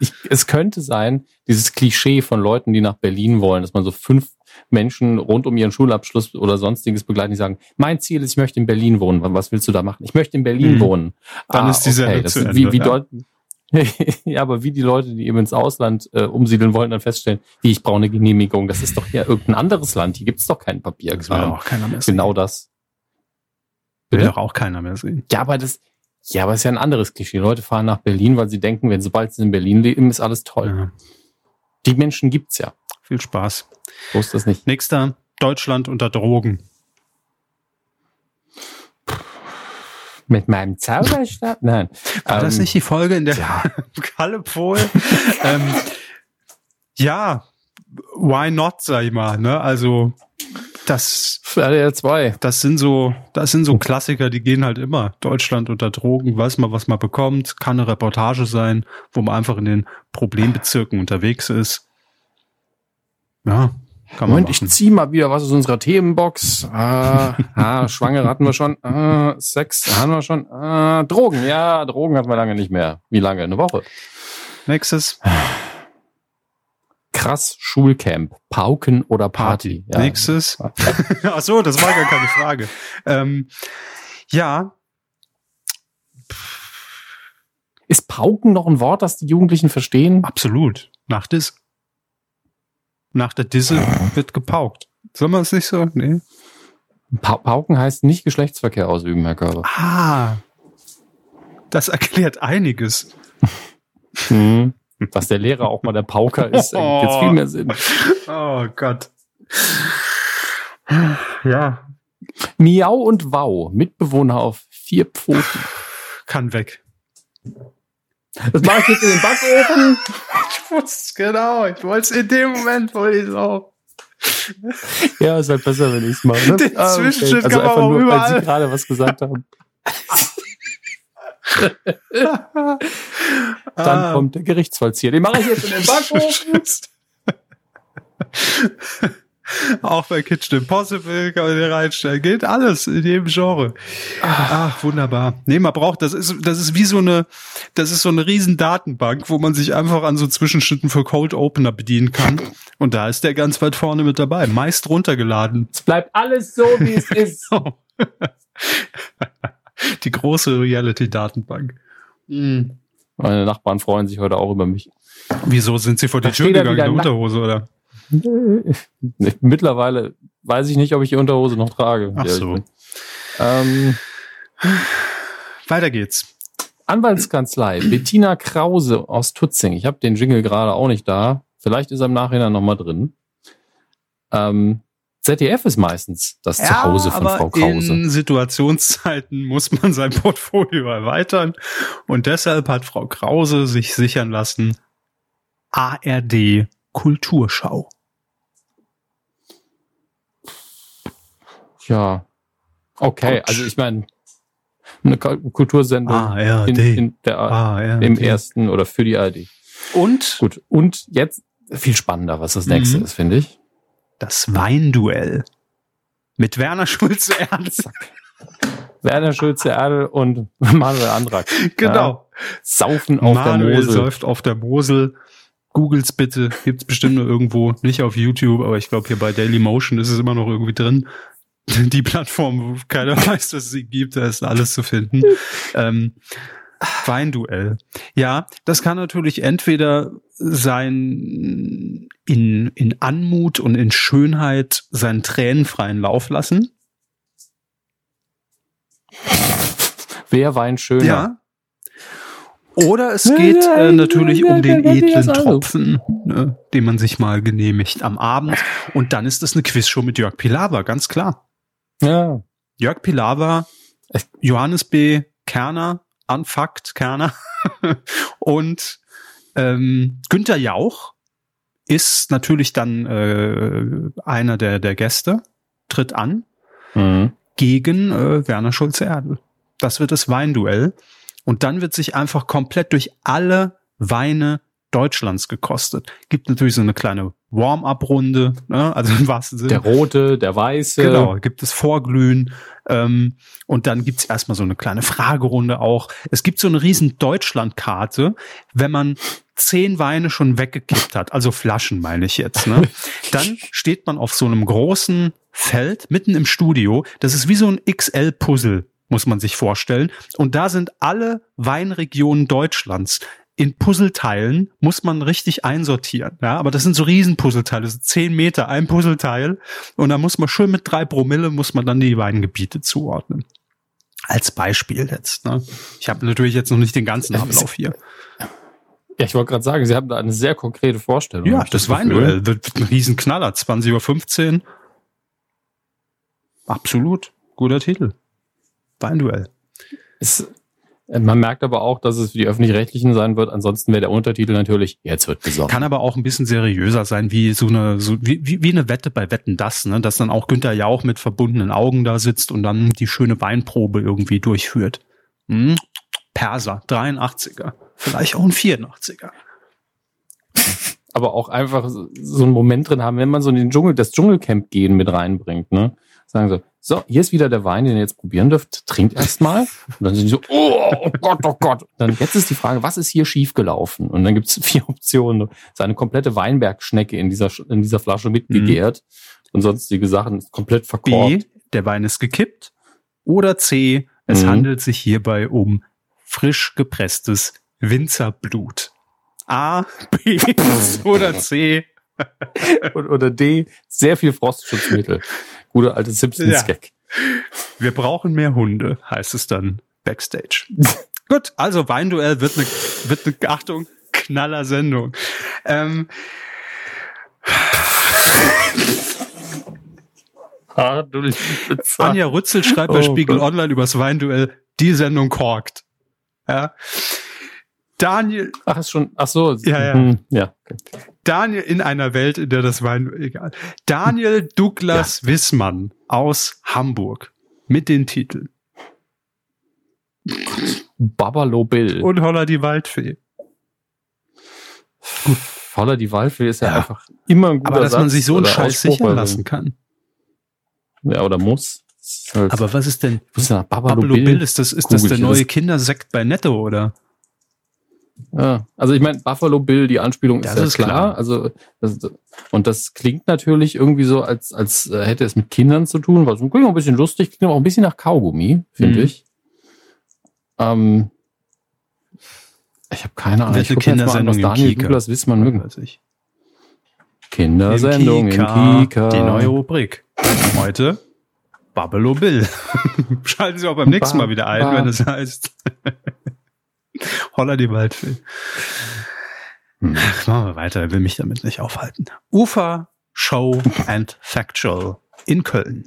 Ich, es könnte sein, dieses Klischee von Leuten, die nach Berlin wollen, dass man so fünf Menschen rund um ihren Schulabschluss oder sonstiges begleiten, die sagen, mein Ziel ist, ich möchte in Berlin wohnen. Was willst du da machen? Ich möchte in Berlin hm. wohnen. Dann ah, ist diese okay. das ist wie, wie ja. ja, aber wie die Leute, die eben ins Ausland äh, umsiedeln wollen, dann feststellen, wie ich brauche eine Genehmigung. Das ist doch ja irgendein anderes Land. Hier gibt's doch kein Papier. Das will auch keiner mehr sehen. Genau das. Will doch auch keiner mehr sehen. Ja, aber das, ja, aber es ist ja ein anderes Klischee. Leute fahren nach Berlin, weil sie denken, wenn sobald sie in Berlin leben, ist alles toll. Ja. Die Menschen gibt's ja. Viel Spaß. So ist das nicht. Nächster, Deutschland unter Drogen. Mit meinem Zauberstab? Nein. War ähm, das nicht die Folge in der ja. Kalle Pol? ähm, ja, why not, sag ich mal, ne? Also, das, RDR 2. Das sind so, das sind so Klassiker, die gehen halt immer. Deutschland unter Drogen, weiß man, was man bekommt, kann eine Reportage sein, wo man einfach in den Problembezirken unterwegs ist. Ja, Kann Moment, ich zieh mal wieder was aus unserer Themenbox. Ah, ah, Schwangere hatten wir schon. Ah, Sex hatten wir schon. Ah, Drogen, ja, Drogen hatten wir lange nicht mehr. Wie lange? Eine Woche. Nächstes. Krass Schulcamp. Pauken oder Party? Ja. Nächstes. Ach so, das war gar keine Frage. Ähm, ja. Ist Pauken noch ein Wort, das die Jugendlichen verstehen? Absolut. Nach Dis. Nach der Disse wird gepaukt. Soll man es nicht so? Nee. Pa Pauken heißt nicht Geschlechtsverkehr ausüben, Herr Körber. Ah. Das erklärt einiges. Hm. Dass der Lehrer auch mal der Pauker ist, ergibt jetzt viel mehr Sinn. Oh Gott. Ja. Miau und Wow, Mitbewohner auf vier Pfoten. Kann weg. Das mache ich jetzt in den Backofen. Wusste genau. Ich wollte es in dem Moment, wollte ich es auch. Ja, ist halt besser, wenn ich es mache. Ne? Den ah, Zwischenschritt okay. also kann man nur, überall. weil Sie gerade was gesagt haben. Dann ah. kommt der Gerichtsvollzieher. Den mache ich jetzt in den Backofen. Auch bei Kitchen Impossible kann man den reinstellen. Geht alles in jedem Genre. Ach, wunderbar. Nee, man braucht, das ist, das ist wie so eine, das ist so eine riesen Datenbank, wo man sich einfach an so Zwischenschnitten für Cold Opener bedienen kann. Und da ist der ganz weit vorne mit dabei. Meist runtergeladen. Es bleibt alles so, wie es ist. Die große Reality-Datenbank. Mhm. Meine Nachbarn freuen sich heute auch über mich. Wieso sind sie vor die Tür gegangen in der Unterhose, oder? Mittlerweile weiß ich nicht, ob ich die Unterhose noch trage. Ach so. Ähm, Weiter geht's. Anwaltskanzlei Bettina Krause aus Tutzing. Ich habe den Jingle gerade auch nicht da. Vielleicht ist er im Nachhinein nochmal drin. Ähm, ZDF ist meistens das ja, Zuhause von Frau Krause. In Situationszeiten muss man sein Portfolio erweitern. Und deshalb hat Frau Krause sich sichern lassen, ARD Kulturschau. Ja. Okay, Gott. also ich meine, eine Kultursendung ARD. In, in der, ARD. im ersten oder für die ARD. Und? Gut. Und jetzt viel spannender, was das nächste mhm. ist, finde ich. Das Weinduell. Mit Werner Schulze-Erdl. Werner Schulze-Erdl und Manuel Andrak. Genau. Ja. Saufen auf Manuel der Mosel. säuft auf der Mosel. Googles bitte. Gibt's bestimmt nur irgendwo. Nicht auf YouTube, aber ich glaube hier bei Daily Motion ist es immer noch irgendwie drin. die Plattform, wo keiner weiß, dass es sie gibt, da ist alles zu finden. ähm, Weinduell. Ja, das kann natürlich entweder sein in, in Anmut und in Schönheit seinen tränenfreien Lauf lassen. Wer Wein schöner? Ja. Oder es geht äh, natürlich um den edlen Tropfen, ne, den man sich mal genehmigt am Abend. Und dann ist das eine Quizshow mit Jörg Pilawa, ganz klar. Ja. Jörg Pilawa, Johannes B. Kerner, Unfucked Kerner und ähm, Günther Jauch ist natürlich dann äh, einer der, der Gäste, tritt an mhm. gegen äh, Werner Schulze-Erdl. Das wird das Weinduell. Und dann wird sich einfach komplett durch alle Weine Deutschlands gekostet. Gibt natürlich so eine kleine Warm-up-Runde, ne? also im wahrsten Sinne. Der rote, der weiße. Genau, gibt es Vorglühen. Ähm, und dann gibt's erstmal so eine kleine Fragerunde auch. Es gibt so eine riesen Deutschlandkarte, wenn man zehn Weine schon weggekippt hat, also Flaschen meine ich jetzt, ne? dann steht man auf so einem großen Feld mitten im Studio. Das ist wie so ein XL-Puzzle muss man sich vorstellen. Und da sind alle Weinregionen Deutschlands in Puzzleteilen muss man richtig einsortieren. Ja, aber das sind so Riesenpuzzleteile, so zehn Meter ein Puzzleteil. Und da muss man schön mit drei Promille muss man dann die beiden Gebiete zuordnen. Als Beispiel jetzt. Ne? Ich habe natürlich jetzt noch nicht den ganzen äh, Ablauf hier. Ja, ich wollte gerade sagen, Sie haben da eine sehr konkrete Vorstellung. Ja, das, das Weinduell wird ein Riesenknaller. 20.15 Uhr. Absolut. Guter Titel. Weinduell. Es, man merkt aber auch, dass es für die Öffentlich-Rechtlichen sein wird. Ansonsten wäre der Untertitel natürlich, jetzt wird gesungen. Kann aber auch ein bisschen seriöser sein, wie so eine, so, wie, wie, wie eine Wette bei Wetten das, ne? Dass dann auch Günther Jauch mit verbundenen Augen da sitzt und dann die schöne Weinprobe irgendwie durchführt. Hm? Perser, 83er. Vielleicht auch ein 84er. aber auch einfach so einen Moment drin haben, wenn man so in den Dschungel, das Dschungelcamp gehen mit reinbringt, ne? Sagen so, so, hier ist wieder der Wein, den ihr jetzt probieren dürft. Trinkt erst mal. Und dann sind die so, oh, oh Gott, oh Gott. Dann jetzt ist die Frage, was ist hier schiefgelaufen? Und dann gibt's vier Optionen. Seine komplette Weinbergschnecke in dieser, in dieser Flasche mitgegärt mhm. und sonstige Sachen komplett verkorkt. B, der Wein ist gekippt. Oder C, es mhm. handelt sich hierbei um frisch gepresstes Winzerblut. A, B oder C. oder D, sehr viel Frostschutzmittel. Guter alte Simpsons-Gag. Ja. Wir brauchen mehr Hunde, heißt es dann backstage. Gut, also Weinduell wird eine, wird eine Achtung, knaller Sendung. Ähm, Anja Rützel schreibt bei oh Spiegel Gott. Online übers Weinduell, die Sendung korkt. Ja. Daniel. Ach, ist schon, ach so. Ja, ja. Hm, ja. Daniel in einer Welt, in der das Wein, egal. Daniel Douglas ja. Wissmann aus Hamburg mit den Titeln. Babalo Bill. Und Holla die Waldfee. Gut. Holla die Waldfee ist ja, ja, einfach immer ein guter Aber dass Satz man sich so einen Scheiß sichern lassen kann. Ja, oder muss. Halt Aber was ist denn? Was ist Babalo, Babalo Bill? Bill? Ist das, ist das der neue Kindersekt bei Netto, oder? Ja, also ich meine, Buffalo Bill, die Anspielung ist ja ist klar. klar. Also das, und das klingt natürlich irgendwie so, als als äh, hätte es mit Kindern zu tun, weil es klingt auch ein bisschen lustig, klingt auch ein bisschen nach Kaugummi, finde mhm. ich. Ähm, ich habe keine Ahnung. Welche ich Kindersendung an, was Daniel Kika. Douglas Wissen mögen. Weiß ich. Kindersendung im Kika, im Kika. Die neue Rubrik. Heute Buffalo Bill. Schalten Sie auch beim nächsten Mal wieder ein, wenn es heißt. Holla die Waldfee. Hm. Ach, machen wir weiter, er will mich damit nicht aufhalten. Ufer Show and Factual in Köln.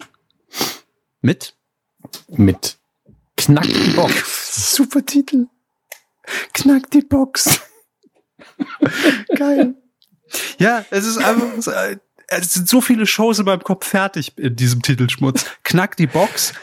Mit? Mit Knack die Box. Super Titel. Knack die Box. Geil. Ja, es ist einfach, es sind so viele Shows in meinem Kopf fertig in diesem Titelschmutz. Knack die Box,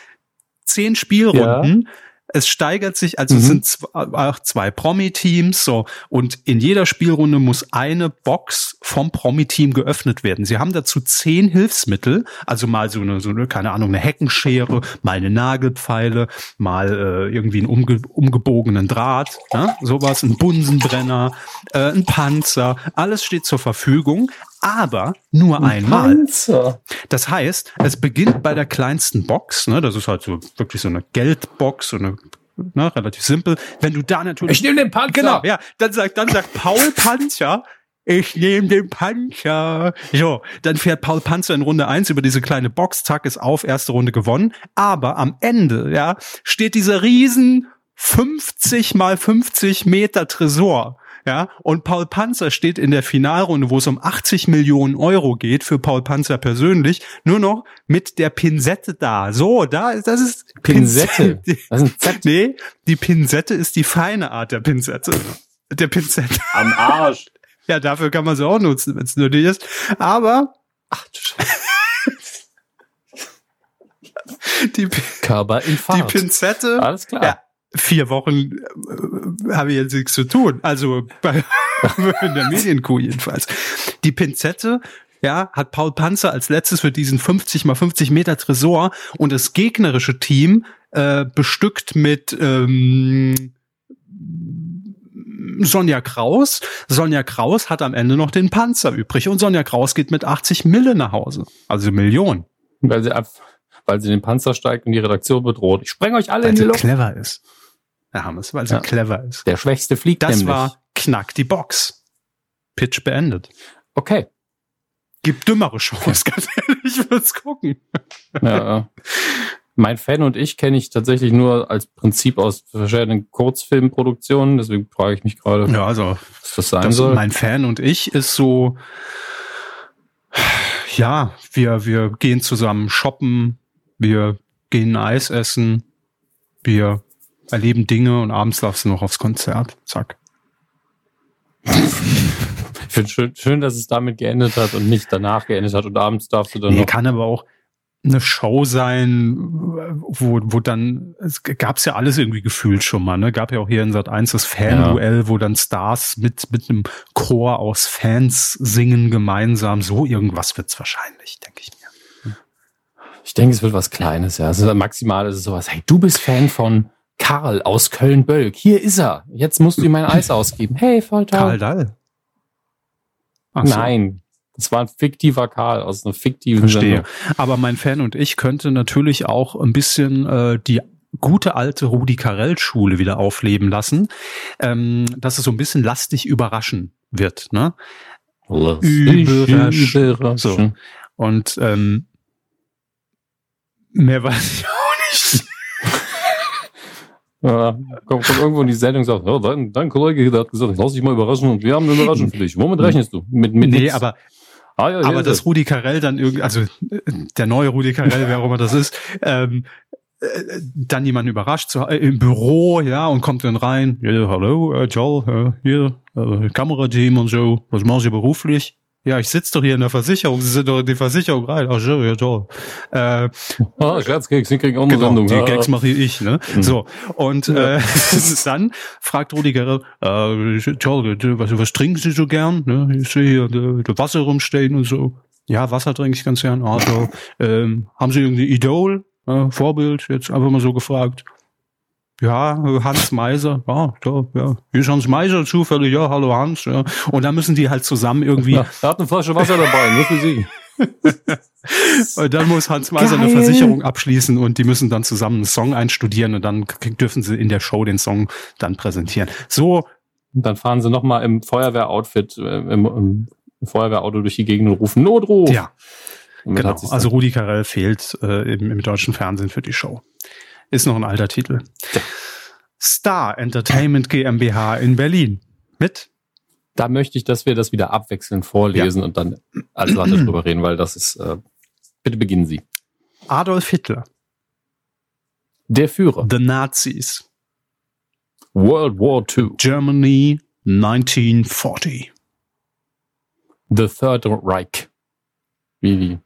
zehn Spielrunden. Ja es steigert sich, also mhm. es sind auch zwei Promi-Teams, so, und in jeder Spielrunde muss eine Box vom Promi-Team geöffnet werden. Sie haben dazu zehn Hilfsmittel, also mal so eine, so eine, keine Ahnung, eine Heckenschere, mal eine Nagelpfeile, mal äh, irgendwie einen umge umgebogenen Draht, ne? sowas, ein Bunsenbrenner, äh, ein Panzer, alles steht zur Verfügung, aber nur ein einmal. Panzer. Das heißt, es beginnt bei der kleinsten Box, ne, das ist halt so wirklich so eine Geldbox, so eine ne, relativ simpel. Wenn du da natürlich Ich nehme den Panzer. Genau, ja, dann sagt dann sagt Paul Panzer ich nehme den Panzer. So, dann fährt Paul Panzer in Runde eins über diese kleine Box, zack, ist auf, erste Runde gewonnen. Aber am Ende, ja, steht dieser riesen 50 mal 50 Meter Tresor ja, und Paul Panzer steht in der Finalrunde, wo es um 80 Millionen Euro geht für Paul Panzer persönlich, nur noch mit der Pinzette da. So, da, das ist Pinzette. Pinzette. Das ist ein Z. Nee, die Pinzette ist die feine Art der Pinzette. Der Pinzette. Am Arsch. Ja, dafür kann man sie auch nutzen, wenn es nötig ist. Aber, ach du Scheiße. Die, die Pinzette. Alles klar. Ja, vier Wochen äh, habe ich jetzt nichts zu tun. Also bei, in der Medienkuh jedenfalls. Die Pinzette ja, hat Paul Panzer als letztes für diesen 50 mal 50 Meter Tresor und das gegnerische Team äh, bestückt mit ähm, Sonja Kraus. Sonja Kraus hat am Ende noch den Panzer übrig und Sonja Kraus geht mit 80 Mille nach Hause. Also Millionen. Weil sie, ab, weil sie den Panzer steigt und die Redaktion bedroht. Ich spreng euch alle weil in die Luft. clever ist. Herr Hammes, weil sie ja. clever ist. Der Schwächste fliegt Das nämlich. war Knack die Box. Pitch beendet. Okay. Gibt dümmere Shows, ganz ehrlich, ich würde gucken. Ja. Mein Fan und ich kenne ich tatsächlich nur als Prinzip aus verschiedenen Kurzfilmproduktionen, deswegen frage ich mich gerade, ja, also, was das sein das soll. Mein Fan und ich ist so, ja, wir, wir gehen zusammen shoppen, wir gehen Eis essen, wir erleben Dinge und abends darfst du noch aufs Konzert. Zack. Ich finde schön, schön, dass es damit geendet hat und nicht danach geendet hat und abends darfst du dann nee, noch. kann aber auch, eine Show sein, wo, wo dann, es gab's ja alles irgendwie gefühlt schon mal, ne? Gab ja auch hier in Sat 1 das Fan-Duell, ja. wo dann Stars mit, mit einem Chor aus Fans singen gemeinsam. So irgendwas wird's wahrscheinlich, denke ich mir. Ich denke, es wird was Kleines, ja. Also maximal ist es sowas, hey, du bist Fan von Karl aus Köln-Bölk. Hier ist er. Jetzt musst du ihm mein Eis ausgeben. Hey, voll toll. Karl Dall. Ach Nein. Das war ein fiktiver Karl aus einer fiktiven Verstehe. Sendung. Aber mein Fan und ich könnte natürlich auch ein bisschen äh, die gute alte Rudi Carell Schule wieder aufleben lassen, ähm, dass es so ein bisschen lastig überraschen wird. Ne? Überraschen. überraschen. So. Und ähm, mehr weiß ich auch nicht. Ja, kommt, kommt irgendwo in die Sendung und sagt, oh, dein, dein Kollege hat gesagt, lass dich mal überraschen und wir haben eine Überraschung für dich. Womit rechnest du? Mit, mit nee, aber Ah, ja, aber das Rudi Carell dann irgendwie, also der neue Rudi Carell, wer auch immer das ist, ähm, äh, dann jemanden überrascht zu, äh, im Büro, ja, und kommt dann rein, ja, hallo, äh, Joel, äh, hier, äh, Kamerateam und so, was machen Sie beruflich? Ja, ich sitze doch hier in der Versicherung. Sie sind doch in die Versicherung rein. Ach so, ja toll. Äh, ah, Scherzkeks, Sie kriegen auch eine genau, Sendung. Die ah. Gags mache ich, ne? Mhm. So. Und ja. äh, dann fragt Rudi Gerl, äh, toll, was, was trinken Sie so gern? Ne? Ich sehe hier das Wasser rumstehen und so. Ja, Wasser trinke ich ganz gern. Also, ähm, haben Sie irgendein Idol? Äh, Vorbild? Jetzt einfach mal so gefragt. Ja, Hans Meiser, ja, da, ja. Hier ist Hans Meiser zufällig, ja, hallo Hans, ja. Und dann müssen die halt zusammen irgendwie. Ja, er hat eine Flasche Wasser dabei, nur für sie. und dann muss Hans Meiser Geil. eine Versicherung abschließen und die müssen dann zusammen einen Song einstudieren und dann dürfen sie in der Show den Song dann präsentieren. So. Und dann fahren sie nochmal im Feuerwehroutfit, äh, im, im Feuerwehrauto durch die Gegend und rufen Notruf. Ja. Genau. Also Rudi Carell fehlt äh, im, im deutschen Fernsehen für die Show. Ist noch ein alter Titel. Star Entertainment GmbH in Berlin. Mit? Da möchte ich, dass wir das wieder abwechselnd vorlesen ja. und dann als Latte drüber reden, weil das ist, äh, bitte beginnen Sie. Adolf Hitler. Der Führer. The Nazis. World War II. Germany 1940. The Third Reich. Wie die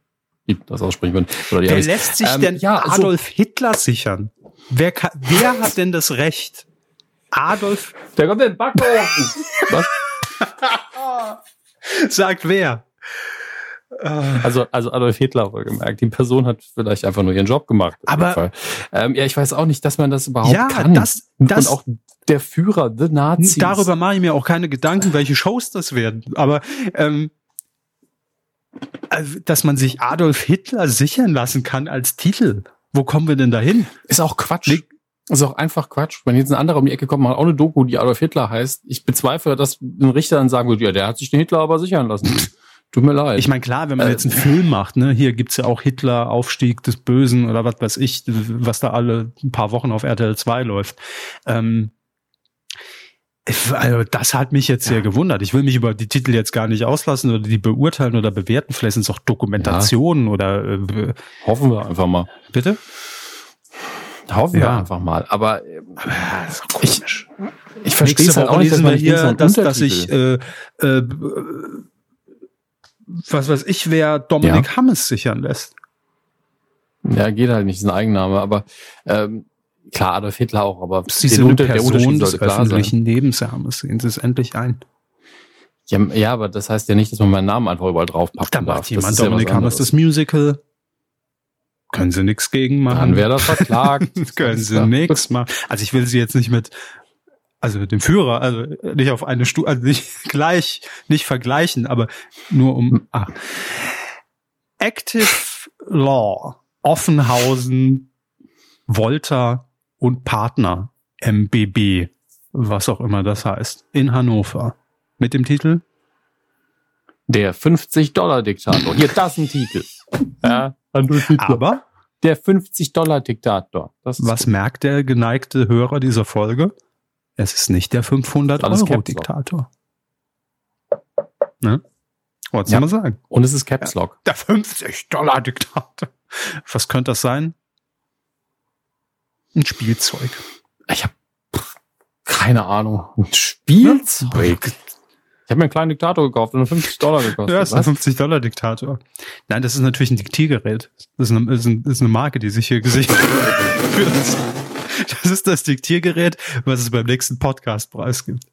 das aussprechen würden. Oder Wer lässt sich ähm, denn ja, Adolf also, Hitler sichern? Wer, kann, wer hat denn das Recht? Adolf. Der kommt in den Backofen. Was? Sagt wer? Also, also Adolf Hitler wohlgemerkt. Die Person hat vielleicht einfach nur ihren Job gemacht. Aber ähm, ja, ich weiß auch nicht, dass man das überhaupt ja, kann. Das, das, Und auch der Führer, the Nazis. Darüber mache ich mir auch keine Gedanken, welche Shows das werden. Aber ähm, dass man sich Adolf Hitler sichern lassen kann als Titel. Wo kommen wir denn dahin? Ist auch Quatsch. Nee. Ist auch einfach Quatsch. Wenn jetzt ein anderer um die Ecke kommt, macht auch eine Doku, die Adolf Hitler heißt. Ich bezweifle, dass ein Richter dann sagen würde, ja, der hat sich den Hitler aber sichern lassen. Tut mir leid. Ich meine, klar, wenn man äh, jetzt einen Film macht, ne, hier gibt's ja auch Hitler, Aufstieg des Bösen oder was weiß ich, was da alle ein paar Wochen auf RTL 2 läuft. Ähm, also das hat mich jetzt sehr gewundert. Ich will mich über die Titel jetzt gar nicht auslassen oder die beurteilen oder bewerten. Vielleicht sind es auch Dokumentationen ja. oder äh, hoffen wir einfach mal. Bitte? Hoffen ja. wir einfach mal. Aber äh, ich, ich verstehe es halt auch nicht, dass man hier, dass, dass ich äh, äh, was weiß ich, wer Dominik ja. Hammes sichern lässt. Ja, geht halt nicht, ist ein Eigenname, aber ähm, Klar, Adolf Hitler auch, aber das ist diese Unter Person des öffentlichen Lebensrahmens. Sehen Sie es endlich ein. Ja, ja, aber das heißt ja nicht, dass man meinen Namen einfach überall drauf packt. Da macht jemand Dominik ja Hammers das Musical. Können Sie nichts gegen machen. Dann wäre das verklagt. Können Sie nichts machen. Also ich will Sie jetzt nicht mit, also mit dem Führer, also nicht auf eine Stufe, also nicht gleich, nicht vergleichen, aber nur um, ah. Active Law, Offenhausen, Volta, und Partner MBB, was auch immer das heißt, in Hannover. Mit dem Titel? Der 50-Dollar-Diktator. Hier, das ist ein Titel. Ja, Aber der 50-Dollar-Diktator. Was merkt der geneigte Hörer dieser Folge? Es ist nicht der 500-Euro-Diktator. Ne? Was soll ja. man sagen? Und es ist Caps Lock. Der 50-Dollar-Diktator. Was könnte das sein? Ein Spielzeug. Ich habe keine Ahnung. Ein Spielzeug? Ich habe mir einen kleinen Diktator gekauft und 50 Dollar gekostet. Ja, das ist ein 50 Dollar Diktator. Nein, das ist natürlich ein Diktiergerät. Das ist eine, ist eine, ist eine Marke, die sich hier gesichert hat. Das ist das Diktiergerät, was es beim nächsten Podcast preisgibt.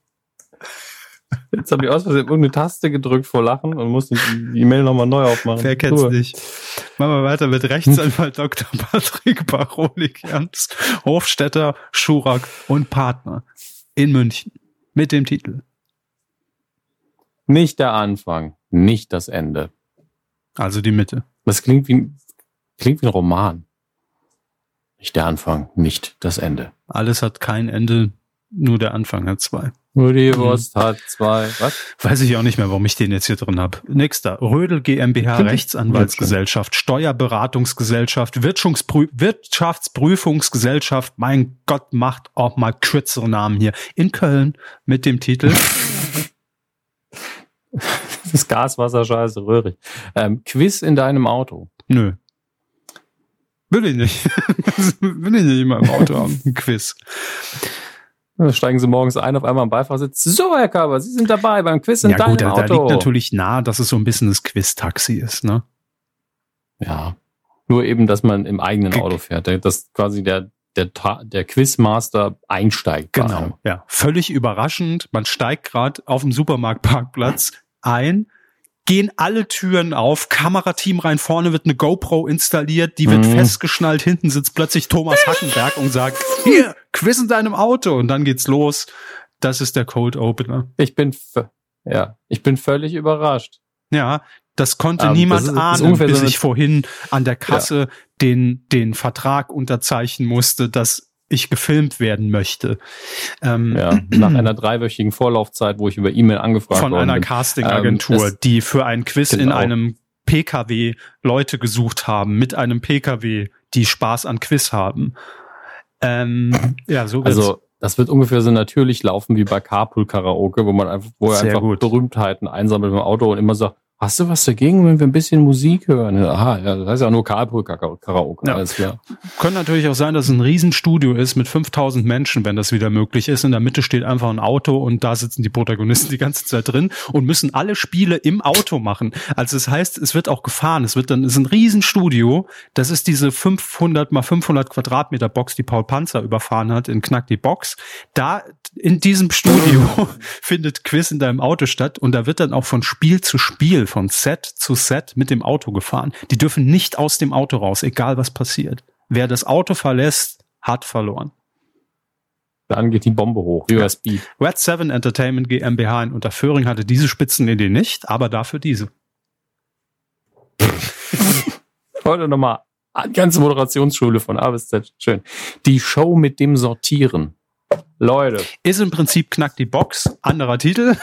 Jetzt habe ich aus Versehen irgendeine Taste gedrückt vor Lachen und musste die E-Mail nochmal neu aufmachen. Wer kennt's Ruhe. nicht? Machen wir weiter mit Rechtsanwalt Dr. Patrick Barolik-Ernst, Hofstetter, Schurak und Partner in München mit dem Titel. Nicht der Anfang, nicht das Ende. Also die Mitte. Das klingt wie, klingt wie ein Roman. Nicht der Anfang, nicht das Ende. Alles hat kein Ende, nur der Anfang hat zwei. Nur die Wurst hm. hat zwei. Was? Weiß ich auch nicht mehr, warum ich den jetzt hier drin habe. Nächster. Rödel GmbH, Rechtsanwaltsgesellschaft, Steuerberatungsgesellschaft, Wirtschaftsprüfungsgesellschaft. Mein Gott, macht auch mal kürzere Namen hier. In Köln mit dem Titel. das Gaswasser scheiße röhrig. Ähm, Quiz in deinem Auto. Nö. Will ich nicht. Will ich nicht immer im Auto haben. Ein Quiz. Dann steigen Sie morgens ein, auf einmal am Beifahrersitz. So, Herr Körber, Sie sind dabei beim Quiz in ja, deinem gut, da, Auto. Da liegt natürlich nahe, dass es so ein bisschen das Quiz-Taxi ist, ne? Ja. Nur eben, dass man im eigenen Auto fährt. Dass quasi der, der, der Quizmaster einsteigt. Genau, ja. Völlig überraschend. Man steigt gerade auf dem Supermarktparkplatz ein, gehen alle Türen auf, Kamerateam rein, vorne wird eine GoPro installiert, die wird mhm. festgeschnallt, hinten sitzt plötzlich Thomas Hackenberg und sagt, hier, Quiz in deinem Auto und dann geht's los. Das ist der Cold Opener. Ich bin, ja, ich bin völlig überrascht. Ja, das konnte um, ähm, niemand das ist, ahnen, bis so ich vorhin an der Kasse ja. den, den Vertrag unterzeichnen musste, dass ich gefilmt werden möchte. Ähm, ja, nach einer dreiwöchigen Vorlaufzeit, wo ich über E-Mail angefragt Von einer Castingagentur, ähm, die für ein Quiz genau. in einem PKW Leute gesucht haben, mit einem PKW, die Spaß an Quiz haben. Ähm, ja, so wird's. Also das wird ungefähr so natürlich laufen wie bei Carpool Karaoke, wo man einfach, wo er einfach gut. Berühmtheiten einsammelt im Auto und immer sagt, Hast du was dagegen, wenn wir ein bisschen Musik hören? Aha, ja, das heißt ja nur Carpool-Karaoke. Ja. Alles klar. Könnte natürlich auch sein, dass es ein Riesenstudio ist mit 5000 Menschen, wenn das wieder möglich ist. In der Mitte steht einfach ein Auto und da sitzen die Protagonisten die ganze Zeit drin und müssen alle Spiele im Auto machen. Also das heißt, es wird auch gefahren. Es wird dann, es ist ein Riesenstudio. Das ist diese 500 mal 500 Quadratmeter Box, die Paul Panzer überfahren hat in Knack die Box. Da in diesem Studio findet Quiz in deinem Auto statt und da wird dann auch von Spiel zu Spiel von Set zu Set mit dem Auto gefahren. Die dürfen nicht aus dem Auto raus, egal was passiert. Wer das Auto verlässt, hat verloren. Dann geht die Bombe hoch. USB. Red 7 Entertainment GmbH in Unterföhring hatte diese Spitzenidee nicht, aber dafür diese. Heute nochmal ganze Moderationsschule von A bis Z. Schön. Die Show mit dem Sortieren. Leute. Ist im Prinzip Knack die Box, anderer Titel.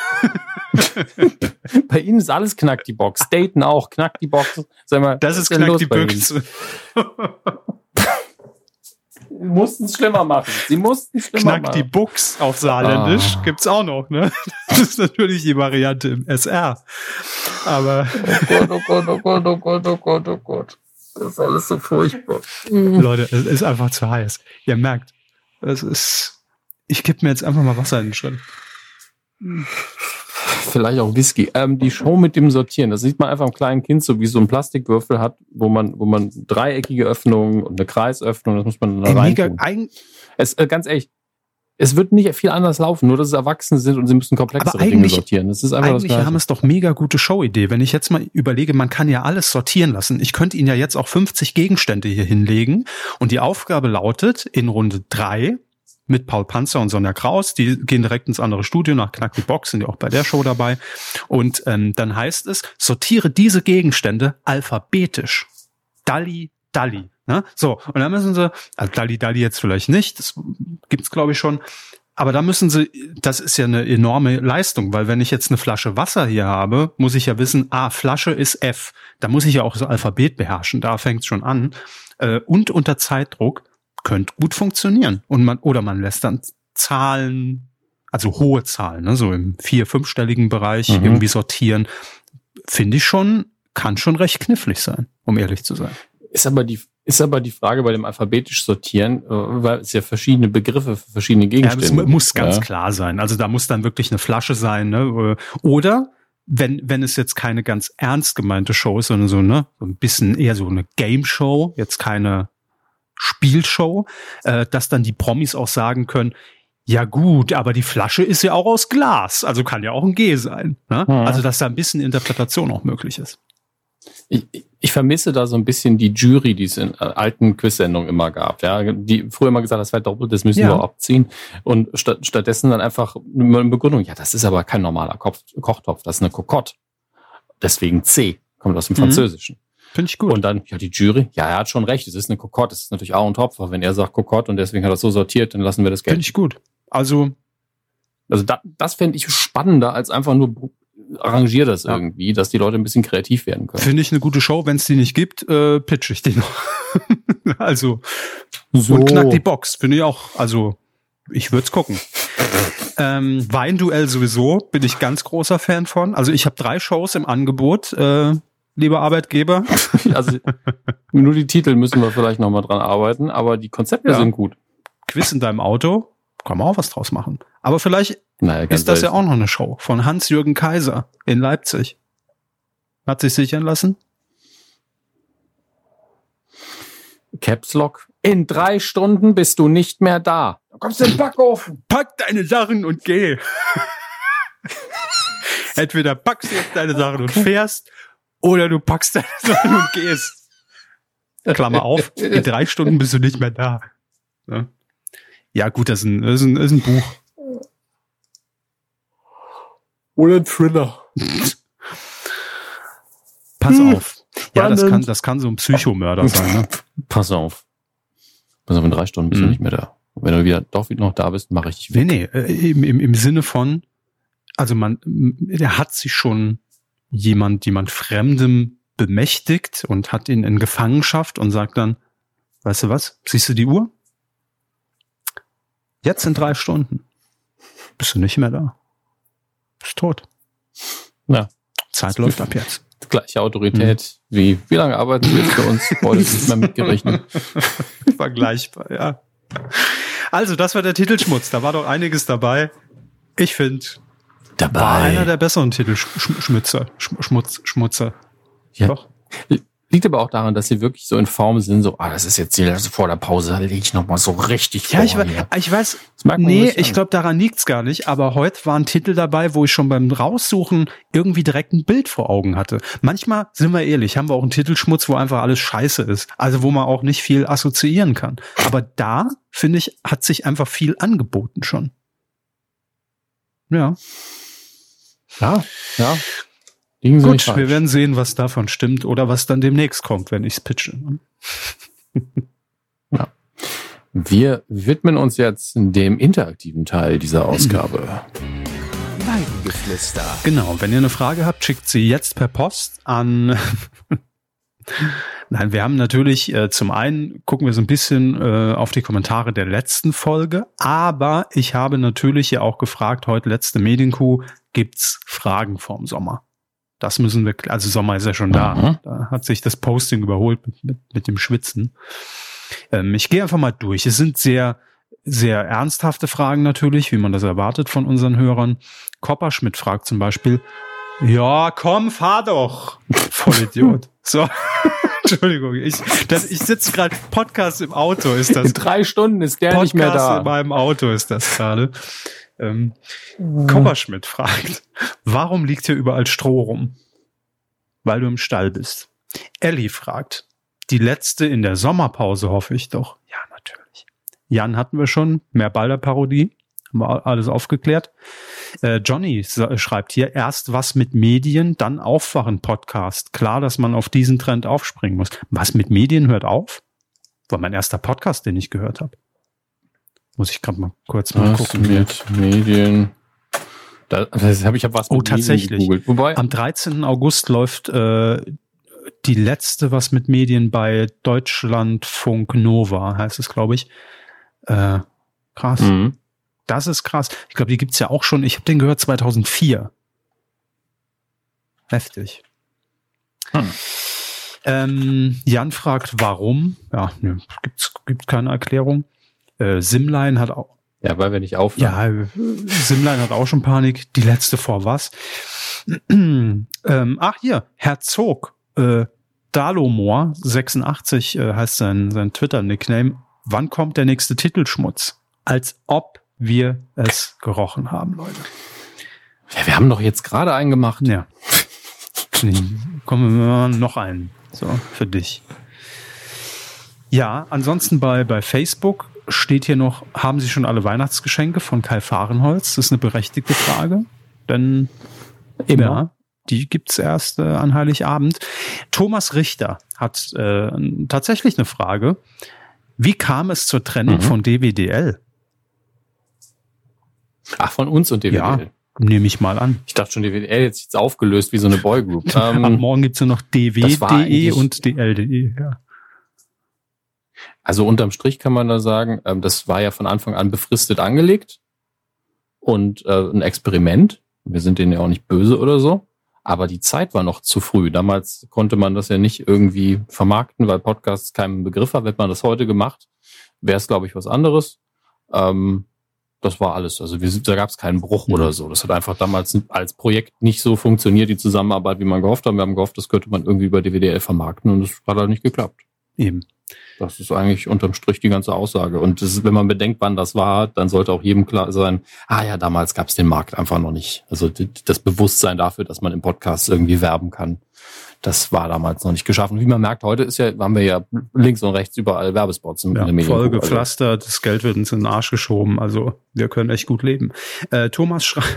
bei Ihnen ist alles Knack die Box. Daten auch, Knack die Box. Sag mal, das ist Knack die Büchse. Sie mussten es schlimmer machen. Sie mussten es schlimmer Knack machen. die Buchs auf Saarländisch ah. gibt's auch noch, ne? Das ist natürlich die Variante im SR. Aber. Oh Gott, oh Gott, oh Gott, oh Gott, oh Gott, oh Gott. Das ist alles so furchtbar. Leute, es ist einfach zu heiß. Ihr merkt, es ist ich kipp mir jetzt einfach mal Wasser in den Schritt. Vielleicht auch Whisky. Ähm, die Show mit dem Sortieren, das sieht man einfach am kleinen Kind so, wie so ein Plastikwürfel hat, wo man, wo man dreieckige Öffnungen und eine Kreisöffnung, das muss man da rein. Es, äh, ganz ehrlich, es wird nicht viel anders laufen, nur dass es Erwachsene sind und sie müssen komplexere Dinge sortieren. Das ist einfach eigentlich das haben es doch mega gute Showidee. Wenn ich jetzt mal überlege, man kann ja alles sortieren lassen. Ich könnte Ihnen ja jetzt auch 50 Gegenstände hier hinlegen und die Aufgabe lautet in Runde drei mit Paul Panzer und Sonja Kraus. Die gehen direkt ins andere Studio nach Knack die Box, sind ja auch bei der Show dabei. Und ähm, dann heißt es, sortiere diese Gegenstände alphabetisch. Dalli, Dalli. Ne? So, und dann müssen sie, also Dalli, Dalli jetzt vielleicht nicht, das gibt's glaube ich schon, aber da müssen sie, das ist ja eine enorme Leistung, weil wenn ich jetzt eine Flasche Wasser hier habe, muss ich ja wissen, ah, Flasche ist F. Da muss ich ja auch so Alphabet beherrschen, da fängt's schon an. Äh, und unter Zeitdruck könnte gut funktionieren. Und man, oder man lässt dann Zahlen, also hohe Zahlen, ne, so im vier-, fünfstelligen Bereich mhm. irgendwie sortieren. Finde ich schon, kann schon recht knifflig sein, um ehrlich zu sein. Ist aber die, Ist aber die Frage bei dem alphabetisch sortieren, äh, weil es ja verschiedene Begriffe für verschiedene Gegenstände. Ja, es muss ganz ja. klar sein. Also da muss dann wirklich eine Flasche sein, ne? Oder wenn, wenn es jetzt keine ganz ernst gemeinte Show ist, sondern so, ne, so ein bisschen eher so eine Game Show, jetzt keine Spielshow, äh, dass dann die Promis auch sagen können, ja gut, aber die Flasche ist ja auch aus Glas, also kann ja auch ein G sein. Ne? Mhm. Also dass da ein bisschen Interpretation auch möglich ist. Ich, ich vermisse da so ein bisschen die Jury, die es in äh, alten Quiz-Sendungen immer gab. Ja, die früher immer gesagt, das wäre doppelt, das müssen ja. wir abziehen. Und statt, stattdessen dann einfach eine Begründung, ja, das ist aber kein normaler Kopf, Kochtopf, das ist eine Cocotte. Deswegen C, kommt aus dem mhm. Finde ich gut. Und dann, ja, die Jury, ja, er hat schon recht, es ist eine Cocotte, es ist natürlich auch ein Topf, aber wenn er sagt Cocotte und deswegen hat er es so sortiert, dann lassen wir das Geld. Finde ich gut. Also, also da, das fände ich spannender, als einfach nur arrangier das ja. irgendwie, dass die Leute ein bisschen kreativ werden können. Finde ich eine gute Show. Wenn es die nicht gibt, äh, pitch ich die noch. also, so. und knack die Box. Finde ich auch. Also, ich würde es gucken. ähm, Weinduell sowieso bin ich ganz großer Fan von. Also ich habe drei Shows im Angebot, äh, lieber Arbeitgeber. also nur die Titel müssen wir vielleicht noch mal dran arbeiten, aber die Konzepte ja. sind gut. Quiz in deinem Auto, kann man auch was draus machen. Aber vielleicht naja, ist das ja auch noch eine Show von Hans-Jürgen Kaiser in Leipzig. Hat sich sichern lassen? Caps Lock. In drei Stunden bist du nicht mehr da. Da kommst du in den Backofen. Pack deine Sachen und geh. Entweder packst du jetzt deine Sachen okay. und fährst, oder du packst deine Sachen und gehst. Klammer auf, in drei Stunden bist du nicht mehr da. Ja, ja gut, das ist ein, das ist ein, das ist ein Buch. Oder ein Thriller. Pass hm, auf. Ja, das kann, das kann so ein Psychomörder sein. Ne? Pass auf. Pass auf, in drei Stunden bist hm. du nicht mehr da. Und wenn du wieder doch wieder noch da bist, mache ich dich weg. Nee, nee, äh, im, im, im Sinne von, also man, der hat sich schon jemand, jemand Fremdem bemächtigt und hat ihn in Gefangenschaft und sagt dann, weißt du was, siehst du die Uhr? Jetzt in drei Stunden bist du nicht mehr da. Bist tot. Ja. Zeit läuft ab jetzt. Gleiche Autorität hm. wie, wie lange arbeiten jetzt für uns? Heute nicht mehr mitgerechnet. Vergleichbar, ja. Also, das war der Titelschmutz. Da war doch einiges dabei. Ich finde, dabei. War einer der besseren Titelschmutzer. Schmutz, Schmutzer. Ja. Doch. Liegt aber auch daran, dass sie wirklich so in Form sind, so, ah, das ist jetzt hier also vor der Pause, da lege ich nochmal so richtig ja, vor. Ja, ich, ich weiß, nee, ich glaube, daran liegt's gar nicht, aber heute waren Titel dabei, wo ich schon beim Raussuchen irgendwie direkt ein Bild vor Augen hatte. Manchmal, sind wir ehrlich, haben wir auch einen Titelschmutz, wo einfach alles scheiße ist. Also wo man auch nicht viel assoziieren kann. Aber da, finde ich, hat sich einfach viel angeboten schon. Ja. Ja, ja. Liegen Sie Gut, wir werden sehen, was davon stimmt oder was dann demnächst kommt, wenn ich es pitche. ja. Wir widmen uns jetzt dem interaktiven Teil dieser Ausgabe. Weidengeflüster. Genau, wenn ihr eine Frage habt, schickt sie jetzt per Post an. Nein, wir haben natürlich äh, zum einen gucken wir so ein bisschen äh, auf die Kommentare der letzten Folge, aber ich habe natürlich ja auch gefragt, heute letzte Medienkuh, gibt's Fragen vorm Sommer? Das müssen wir, also Sommer ist ja schon da. Mhm. Da hat sich das Posting überholt mit, mit, mit dem Schwitzen. Ähm, ich gehe einfach mal durch. Es sind sehr, sehr ernsthafte Fragen natürlich, wie man das erwartet von unseren Hörern. Kopperschmidt fragt zum Beispiel, ja, komm, fahr doch. Vollidiot. So. Entschuldigung, ich, das, ich sitze gerade Podcast im Auto, ist das. In drei Stunden ist der Podcast nicht mehr da. in meinem Auto ist das gerade. Ähm, mhm. Kopperschmidt fragt, warum liegt hier überall Stroh rum? Weil du im Stall bist. Ellie fragt, die letzte in der Sommerpause hoffe ich doch. Ja, natürlich. Jan hatten wir schon, mehr Balder-Parodie. Haben wir alles aufgeklärt. Äh, Johnny schreibt hier, erst was mit Medien, dann Aufwachen-Podcast. Klar, dass man auf diesen Trend aufspringen muss. Was mit Medien hört auf? War mein erster Podcast, den ich gehört habe. Muss ich gerade mal kurz mal was gucken. Mit Medien. Da, das habe ich ja was oh, tatsächlich. Wobei am 13. August läuft äh, die letzte was mit Medien bei Deutschlandfunk Nova, heißt es, glaube ich. Äh, krass. Mhm. Das ist krass. Ich glaube, die gibt's ja auch schon. Ich habe den gehört 2004. Heftig. Hm. Ähm, Jan fragt, warum? Ja, ne, gibt's, gibt keine Erklärung. Äh, Simline hat auch. Ja, weil wir nicht aufhören. Ja, Simline hat auch schon Panik. Die letzte vor was? ähm, ach, hier, Herzog. Äh, Dalomor 86 äh, heißt sein, sein Twitter-Nickname. Wann kommt der nächste Titelschmutz? Als ob wir es gerochen haben, Leute. Ja, wir haben doch jetzt gerade einen gemacht. Ja. Kommen wir noch einen. So, für dich. Ja, ansonsten bei, bei Facebook steht hier noch, haben Sie schon alle Weihnachtsgeschenke von Kai Fahrenholz? Das ist eine berechtigte Frage. Denn Immer. Ja, die gibt's erst äh, an Heiligabend. Thomas Richter hat äh, tatsächlich eine Frage. Wie kam es zur Trennung mhm. von DWDL? Ach, von uns und DWDL. Ja, nehme ich mal an. Ich dachte schon, DWDL jetzt jetzt aufgelöst wie so eine Boygroup. ähm, Am Morgen gibt's nur noch DW.de und DL.de. Ja. Also unterm Strich kann man da sagen, ähm, das war ja von Anfang an befristet angelegt und äh, ein Experiment. Wir sind denen ja auch nicht böse oder so. Aber die Zeit war noch zu früh. Damals konnte man das ja nicht irgendwie vermarkten, weil Podcasts keinen Begriff hat. Hätte man das heute gemacht, wäre es, glaube ich, was anderes. Ähm, das war alles. Also wir, da gab es keinen Bruch mhm. oder so. Das hat einfach damals als Projekt nicht so funktioniert, die Zusammenarbeit, wie man gehofft hat. Wir haben gehofft, das könnte man irgendwie über DWDL vermarkten und das hat halt nicht geklappt. Eben. Das ist eigentlich unterm Strich die ganze Aussage. Und ist, wenn man bedenkt, wann das war, dann sollte auch jedem klar sein, ah ja, damals gab es den Markt einfach noch nicht. Also das Bewusstsein dafür, dass man im Podcast irgendwie werben kann, das war damals noch nicht geschaffen. Wie man merkt, heute ist ja, haben wir ja links und rechts überall Werbespots in, ja, in Medien. Voll gepflastert, das Geld wird uns in den Arsch geschoben. Also wir können echt gut leben. Äh, Thomas schreibt,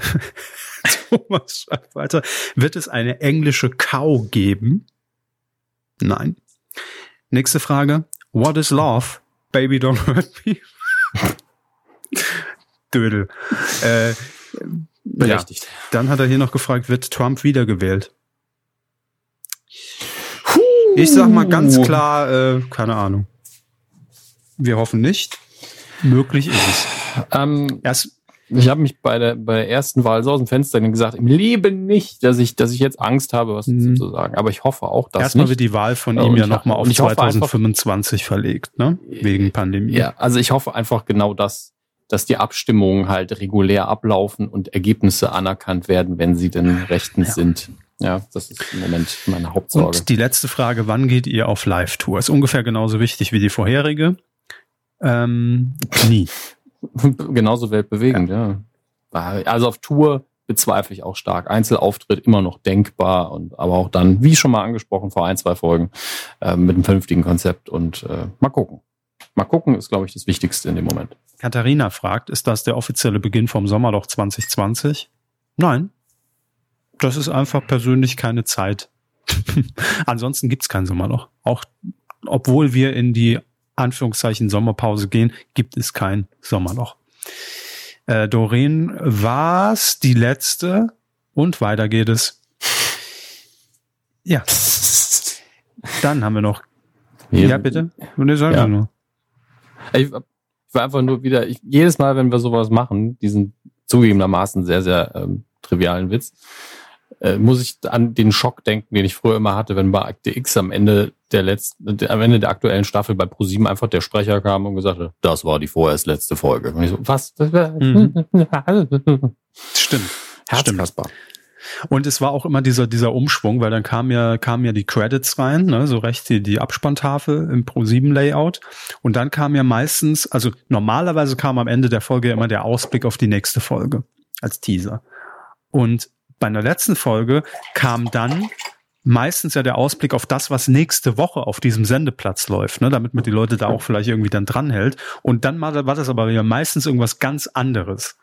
Thomas schreibt weiter, wird es eine englische Cow geben? Nein. Nächste Frage. What is love? Baby don't hurt me. Dödel. Äh, Berechtigt. Ja. Dann hat er hier noch gefragt, wird Trump wiedergewählt? Ich sag mal ganz klar, äh, keine Ahnung. Wir hoffen nicht. Möglich ist es. Ähm, Erst ich habe mich bei der, bei der ersten Wahl so aus dem Fenster gesagt, im Leben nicht, dass ich, dass ich jetzt Angst habe, was mhm. zu sagen. Aber ich hoffe auch, dass Erstmal nicht. wird die Wahl von ihm ja nochmal auf 2025 einfach, verlegt, ne? Wegen Pandemie. Ja, also ich hoffe einfach genau das, dass die Abstimmungen halt regulär ablaufen und Ergebnisse anerkannt werden, wenn sie denn rechtens ja. sind. Ja, das ist im Moment meine Hauptsorge. Und die letzte Frage, wann geht ihr auf Live-Tour? Ist ungefähr genauso wichtig wie die vorherige. Ähm, nie. Genauso weltbewegend, ja. ja. Also auf Tour bezweifle ich auch stark. Einzelauftritt immer noch denkbar und aber auch dann, wie schon mal angesprochen, vor ein, zwei Folgen, äh, mit einem vernünftigen Konzept und äh, mal gucken. Mal gucken ist, glaube ich, das Wichtigste in dem Moment. Katharina fragt, ist das der offizielle Beginn vom Sommerloch 2020? Nein. Das ist einfach persönlich keine Zeit. Ansonsten gibt's kein Sommerloch. Auch obwohl wir in die Anführungszeichen Sommerpause gehen, gibt es kein Sommerloch. Äh, Doreen war's die letzte und weiter geht es. Ja. Dann haben wir noch. Ja, bitte. Nee, sagen ja. nur. Ich, ich war einfach nur wieder, ich, jedes Mal, wenn wir sowas machen, diesen zugegebenermaßen sehr, sehr ähm, trivialen Witz, äh, muss ich an den Schock denken, den ich früher immer hatte, wenn bei Akte X am Ende der letzten, am Ende der aktuellen Staffel bei ProSieben einfach der Sprecher kam und gesagt hat, das war die vorerst letzte Folge. Und ich so, was? Mhm. Stimmt. Herzkasper. Und es war auch immer dieser, dieser Umschwung, weil dann kam ja, kamen ja die Credits rein, ne, so rechts die, die Abspanntafel im Pro7 Layout. Und dann kam ja meistens, also normalerweise kam am Ende der Folge immer der Ausblick auf die nächste Folge als Teaser. Und bei einer letzten Folge kam dann meistens ja der Ausblick auf das, was nächste Woche auf diesem Sendeplatz läuft, ne, damit man die Leute da auch vielleicht irgendwie dann dranhält. Und dann war, das aber ja meistens irgendwas ganz anderes.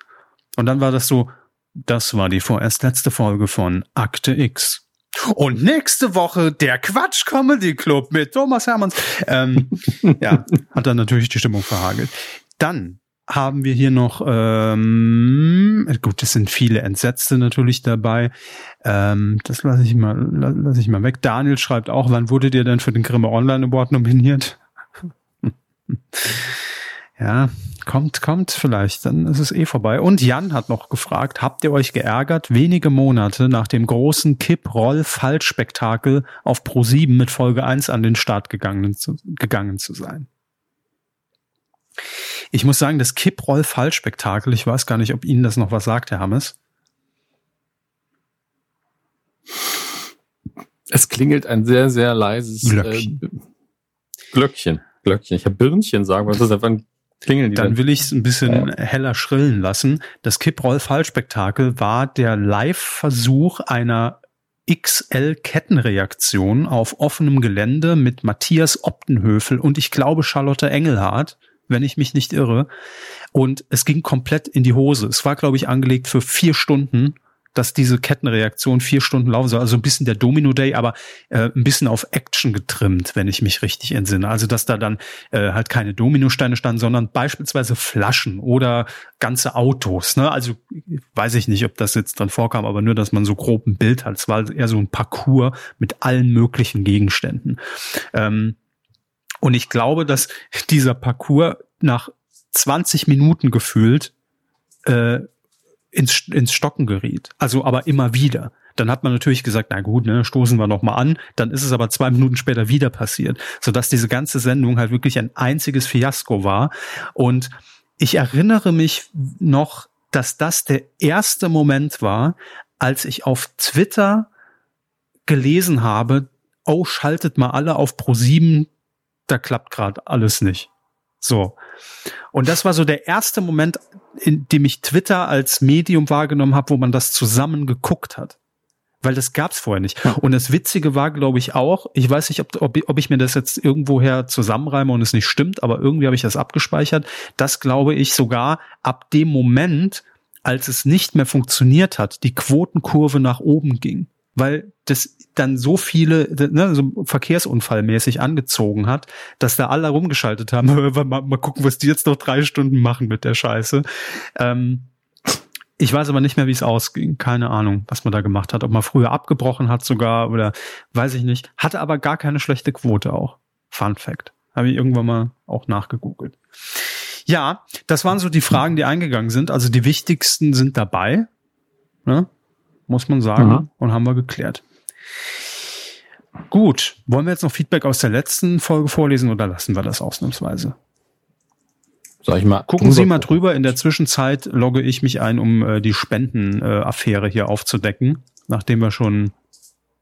Und dann war das so, das war die vorerst letzte Folge von Akte X. Und nächste Woche der Quatsch Comedy Club mit Thomas Hermanns. Ähm, ja, hat dann natürlich die Stimmung verhagelt. Dann haben wir hier noch, ähm, gut, es sind viele Entsetzte natürlich dabei. Ähm, das lasse ich mal, lasse ich mal weg. Daniel schreibt auch, wann wurdet ihr denn für den Grimme Online Award nominiert? ja, kommt, kommt vielleicht, dann ist es eh vorbei. Und Jan hat noch gefragt, habt ihr euch geärgert, wenige Monate nach dem großen Kipp-Roll-Fallspektakel auf Pro7 mit Folge 1 an den Start gegangen zu, gegangen zu sein? Ich muss sagen, das Kipp-Roll-Fallspektakel, ich weiß gar nicht, ob Ihnen das noch was sagt, Herr Hammes. Es klingelt ein sehr, sehr leises Glöckchen. Äh, Glöckchen. Glöckchen. Ich habe Birnchen sagen, was ist einfach ein Klingeln die Dann denn? will ich es ein bisschen ja. heller schrillen lassen. Das Kipproll-Fallspektakel war der Live-Versuch einer XL-Kettenreaktion auf offenem Gelände mit Matthias Optenhöfel und ich glaube Charlotte Engelhardt, wenn ich mich nicht irre. Und es ging komplett in die Hose. Es war, glaube ich, angelegt für vier Stunden dass diese Kettenreaktion vier Stunden laufen soll. Also ein bisschen der Domino Day, aber äh, ein bisschen auf Action getrimmt, wenn ich mich richtig entsinne. Also dass da dann äh, halt keine Dominosteine standen, sondern beispielsweise Flaschen oder ganze Autos. Ne? Also weiß ich nicht, ob das jetzt dann vorkam, aber nur, dass man so grob ein Bild hat. Es war eher so ein Parcours mit allen möglichen Gegenständen. Ähm, und ich glaube, dass dieser Parcours nach 20 Minuten gefühlt äh, ins, ins Stocken geriet. Also aber immer wieder. Dann hat man natürlich gesagt, na gut, ne, stoßen wir noch mal an. Dann ist es aber zwei Minuten später wieder passiert, sodass diese ganze Sendung halt wirklich ein einziges Fiasko war. Und ich erinnere mich noch, dass das der erste Moment war, als ich auf Twitter gelesen habe, oh, schaltet mal alle auf Pro 7, da klappt gerade alles nicht. So. Und das war so der erste Moment, in dem ich Twitter als Medium wahrgenommen habe, wo man das zusammen geguckt hat. Weil das gab's vorher nicht. Und das Witzige war, glaube ich, auch, ich weiß nicht, ob, ob, ob ich mir das jetzt irgendwoher zusammenreime und es nicht stimmt, aber irgendwie habe ich das abgespeichert, dass, glaube ich, sogar ab dem Moment, als es nicht mehr funktioniert hat, die Quotenkurve nach oben ging weil das dann so viele, ne, so verkehrsunfallmäßig angezogen hat, dass da alle rumgeschaltet haben, mal, mal gucken, was die jetzt noch drei Stunden machen mit der Scheiße. Ähm, ich weiß aber nicht mehr, wie es ausging. Keine Ahnung, was man da gemacht hat. Ob man früher abgebrochen hat sogar oder weiß ich nicht. Hatte aber gar keine schlechte Quote auch. Fun Fact. Habe ich irgendwann mal auch nachgegoogelt. Ja, das waren so die Fragen, die eingegangen sind. Also die wichtigsten sind dabei. Ne? Muss man sagen, mhm. und haben wir geklärt. Gut, wollen wir jetzt noch Feedback aus der letzten Folge vorlesen oder lassen wir das ausnahmsweise? Sag ich mal. Gucken Sie mal drüber. In der Zwischenzeit logge ich mich ein, um äh, die Spendenaffäre äh, hier aufzudecken, nachdem wir schon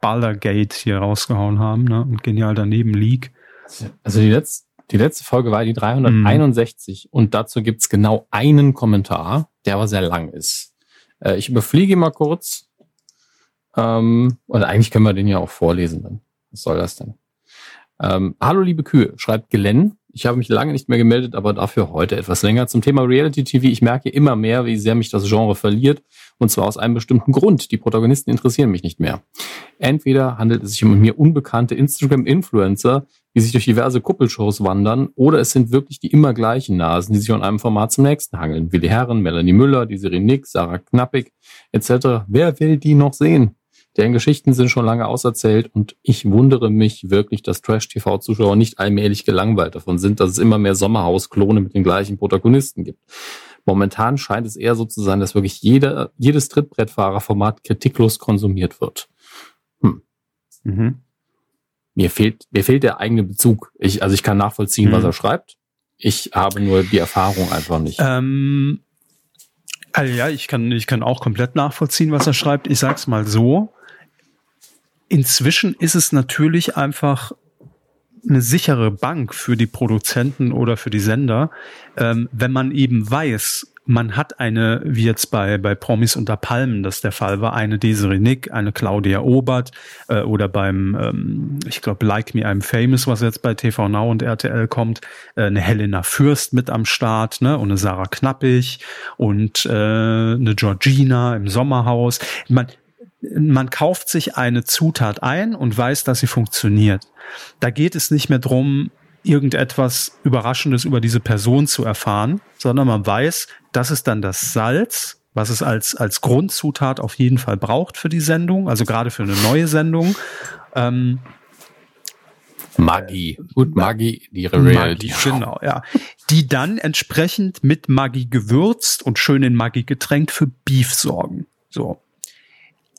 Baldergate hier rausgehauen haben ne, und genial daneben League. Also die letzte, die letzte Folge war die 361 mm. und dazu gibt's genau einen Kommentar, der aber sehr lang ist. Äh, ich überfliege mal kurz. Ähm, und eigentlich können wir den ja auch vorlesen dann. Was soll das denn? Ähm, Hallo liebe Kühe, schreibt Glenn. Ich habe mich lange nicht mehr gemeldet, aber dafür heute etwas länger zum Thema Reality TV. Ich merke immer mehr, wie sehr mich das Genre verliert. Und zwar aus einem bestimmten Grund. Die Protagonisten interessieren mich nicht mehr. Entweder handelt es sich um mir unbekannte Instagram-Influencer, die sich durch diverse Kuppelshows wandern, oder es sind wirklich die immer gleichen Nasen, die sich von einem Format zum nächsten hangeln. Willi Herren, Melanie Müller, die Serie Nick, Sarah Knappig etc. Wer will die noch sehen? Deren Geschichten sind schon lange auserzählt und ich wundere mich wirklich, dass Trash-TV-Zuschauer nicht allmählich gelangweilt davon sind, dass es immer mehr Sommerhaus-Klone mit den gleichen Protagonisten gibt. Momentan scheint es eher so zu sein, dass wirklich jeder, jedes Trittbrettfahrerformat kritiklos konsumiert wird. Hm. Mhm. Mir fehlt, mir fehlt der eigene Bezug. Ich, also ich kann nachvollziehen, mhm. was er schreibt. Ich habe nur die Erfahrung einfach nicht. Ähm, also ja, ich kann, ich kann auch komplett nachvollziehen, was er schreibt. Ich sag's mal so. Inzwischen ist es natürlich einfach eine sichere Bank für die Produzenten oder für die Sender, ähm, wenn man eben weiß, man hat eine, wie jetzt bei, bei Promis unter Palmen das der Fall war, eine Desiree Nick, eine Claudia Obert äh, oder beim, ähm, ich glaube, Like Me I'm Famous, was jetzt bei TV Now und RTL kommt, äh, eine Helena Fürst mit am Start, ne, und eine Sarah Knappig und äh, eine Georgina im Sommerhaus. Man, man kauft sich eine Zutat ein und weiß, dass sie funktioniert. Da geht es nicht mehr drum, irgendetwas Überraschendes über diese Person zu erfahren, sondern man weiß, das ist dann das Salz, was es als, als Grundzutat auf jeden Fall braucht für die Sendung, also gerade für eine neue Sendung. Ähm, Magie. Gut, Magie, die Reality. Magie, genau, ja. die dann entsprechend mit Maggi gewürzt und schön in Maggi getränkt für Beef sorgen. So.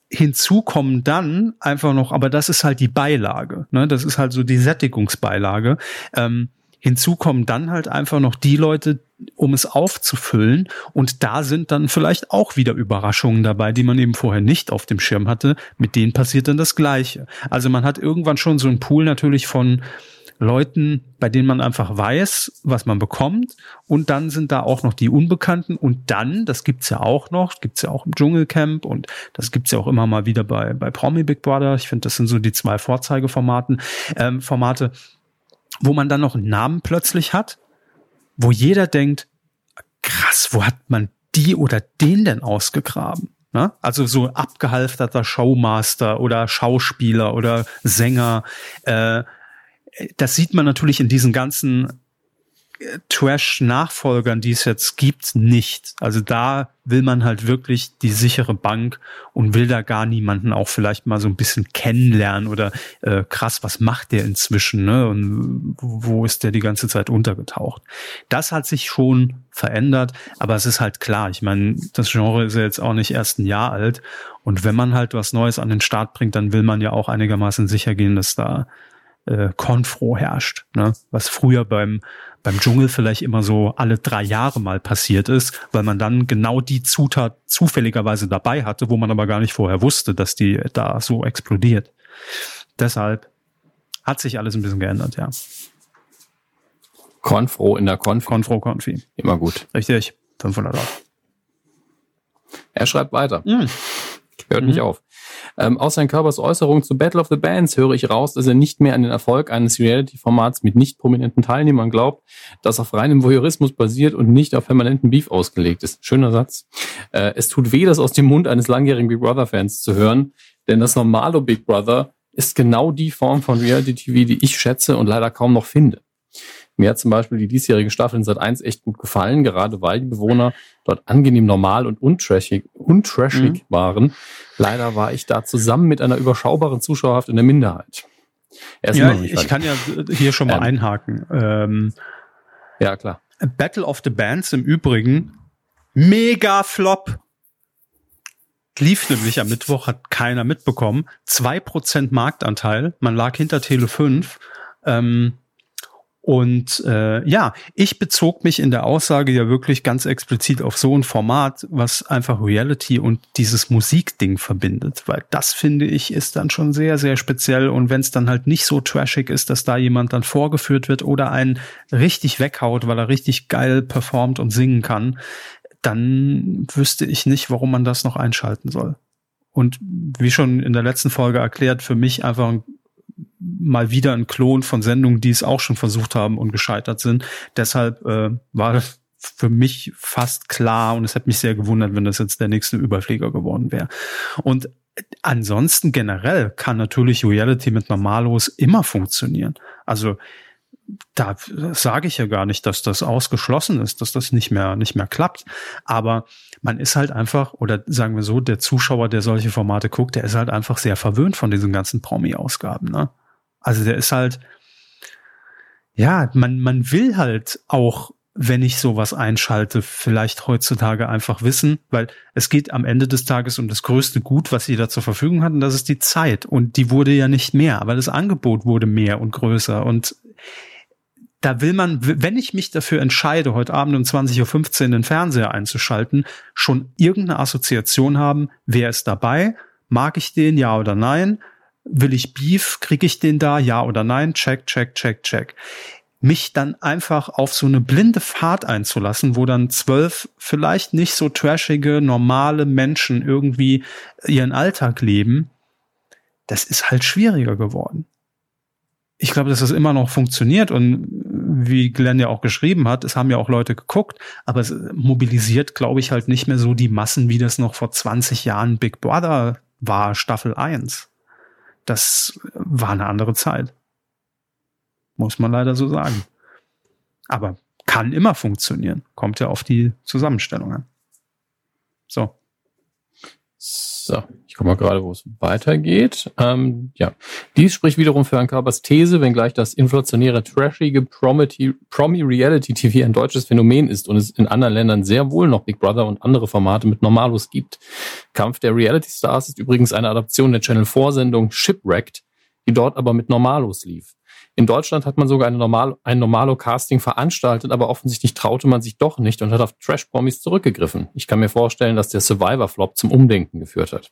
Hinzu kommen dann einfach noch, aber das ist halt die Beilage, ne? Das ist halt so die Sättigungsbeilage. Ähm, hinzu kommen dann halt einfach noch die Leute, um es aufzufüllen. Und da sind dann vielleicht auch wieder Überraschungen dabei, die man eben vorher nicht auf dem Schirm hatte. Mit denen passiert dann das Gleiche. Also man hat irgendwann schon so einen Pool natürlich von Leuten, bei denen man einfach weiß, was man bekommt. Und dann sind da auch noch die Unbekannten. Und dann, das gibt's ja auch noch, gibt's ja auch im Dschungelcamp und das gibt's ja auch immer mal wieder bei, bei Promi Big Brother. Ich finde, das sind so die zwei Vorzeigeformaten, ähm, Formate, wo man dann noch einen Namen plötzlich hat, wo jeder denkt, krass, wo hat man die oder den denn ausgegraben? Ne? Also so abgehalfterter Showmaster oder Schauspieler oder Sänger, äh, das sieht man natürlich in diesen ganzen äh, Trash-Nachfolgern, die es jetzt gibt, nicht. Also da will man halt wirklich die sichere Bank und will da gar niemanden auch vielleicht mal so ein bisschen kennenlernen oder äh, krass, was macht der inzwischen, ne? Und wo ist der die ganze Zeit untergetaucht? Das hat sich schon verändert, aber es ist halt klar. Ich meine, das Genre ist ja jetzt auch nicht erst ein Jahr alt und wenn man halt was Neues an den Start bringt, dann will man ja auch einigermaßen sicher gehen, dass da äh, Konfro herrscht, ne? was früher beim beim Dschungel vielleicht immer so alle drei Jahre mal passiert ist, weil man dann genau die Zutat zufälligerweise dabei hatte, wo man aber gar nicht vorher wusste, dass die da so explodiert. Deshalb hat sich alles ein bisschen geändert, ja. Konfro in der Konfi. Konfro Konfi. Immer gut. Richtig. 500 Euro. Er schreibt weiter. Mm. Hört mhm. nicht auf. Ähm, aus Herrn Körbers Äußerung zu Battle of the Bands höre ich raus, dass er nicht mehr an den Erfolg eines Reality-Formats mit nicht prominenten Teilnehmern glaubt, das auf reinem Voyeurismus basiert und nicht auf permanenten Beef ausgelegt ist. Schöner Satz. Äh, es tut weh, das aus dem Mund eines langjährigen Big Brother-Fans zu hören, denn das normale Big Brother ist genau die Form von Reality-TV, die ich schätze und leider kaum noch finde. Mir hat zum Beispiel die diesjährige Staffel in Sat 1 echt gut gefallen, gerade weil die Bewohner dort angenehm normal und untrashig, untrashig mhm. waren. Leider war ich da zusammen mit einer überschaubaren Zuschauerhaft in der Minderheit. ja, ich kann ja hier schon mal ähm, einhaken. Ähm, ja, klar. Battle of the Bands im Übrigen, mega Flop. Lief nämlich am Mittwoch, hat keiner mitbekommen. Zwei Prozent Marktanteil, man lag hinter Tele 5. Ähm, und äh, ja, ich bezog mich in der Aussage ja wirklich ganz explizit auf so ein Format, was einfach Reality und dieses Musikding verbindet, weil das finde ich ist dann schon sehr, sehr speziell. Und wenn es dann halt nicht so trashig ist, dass da jemand dann vorgeführt wird oder einen richtig weghaut, weil er richtig geil performt und singen kann, dann wüsste ich nicht, warum man das noch einschalten soll. Und wie schon in der letzten Folge erklärt, für mich einfach ein mal wieder ein Klon von Sendungen, die es auch schon versucht haben und gescheitert sind. Deshalb äh, war das für mich fast klar und es hat mich sehr gewundert, wenn das jetzt der nächste Überflieger geworden wäre. Und ansonsten generell kann natürlich Reality mit Normalos immer funktionieren. Also da sage ich ja gar nicht, dass das ausgeschlossen ist, dass das nicht mehr nicht mehr klappt. Aber man ist halt einfach oder sagen wir so, der Zuschauer, der solche Formate guckt, der ist halt einfach sehr verwöhnt von diesen ganzen Promi-Ausgaben. Ne? Also der ist halt ja, man man will halt auch wenn ich sowas einschalte, vielleicht heutzutage einfach wissen, weil es geht am Ende des Tages um das größte Gut, was jeder zur Verfügung hat, und das ist die Zeit. Und die wurde ja nicht mehr, aber das Angebot wurde mehr und größer. Und da will man, wenn ich mich dafür entscheide, heute Abend um 20.15 Uhr den Fernseher einzuschalten, schon irgendeine Assoziation haben, wer ist dabei, mag ich den, ja oder nein, will ich Beef, kriege ich den da, ja oder nein, check, check, check, check. Mich dann einfach auf so eine blinde Fahrt einzulassen, wo dann zwölf vielleicht nicht so trashige, normale Menschen irgendwie ihren Alltag leben, das ist halt schwieriger geworden. Ich glaube, dass das immer noch funktioniert und wie Glenn ja auch geschrieben hat, es haben ja auch Leute geguckt, aber es mobilisiert, glaube ich, halt nicht mehr so die Massen, wie das noch vor 20 Jahren Big Brother war, Staffel 1. Das war eine andere Zeit. Muss man leider so sagen. Aber kann immer funktionieren. Kommt ja auf die Zusammenstellung an. So. So, ich gucke mal gerade, wo es weitergeht. Ähm, ja, Dies spricht wiederum für Herrn Körpers These, wenngleich das inflationäre, trashige Promi-Reality-TV ein deutsches Phänomen ist und es in anderen Ländern sehr wohl noch Big Brother und andere Formate mit Normalos gibt. Kampf der Reality Stars ist übrigens eine Adaption der Channel 4-Sendung Shipwrecked, die dort aber mit Normalos lief. In Deutschland hat man sogar eine Normal ein Normalo-Casting veranstaltet, aber offensichtlich traute man sich doch nicht und hat auf Trash-Promis zurückgegriffen. Ich kann mir vorstellen, dass der Survivor-Flop zum Umdenken geführt hat.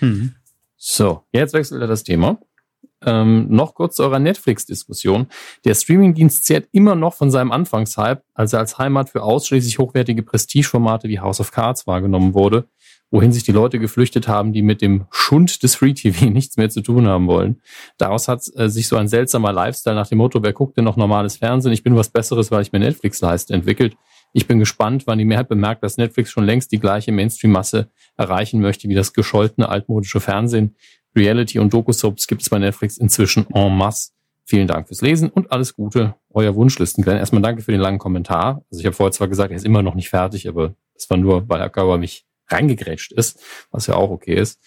Mhm. So, jetzt wechselt er das Thema. Ähm, noch kurz zu eurer Netflix-Diskussion. Der Streamingdienst zehrt immer noch von seinem Anfangshype, als er als Heimat für ausschließlich hochwertige Prestigeformate wie House of Cards wahrgenommen wurde, wohin sich die Leute geflüchtet haben, die mit dem Schund des Free TV nichts mehr zu tun haben wollen. Daraus hat äh, sich so ein seltsamer Lifestyle nach dem Motto, wer guckt denn noch normales Fernsehen? Ich bin was Besseres, weil ich mir Netflix leiste, entwickelt. Ich bin gespannt, wann die Mehrheit bemerkt, dass Netflix schon längst die gleiche Mainstream-Masse erreichen möchte wie das gescholtene altmodische Fernsehen. Reality und Doku-Soaps gibt es bei Netflix inzwischen en masse. Vielen Dank fürs Lesen und alles Gute. Euer Wunschlisten. Erstmal danke für den langen Kommentar. Also ich habe vorher zwar gesagt, er ist immer noch nicht fertig, aber das war nur, weil Herr Körber mich reingegrätscht ist, was ja auch okay ist.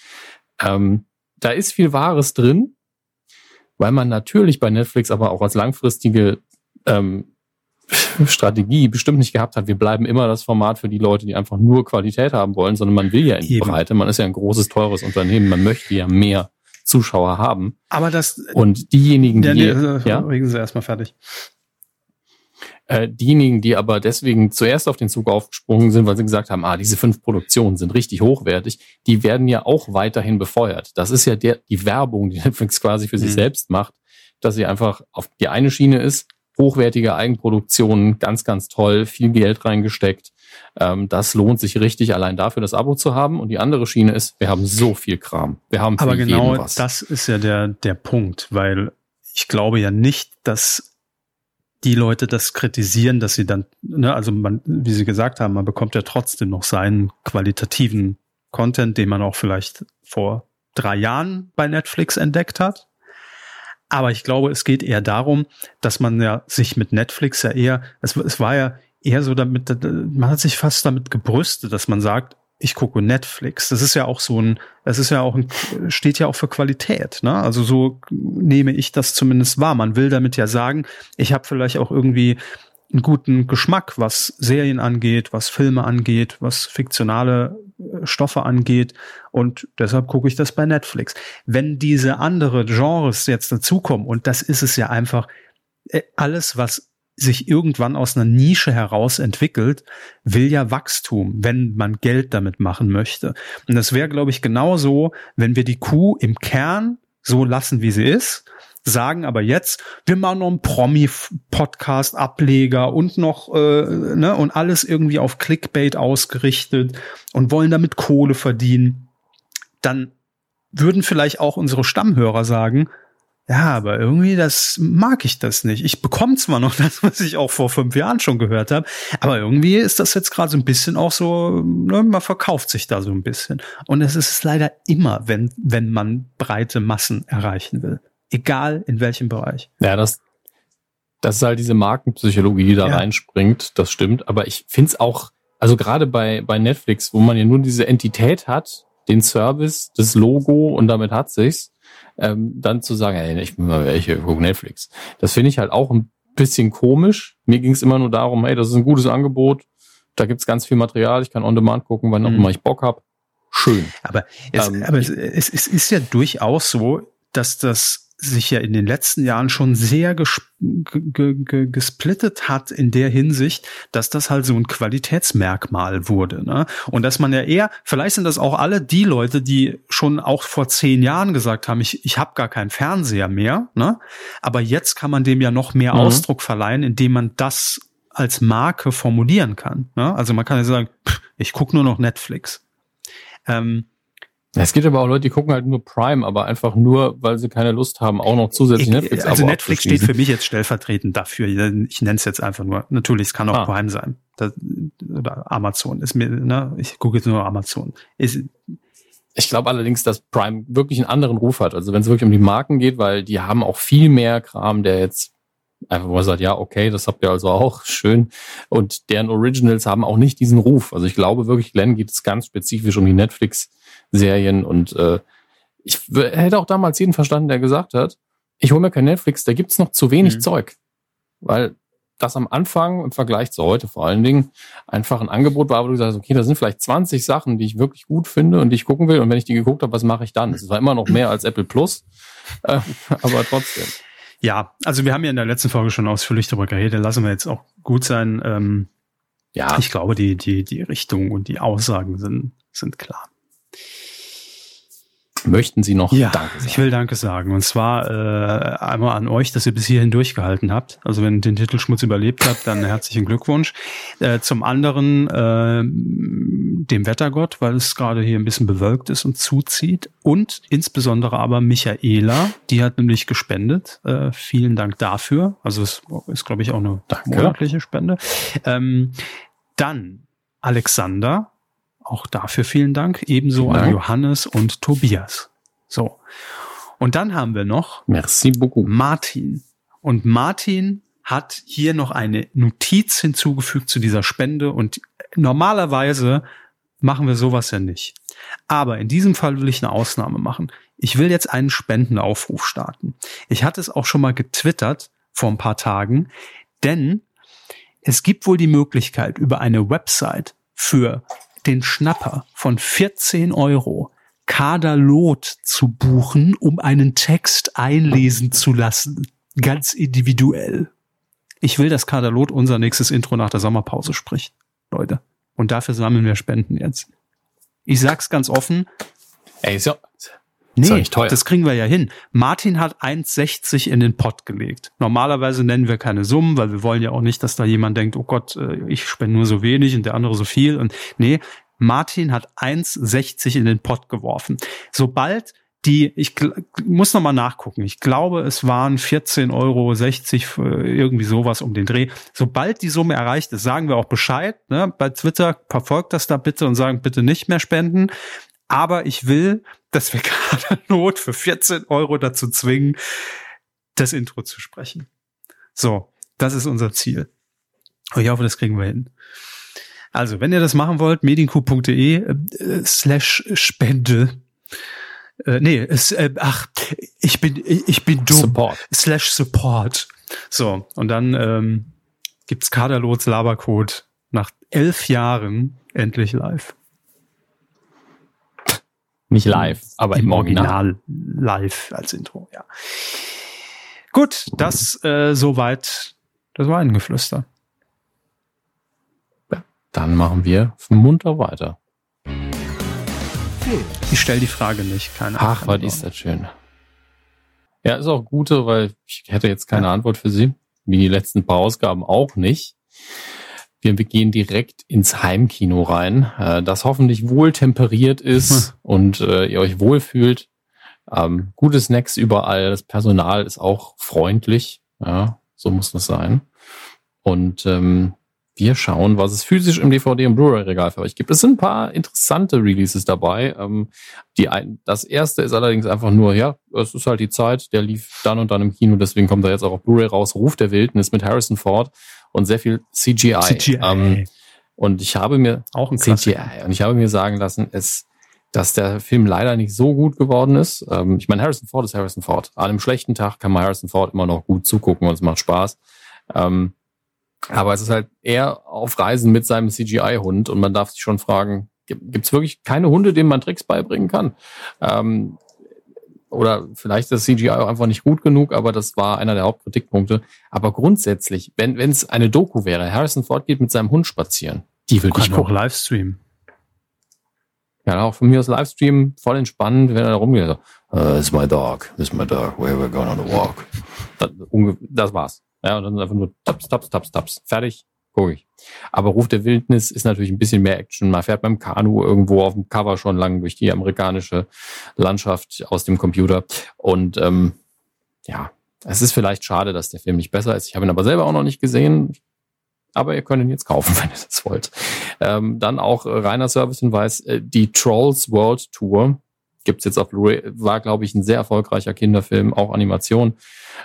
Ähm, da ist viel Wahres drin, weil man natürlich bei Netflix aber auch als langfristige ähm, Strategie bestimmt nicht gehabt hat, wir bleiben immer das Format für die Leute, die einfach nur Qualität haben wollen, sondern man will ja in die Breite, man ist ja ein großes, teures Unternehmen, man möchte ja mehr Zuschauer haben. Aber das und diejenigen, die ja, nee, ja, regen Sie erstmal fertig. Äh, diejenigen, die aber deswegen zuerst auf den Zug aufgesprungen sind, weil sie gesagt haben, ah, diese fünf Produktionen sind richtig hochwertig, die werden ja auch weiterhin befeuert. Das ist ja der, die Werbung, die Netflix quasi für mhm. sich selbst macht, dass sie einfach auf die eine Schiene ist, hochwertige Eigenproduktionen, ganz, ganz toll, viel Geld reingesteckt. Ähm, das lohnt sich richtig, allein dafür das Abo zu haben. Und die andere Schiene ist, wir haben so viel Kram. Wir haben Aber genau das ist ja der, der Punkt, weil ich glaube ja nicht, dass die Leute das kritisieren, dass sie dann, ne, also man, wie Sie gesagt haben, man bekommt ja trotzdem noch seinen qualitativen Content, den man auch vielleicht vor drei Jahren bei Netflix entdeckt hat. Aber ich glaube, es geht eher darum, dass man ja sich mit Netflix ja eher, es, es war ja eher so damit, man hat sich fast damit gebrüstet, dass man sagt, ich gucke Netflix. Das ist ja auch so ein, es ist ja auch ein, steht ja auch für Qualität. Ne? Also so nehme ich das zumindest wahr. Man will damit ja sagen, ich habe vielleicht auch irgendwie einen guten Geschmack, was Serien angeht, was Filme angeht, was fiktionale äh, Stoffe angeht. Und deshalb gucke ich das bei Netflix. Wenn diese andere Genres jetzt dazukommen, und das ist es ja einfach, äh, alles, was sich irgendwann aus einer Nische heraus entwickelt, will ja Wachstum, wenn man Geld damit machen möchte. Und das wäre, glaube ich, genauso, wenn wir die Kuh im Kern so lassen, wie sie ist, sagen aber jetzt, wir machen noch einen Promi-Podcast-Ableger und noch, äh, ne, und alles irgendwie auf Clickbait ausgerichtet und wollen damit Kohle verdienen, dann würden vielleicht auch unsere Stammhörer sagen, ja, aber irgendwie, das mag ich das nicht. Ich bekomme zwar noch das, was ich auch vor fünf Jahren schon gehört habe, aber irgendwie ist das jetzt gerade so ein bisschen auch so, ne, man verkauft sich da so ein bisschen. Und es ist leider immer, wenn, wenn man breite Massen erreichen will. Egal in welchem Bereich. Ja, das, das ist halt diese Markenpsychologie, die da ja. reinspringt. Das stimmt. Aber ich finde es auch, also gerade bei, bei Netflix, wo man ja nur diese Entität hat, den Service, das Logo und damit hat sich's ähm, dann zu sagen, ey, ich bin mal welche, guck Netflix. Das finde ich halt auch ein bisschen komisch. Mir ging es immer nur darum, hey, das ist ein gutes Angebot, da gibt's ganz viel Material, ich kann on demand gucken, wann auch mhm. immer ich Bock hab. Schön. Aber, es, ähm, aber es, es, es ist ja durchaus so, dass das sich ja in den letzten Jahren schon sehr gesplittet hat in der Hinsicht, dass das halt so ein Qualitätsmerkmal wurde. Ne? Und dass man ja eher, vielleicht sind das auch alle die Leute, die schon auch vor zehn Jahren gesagt haben, ich, ich habe gar keinen Fernseher mehr. Ne? Aber jetzt kann man dem ja noch mehr mhm. Ausdruck verleihen, indem man das als Marke formulieren kann. Ne? Also man kann ja sagen, pff, ich gucke nur noch Netflix. Ähm, es gibt aber auch Leute, die gucken halt nur Prime, aber einfach nur, weil sie keine Lust haben, auch noch zusätzlich Netflix. Also Netflix steht für mich jetzt stellvertretend dafür. Ich nenne es jetzt einfach nur. Natürlich, es kann auch ah. Prime sein. Das, oder Amazon ist mir, ne? Ich gucke jetzt nur Amazon. Ist, ich glaube allerdings, dass Prime wirklich einen anderen Ruf hat. Also wenn es wirklich um die Marken geht, weil die haben auch viel mehr Kram, der jetzt einfach wo man sagt, ja, okay, das habt ihr also auch, schön. Und deren Originals haben auch nicht diesen Ruf. Also ich glaube wirklich, Glenn geht es ganz spezifisch um die Netflix Serien und äh, ich hätte auch damals jeden verstanden, der gesagt hat, ich hole mir kein Netflix, da gibt's noch zu wenig mhm. Zeug. Weil das am Anfang im Vergleich zu heute vor allen Dingen einfach ein Angebot war, wo du sagst, okay, da sind vielleicht 20 Sachen, die ich wirklich gut finde und die ich gucken will. Und wenn ich die geguckt habe, was mache ich dann? Es war immer noch mehr als Apple Plus, äh, aber trotzdem. Ja, also wir haben ja in der letzten Folge schon ausführlich darüber geredet, lassen wir jetzt auch gut sein. Ähm, ja, ich glaube, die, die, die Richtung und die Aussagen sind, sind klar. Möchten Sie noch ja, Danke sagen? Ich will Danke sagen. Und zwar äh, einmal an euch, dass ihr bis hierhin durchgehalten habt. Also wenn ihr den Titelschmutz überlebt habt, dann herzlichen Glückwunsch. Äh, zum anderen äh, dem Wettergott, weil es gerade hier ein bisschen bewölkt ist und zuzieht. Und insbesondere aber Michaela, die hat nämlich gespendet. Äh, vielen Dank dafür. Also es ist, glaube ich, auch eine Danke. monatliche Spende. Ähm, dann Alexander, auch dafür vielen Dank. Ebenso vielen an Johannes und Tobias. So. Und dann haben wir noch Merci beaucoup. Martin. Und Martin hat hier noch eine Notiz hinzugefügt zu dieser Spende und normalerweise machen wir sowas ja nicht. Aber in diesem Fall will ich eine Ausnahme machen. Ich will jetzt einen Spendenaufruf starten. Ich hatte es auch schon mal getwittert vor ein paar Tagen, denn es gibt wohl die Möglichkeit, über eine Website für den Schnapper von 14 Euro Kaderlot zu buchen, um einen Text einlesen zu lassen. Ganz individuell. Ich will, dass Kaderlot unser nächstes Intro nach der Sommerpause spricht. Leute. Und dafür sammeln wir Spenden jetzt. Ich sag's ganz offen. Ey, so, Nee, teuer. das kriegen wir ja hin. Martin hat 1,60 in den Pott gelegt. Normalerweise nennen wir keine Summen, weil wir wollen ja auch nicht, dass da jemand denkt, oh Gott, äh, ich spende nur so wenig und der andere so viel. Und nee, Martin hat 1,60 in den Pott geworfen. Sobald die, ich muss noch mal nachgucken. Ich glaube, es waren 14,60 Euro, irgendwie sowas um den Dreh. Sobald die Summe erreicht ist, sagen wir auch Bescheid. Ne? Bei Twitter verfolgt das da bitte und sagen bitte nicht mehr spenden. Aber ich will, dass wir gerade Not für 14 Euro dazu zwingen, das Intro zu sprechen. So, das ist unser Ziel. Und ich hoffe, das kriegen wir hin. Also, wenn ihr das machen wollt, medienku.de äh, slash Spende. Äh, nee, es, äh, ach, ich bin, ich bin dumm. Support. Slash Support. So, und dann ähm, gibt's Kaderlots Labercode nach elf Jahren endlich live. Nicht live, aber im, im Original. Original live als Intro, ja. Gut, das äh, soweit das war ein Geflüster. Ja, dann machen wir munter weiter. Ich stelle die Frage nicht, keine Ahnung. Ach, was ist das schön. Ja, ist auch gute, weil ich hätte jetzt keine ja. Antwort für Sie. Wie die letzten paar Ausgaben auch nicht. Wir gehen direkt ins Heimkino rein, äh, das hoffentlich wohl temperiert ist hm. und äh, ihr euch wohlfühlt. Ähm, gute Snacks überall, das Personal ist auch freundlich. Ja, so muss das sein. Und ähm, wir schauen, was es physisch im DVD- und Blu-ray-Regal für euch gibt. Es sind ein paar interessante Releases dabei. Ähm, die ein, das erste ist allerdings einfach nur, ja, es ist halt die Zeit, der lief dann und dann im Kino, deswegen kommt er jetzt auch auf Blu-ray raus. Ruf der Wildnis mit Harrison Ford und sehr viel CGI. CGI. Ähm, und ich habe mir auch ein CGI und ich habe mir sagen lassen, es, dass der Film leider nicht so gut geworden ist. Ähm, ich meine, Harrison Ford ist Harrison Ford. An einem schlechten Tag kann man Harrison Ford immer noch gut zugucken und es macht Spaß. Ähm, aber es ist halt eher auf Reisen mit seinem CGI-Hund und man darf sich schon fragen, gibt es wirklich keine Hunde, denen man Tricks beibringen kann? Ähm, oder vielleicht ist das CGI auch einfach nicht gut genug, aber das war einer der Hauptkritikpunkte. Aber grundsätzlich, wenn es eine Doku wäre, Harrison Ford geht mit seinem Hund spazieren, die würde ich auch Livestream. Ja, auch von mir aus Livestream, voll entspannt, wenn er da rumgeht. So, uh, this is my dog, this is my dog, where we're going on a walk. Das, das war's. Ja, und dann einfach nur taps, taps, taps, taps. Fertig, gucke ich. Aber Ruf der Wildnis ist natürlich ein bisschen mehr Action. Man fährt beim Kanu irgendwo auf dem Cover schon lang durch die amerikanische Landschaft aus dem Computer. Und ähm, ja, es ist vielleicht schade, dass der Film nicht besser ist. Ich habe ihn aber selber auch noch nicht gesehen. Aber ihr könnt ihn jetzt kaufen, wenn ihr das wollt. Ähm, dann auch äh, reiner Servicehinweis, äh, die Trolls World Tour gibt's jetzt auf Blu-ray, war, glaube ich, ein sehr erfolgreicher Kinderfilm, auch Animation.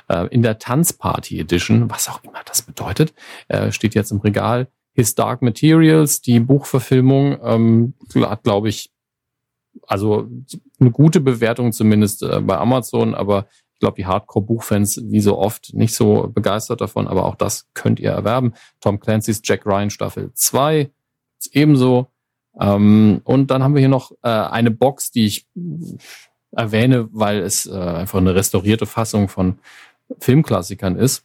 Äh, in der Tanzparty Edition, was auch immer das bedeutet, äh, steht jetzt im Regal. His Dark Materials, die Buchverfilmung, ähm, hat, glaube ich, also eine gute Bewertung zumindest äh, bei Amazon, aber ich glaube, die Hardcore-Buchfans wie so oft nicht so begeistert davon, aber auch das könnt ihr erwerben. Tom Clancy's Jack Ryan Staffel 2 ist ebenso. Ähm, und dann haben wir hier noch äh, eine Box, die ich erwähne, weil es äh, einfach eine restaurierte Fassung von Filmklassikern ist,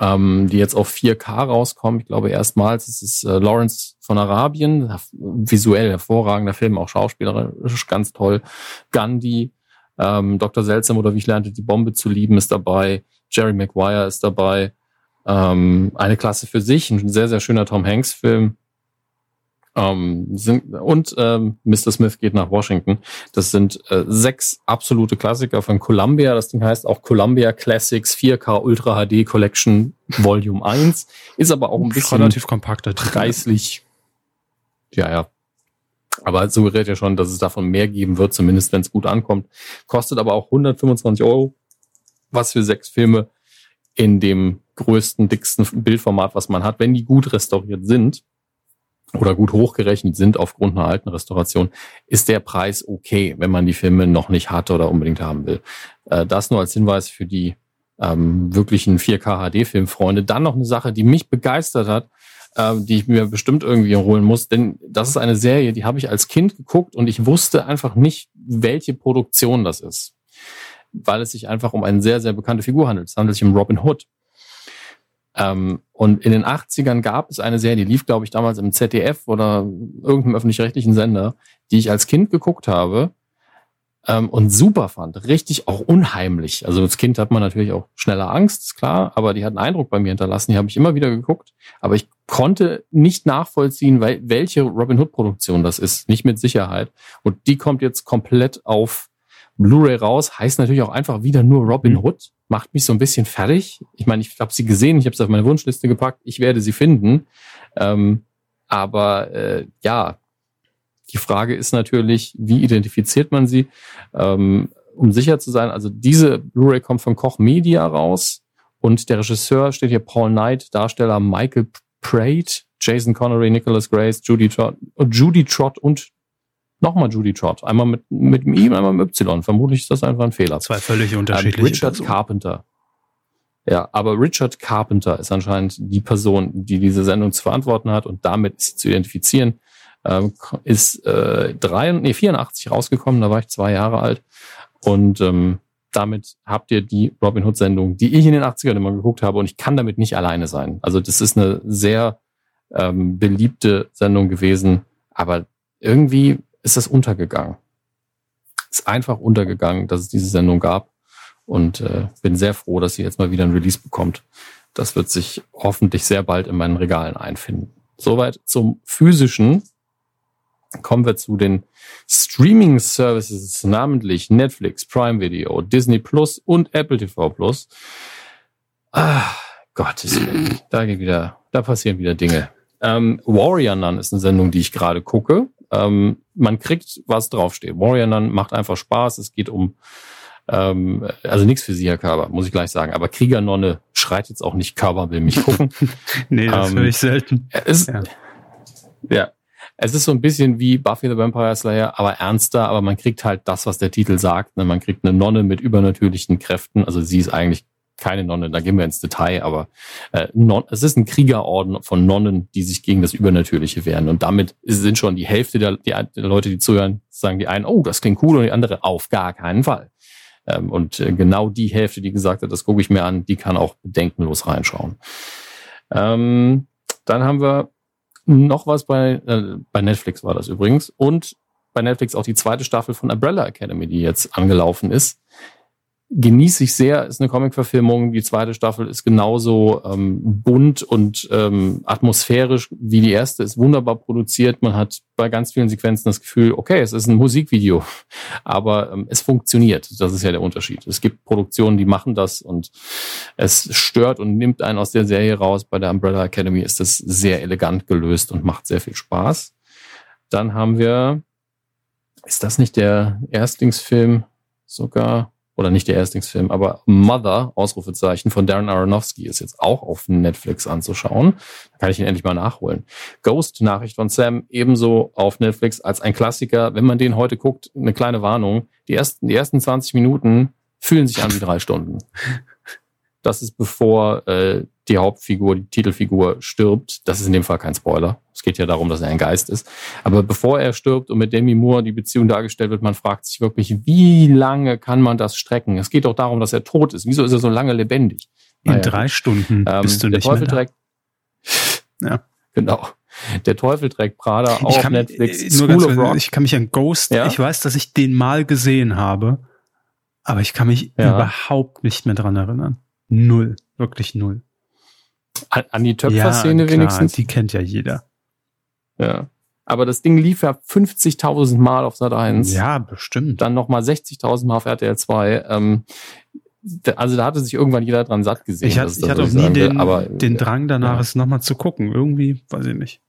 ähm, die jetzt auf 4K rauskommen. Ich glaube erstmals, es ist äh, Lawrence von Arabien, visuell hervorragender Film, auch schauspielerisch ganz toll. Gandhi, ähm, Dr. Seltsam oder wie ich lernte, die Bombe zu lieben ist dabei. Jerry Maguire ist dabei. Ähm, eine Klasse für sich, ein sehr, sehr schöner Tom Hanks-Film. Ähm, sind, und ähm, Mr. Smith geht nach Washington. Das sind äh, sechs absolute Klassiker von Columbia. Das Ding heißt auch Columbia Classics 4K Ultra HD Collection Volume 1. Ist aber auch ein bisschen relativ kompakter preislich. Ja, ja, aber suggeriert ja schon, dass es davon mehr geben wird, zumindest wenn es gut ankommt. Kostet aber auch 125 Euro, was für sechs Filme in dem größten, dicksten Bildformat, was man hat, wenn die gut restauriert sind oder gut hochgerechnet sind aufgrund einer alten Restauration, ist der Preis okay, wenn man die Filme noch nicht hatte oder unbedingt haben will. Äh, das nur als Hinweis für die ähm, wirklichen 4K HD-Filmfreunde. Dann noch eine Sache, die mich begeistert hat, äh, die ich mir bestimmt irgendwie holen muss. Denn das ist eine Serie, die habe ich als Kind geguckt und ich wusste einfach nicht, welche Produktion das ist. Weil es sich einfach um eine sehr, sehr bekannte Figur handelt. Es handelt sich um Robin Hood. Ähm, und in den 80ern gab es eine Serie, die lief, glaube ich, damals im ZDF oder irgendeinem öffentlich-rechtlichen Sender, die ich als Kind geguckt habe ähm, und super fand. Richtig auch unheimlich. Also als Kind hat man natürlich auch schneller Angst, ist klar, aber die hat einen Eindruck bei mir hinterlassen. Die habe ich immer wieder geguckt. Aber ich konnte nicht nachvollziehen, welche Robin Hood-Produktion das ist. Nicht mit Sicherheit. Und die kommt jetzt komplett auf Blu-ray raus. Heißt natürlich auch einfach wieder nur Robin mhm. Hood. Macht mich so ein bisschen fertig. Ich meine, ich habe sie gesehen, ich habe sie auf meine Wunschliste gepackt. Ich werde sie finden. Ähm, aber äh, ja, die Frage ist natürlich, wie identifiziert man sie? Ähm, um sicher zu sein, also diese Blu-ray kommt von Koch Media raus und der Regisseur steht hier Paul Knight, Darsteller Michael Prate, Jason Connery, Nicholas Grace, Judy Trott, Judy Trott und nochmal Judy Trott. Einmal mit, mit dem I, einmal mit Y. Vermutlich ist das einfach ein Fehler. Zwei völlig unterschiedliche. Ähm, Richard Personen. Carpenter. Ja, aber Richard Carpenter ist anscheinend die Person, die diese Sendung zu verantworten hat und damit ist sie zu identifizieren ähm, ist äh, drei, nee, 84 rausgekommen, da war ich zwei Jahre alt. Und ähm, damit habt ihr die Robin Hood-Sendung, die ich in den 80ern immer geguckt habe und ich kann damit nicht alleine sein. Also das ist eine sehr ähm, beliebte Sendung gewesen, aber irgendwie ist das untergegangen. Ist einfach untergegangen, dass es diese Sendung gab und äh, bin sehr froh, dass sie jetzt mal wieder ein Release bekommt. Das wird sich hoffentlich sehr bald in meinen Regalen einfinden. Soweit zum physischen kommen wir zu den Streaming Services, namentlich Netflix, Prime Video, Disney Plus und Apple TV Plus. Ah, Gottes Willen, da geht wieder, da passieren wieder Dinge. Ähm, Warrior Nun ist eine Sendung, die ich gerade gucke. Ähm, man kriegt, was draufsteht. Warrior Nun macht einfach Spaß. Es geht um, ähm, also nichts für Sie, Herr Körber, muss ich gleich sagen. Aber Kriegernonne schreit jetzt auch nicht, Körber will mich gucken. nee, das ähm, höre ich selten. Ist, ja. ja, es ist so ein bisschen wie Buffy the Vampire Slayer, aber ernster, aber man kriegt halt das, was der Titel sagt. Ne? Man kriegt eine Nonne mit übernatürlichen Kräften. Also sie ist eigentlich keine Nonne, da gehen wir ins Detail, aber äh, non, es ist ein Kriegerorden von Nonnen, die sich gegen das Übernatürliche wehren. Und damit sind schon die Hälfte der, der, der Leute, die zuhören, sagen die einen, oh, das klingt cool, und die andere, auf gar keinen Fall. Ähm, und äh, genau die Hälfte, die gesagt hat, das gucke ich mir an, die kann auch bedenkenlos reinschauen. Ähm, dann haben wir noch was bei, äh, bei Netflix war das übrigens. Und bei Netflix auch die zweite Staffel von Umbrella Academy, die jetzt angelaufen ist genieße ich sehr. Ist eine Comic-Verfilmung. Die zweite Staffel ist genauso ähm, bunt und ähm, atmosphärisch wie die erste. Ist wunderbar produziert. Man hat bei ganz vielen Sequenzen das Gefühl, okay, es ist ein Musikvideo, aber ähm, es funktioniert. Das ist ja der Unterschied. Es gibt Produktionen, die machen das und es stört und nimmt einen aus der Serie raus. Bei der Umbrella Academy ist das sehr elegant gelöst und macht sehr viel Spaß. Dann haben wir, ist das nicht der Erstlingsfilm sogar? Oder nicht der Erstlingsfilm, aber Mother, Ausrufezeichen, von Darren Aronofsky ist jetzt auch auf Netflix anzuschauen. Da kann ich ihn endlich mal nachholen. Ghost, Nachricht von Sam, ebenso auf Netflix als ein Klassiker. Wenn man den heute guckt, eine kleine Warnung. Die ersten, die ersten 20 Minuten fühlen sich an wie drei Stunden. Das ist bevor äh, die Hauptfigur, die Titelfigur stirbt. Das ist in dem Fall kein Spoiler. Es geht ja darum, dass er ein Geist ist. Aber bevor er stirbt und mit Demi Moore die Beziehung dargestellt wird, man fragt sich wirklich, wie lange kann man das strecken? Es geht doch darum, dass er tot ist. Wieso ist er so lange lebendig? In naja, drei Stunden ähm, bist du nicht der Teufel mehr trägt, Ja. Genau. Der Teufel trägt Prada auch kann, auf Netflix. Äh, nur School ganz, of Rock. Ich kann mich an Ghost, ja? ich weiß, dass ich den mal gesehen habe, aber ich kann mich ja. überhaupt nicht mehr dran erinnern. Null. Wirklich null. An die Töpfer-Szene ja, wenigstens? Die kennt ja jeder. Ja. Aber das Ding lief ja 50.000 Mal auf Sat 1. Ja, bestimmt. Dann nochmal 60.000 Mal auf RTL 2. Ähm, also da hatte sich irgendwann jeder dran satt gesehen. Ich, hatte, ich hatte auch nie den, aber, den Drang danach, ja. es nochmal zu gucken. Irgendwie, weiß ich nicht.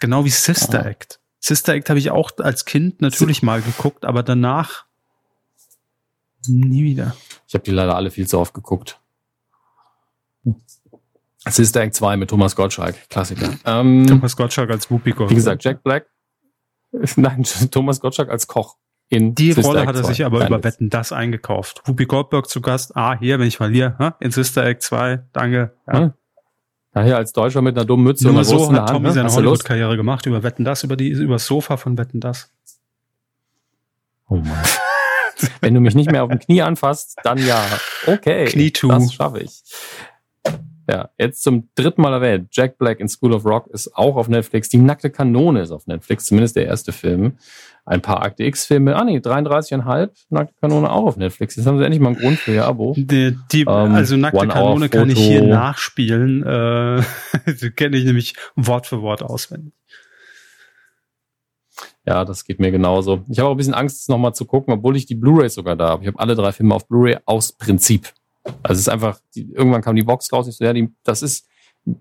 Genau wie Sister Aha. Act. Sister Act habe ich auch als Kind natürlich mal geguckt, aber danach nie wieder. Ich habe die leider alle viel zu oft geguckt. Sister Act 2 mit Thomas Gottschalk, Klassiker. Ähm, Thomas Gottschalk als Whoopi Wie gesagt, Jack Black. Nein, Thomas Gottschalk als Koch. In Die Sister Rolle Act hat er 2. sich aber Nein, über Wetten das eingekauft. Whoopi Goldberg zu Gast. Ah, hier, wenn ich verliere, ha? in Sister Act 2, danke. Ja. Hm? Daher als Deutscher mit einer dummen Mütze Nur und so hat Tommy ne? seine Hollywood-Karriere gemacht, über Wetten das, über die, über das Sofa von Wetten das. Oh Mann. Wenn du mich nicht mehr auf dem Knie anfasst, dann ja. Okay. Knie Das schaffe ich. Ja, jetzt zum dritten Mal erwähnt. Jack Black in School of Rock ist auch auf Netflix. Die nackte Kanone ist auf Netflix, zumindest der erste Film. Ein paar Akte X-Filme. Ah nee, 33,5. Nackte Kanone auch auf Netflix. Jetzt haben sie endlich mal einen Grund für ihr Abo. Die, die, ähm, also nackte Kanone kann ich hier nachspielen. Äh, die kenne ich nämlich Wort für Wort auswendig. Ja, das geht mir genauso. Ich habe auch ein bisschen Angst, es nochmal zu gucken, obwohl ich die Blu-ray sogar da habe. Ich habe alle drei Filme auf Blu-ray aus Prinzip. Also es ist einfach, die, irgendwann kam die Box raus, ich so, ja, die, das ist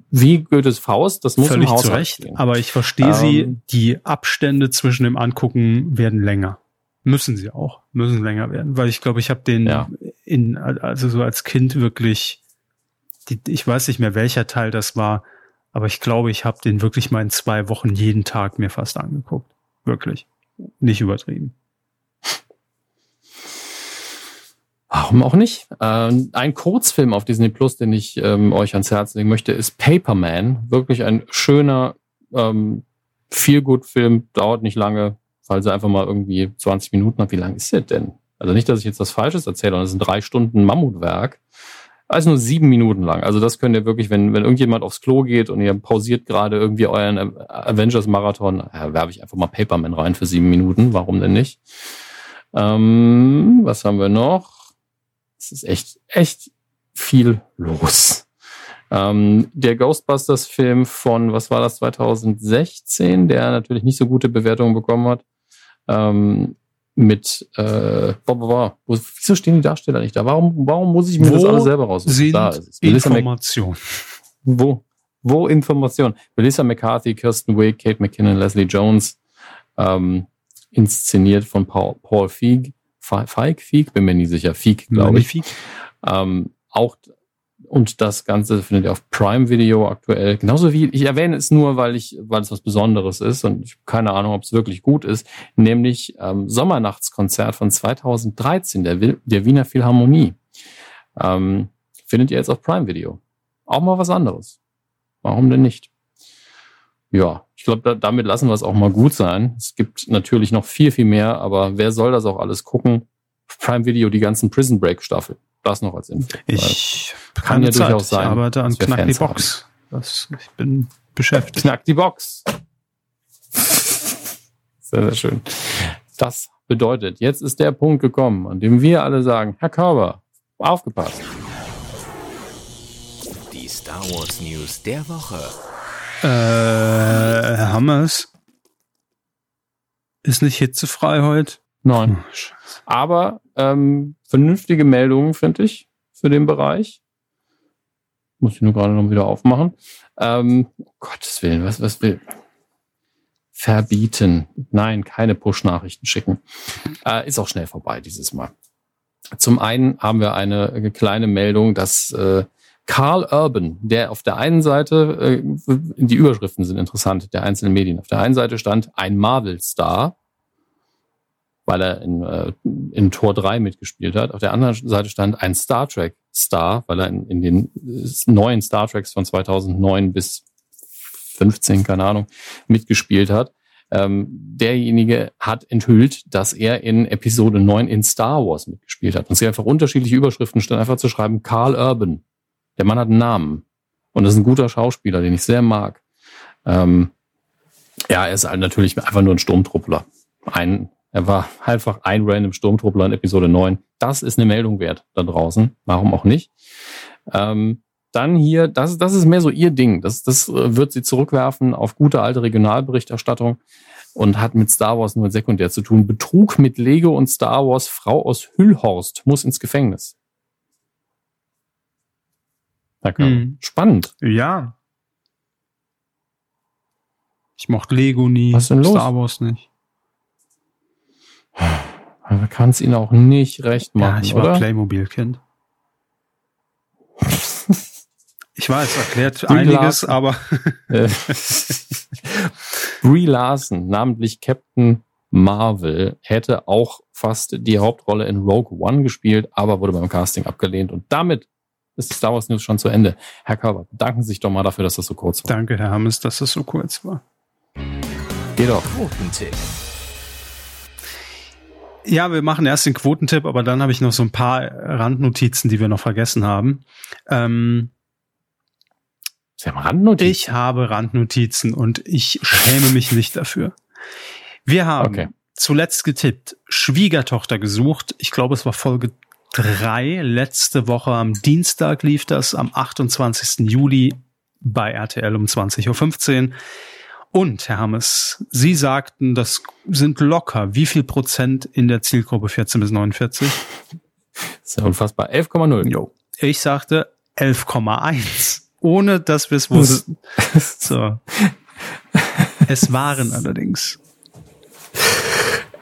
wie Goethes Faust, das muss Völlig im Haus zu Recht, stehen. aber ich verstehe ähm, sie, die Abstände zwischen dem Angucken werden länger. Müssen sie auch, müssen länger werden, weil ich glaube, ich habe den ja. in, also so als Kind wirklich, die, ich weiß nicht mehr, welcher Teil das war, aber ich glaube, ich habe den wirklich mal in zwei Wochen jeden Tag mir fast angeguckt. Wirklich. Nicht übertrieben. Warum auch nicht? Ähm, ein Kurzfilm auf Disney Plus, den ich ähm, euch ans Herz legen möchte, ist Paperman. Wirklich ein schöner, ähm, Feel-Good-Film, dauert nicht lange, weil sie einfach mal irgendwie 20 Minuten hat. Wie lang ist der denn? Also nicht, dass ich jetzt was Falsches erzähle, sondern es ist ein drei Stunden Mammutwerk. Also nur sieben Minuten lang. Also das könnt ihr wirklich, wenn, wenn irgendjemand aufs Klo geht und ihr pausiert gerade irgendwie euren Avengers-Marathon, ja, werfe ich einfach mal Paperman rein für sieben Minuten. Warum denn nicht? Ähm, was haben wir noch? es ist echt, echt viel los. Ähm, der Ghostbusters-Film von, was war das, 2016, der natürlich nicht so gute Bewertungen bekommen hat, ähm, mit, äh, boah, boah, wieso stehen die Darsteller nicht da? Warum, warum muss ich mir Wo das alles selber raussuchen? Sind da ist Information. Wo? Wo Information? Melissa McCarthy, Kirsten Wiig, Kate McKinnon, Leslie Jones, ähm, inszeniert von Paul, Paul Feig. Feig, Feig, bin mir nie sicher, Feig, glaube ich. Feig. Ähm, auch und das Ganze findet ihr auf Prime Video aktuell. Genauso wie, ich erwähne es nur, weil ich, weil es was Besonderes ist und ich keine Ahnung, ob es wirklich gut ist, nämlich ähm, Sommernachtskonzert von 2013, der, der Wiener Philharmonie. Ähm, findet ihr jetzt auf Prime Video. Auch mal was anderes. Warum denn nicht? Ja, ich glaube, da, damit lassen wir es auch mal gut sein. Es gibt natürlich noch viel, viel mehr, aber wer soll das auch alles gucken? Prime Video, die ganzen Prison Break Staffel. Das noch als Info. Ich kann ja Zeit. durchaus sein. Ich arbeite an Knack die Box. Das, ich bin beschäftigt. Knack die Box. Sehr, sehr schön. Das bedeutet, jetzt ist der Punkt gekommen, an dem wir alle sagen, Herr Körber, aufgepasst. Die Star Wars News der Woche. Äh, Herr Hammers. Ist nicht hitzefrei heute? Nein. Oh, Aber ähm, vernünftige Meldungen, finde ich, für den Bereich. Muss ich nur gerade noch wieder aufmachen. Ähm, um Gottes Willen, was, was will? Verbieten. Nein, keine Push-Nachrichten schicken. Äh, ist auch schnell vorbei dieses Mal. Zum einen haben wir eine kleine Meldung, dass äh, Carl Urban, der auf der einen Seite, äh, die Überschriften sind interessant, der einzelnen Medien. Auf der einen Seite stand ein Marvel-Star, weil er in, äh, in Tor 3 mitgespielt hat. Auf der anderen Seite stand ein Star Trek-Star, weil er in, in den neuen Star Treks von 2009 bis 15, keine Ahnung, mitgespielt hat. Ähm, derjenige hat enthüllt, dass er in Episode 9 in Star Wars mitgespielt hat. Und sie einfach unterschiedliche Überschriften stand einfach zu schreiben, Carl Urban. Der Mann hat einen Namen. Und ist ein guter Schauspieler, den ich sehr mag. Ähm, ja, er ist halt natürlich einfach nur ein Sturmtruppler. Ein, er war einfach ein random Sturmtruppler in Episode 9. Das ist eine Meldung wert da draußen. Warum auch nicht? Ähm, dann hier, das, das ist mehr so ihr Ding. Das, das äh, wird sie zurückwerfen auf gute alte Regionalberichterstattung und hat mit Star Wars nur sekundär zu tun. Betrug mit Lego und Star Wars. Frau aus Hüllhorst muss ins Gefängnis. Danke. Hm. Spannend. Ja. Ich mochte Lego nie. Was ist denn los? Star Wars nicht. Man kann es ihnen auch nicht recht machen. Ja, ich war Playmobil-Kind. Ich weiß, erklärt Brie einiges, Larson. aber. Brie Larson, namentlich Captain Marvel, hätte auch fast die Hauptrolle in Rogue One gespielt, aber wurde beim Casting abgelehnt. Und damit ist Star Wars News schon zu Ende. Herr Körber, bedanken Sie sich doch mal dafür, dass das so kurz war. Danke, Herr Hammes, dass das so kurz war. Geh doch. Quotentipp. Ja, wir machen erst den Quotentipp, aber dann habe ich noch so ein paar Randnotizen, die wir noch vergessen haben. Ähm, Sie haben Randnotizen? Ich habe Randnotizen und ich schäme mich nicht dafür. Wir haben okay. zuletzt getippt, Schwiegertochter gesucht. Ich glaube, es war Folge drei. Letzte Woche am Dienstag lief das, am 28. Juli bei RTL um 20.15 Uhr. Und, Herr Hammes, Sie sagten, das sind locker wie viel Prozent in der Zielgruppe 14 bis 49? Das ist ja unfassbar. 11,0. Jo. Ich sagte 11,1 ohne dass wir es wussten. so. Es waren allerdings.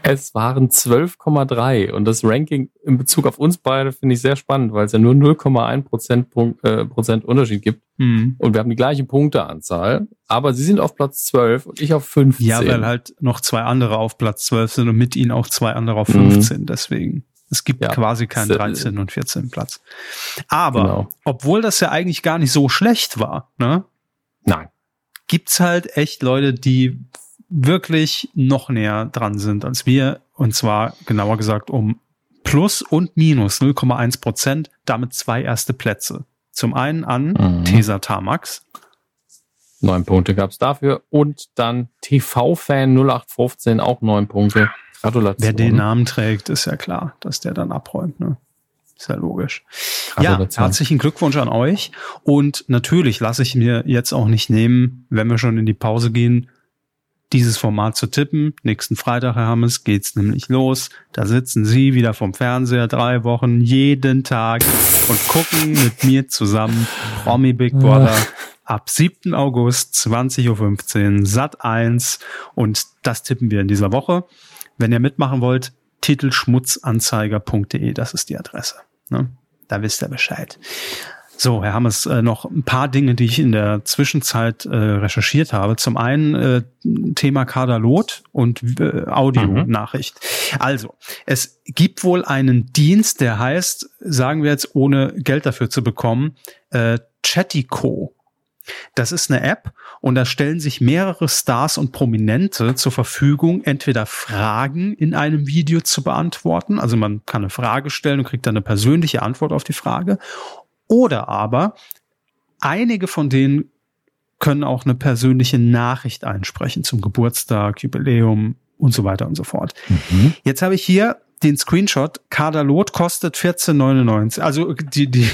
Es waren 12,3 und das Ranking in Bezug auf uns beide finde ich sehr spannend, weil es ja nur 0,1 Prozent, äh, Prozent Unterschied gibt. Mhm. Und wir haben die gleiche Punkteanzahl, aber sie sind auf Platz 12 und ich auf 15. Ja, weil halt noch zwei andere auf Platz 12 sind und mit ihnen auch zwei andere auf 15, mhm. deswegen. Es gibt ja, quasi keinen 13 und 14 Platz. Aber, genau. obwohl das ja eigentlich gar nicht so schlecht war, ne? Nein. Gibt's halt echt Leute, die wirklich noch näher dran sind als wir. Und zwar, genauer gesagt, um plus und minus 0,1 Prozent, damit zwei erste Plätze. Zum einen an mhm. Tesa Tamax. Neun Punkte gab's dafür. Und dann TV-Fan 0815 auch neun Punkte. Gratulation. Wer den Namen trägt, ist ja klar, dass der dann abräumt. Ne? Ist ja logisch. Ja, herzlichen Glückwunsch an euch. Und natürlich lasse ich mir jetzt auch nicht nehmen, wenn wir schon in die Pause gehen, dieses Format zu tippen. Nächsten Freitag, Herr Hammes, geht's nämlich los. Da sitzen Sie wieder vom Fernseher drei Wochen jeden Tag und gucken mit mir zusammen Promi Big Brother ab 7. August 20.15 Uhr Sat 1 und das tippen wir in dieser Woche. Wenn ihr mitmachen wollt, titelschmutzanzeiger.de, das ist die Adresse. Ne? Da wisst ihr Bescheid. So, Herr Hammers, äh, noch ein paar Dinge, die ich in der Zwischenzeit äh, recherchiert habe. Zum einen äh, Thema Kaderlot und äh, Audionachricht. Mhm. Also, es gibt wohl einen Dienst, der heißt, sagen wir jetzt, ohne Geld dafür zu bekommen, äh, Chattico. Das ist eine App und da stellen sich mehrere Stars und Prominente zur Verfügung, entweder Fragen in einem Video zu beantworten, also man kann eine Frage stellen und kriegt dann eine persönliche Antwort auf die Frage, oder aber einige von denen können auch eine persönliche Nachricht einsprechen zum Geburtstag, Jubiläum und so weiter und so fort. Mhm. Jetzt habe ich hier den Screenshot. Kadalot kostet 14,99. Also die, die,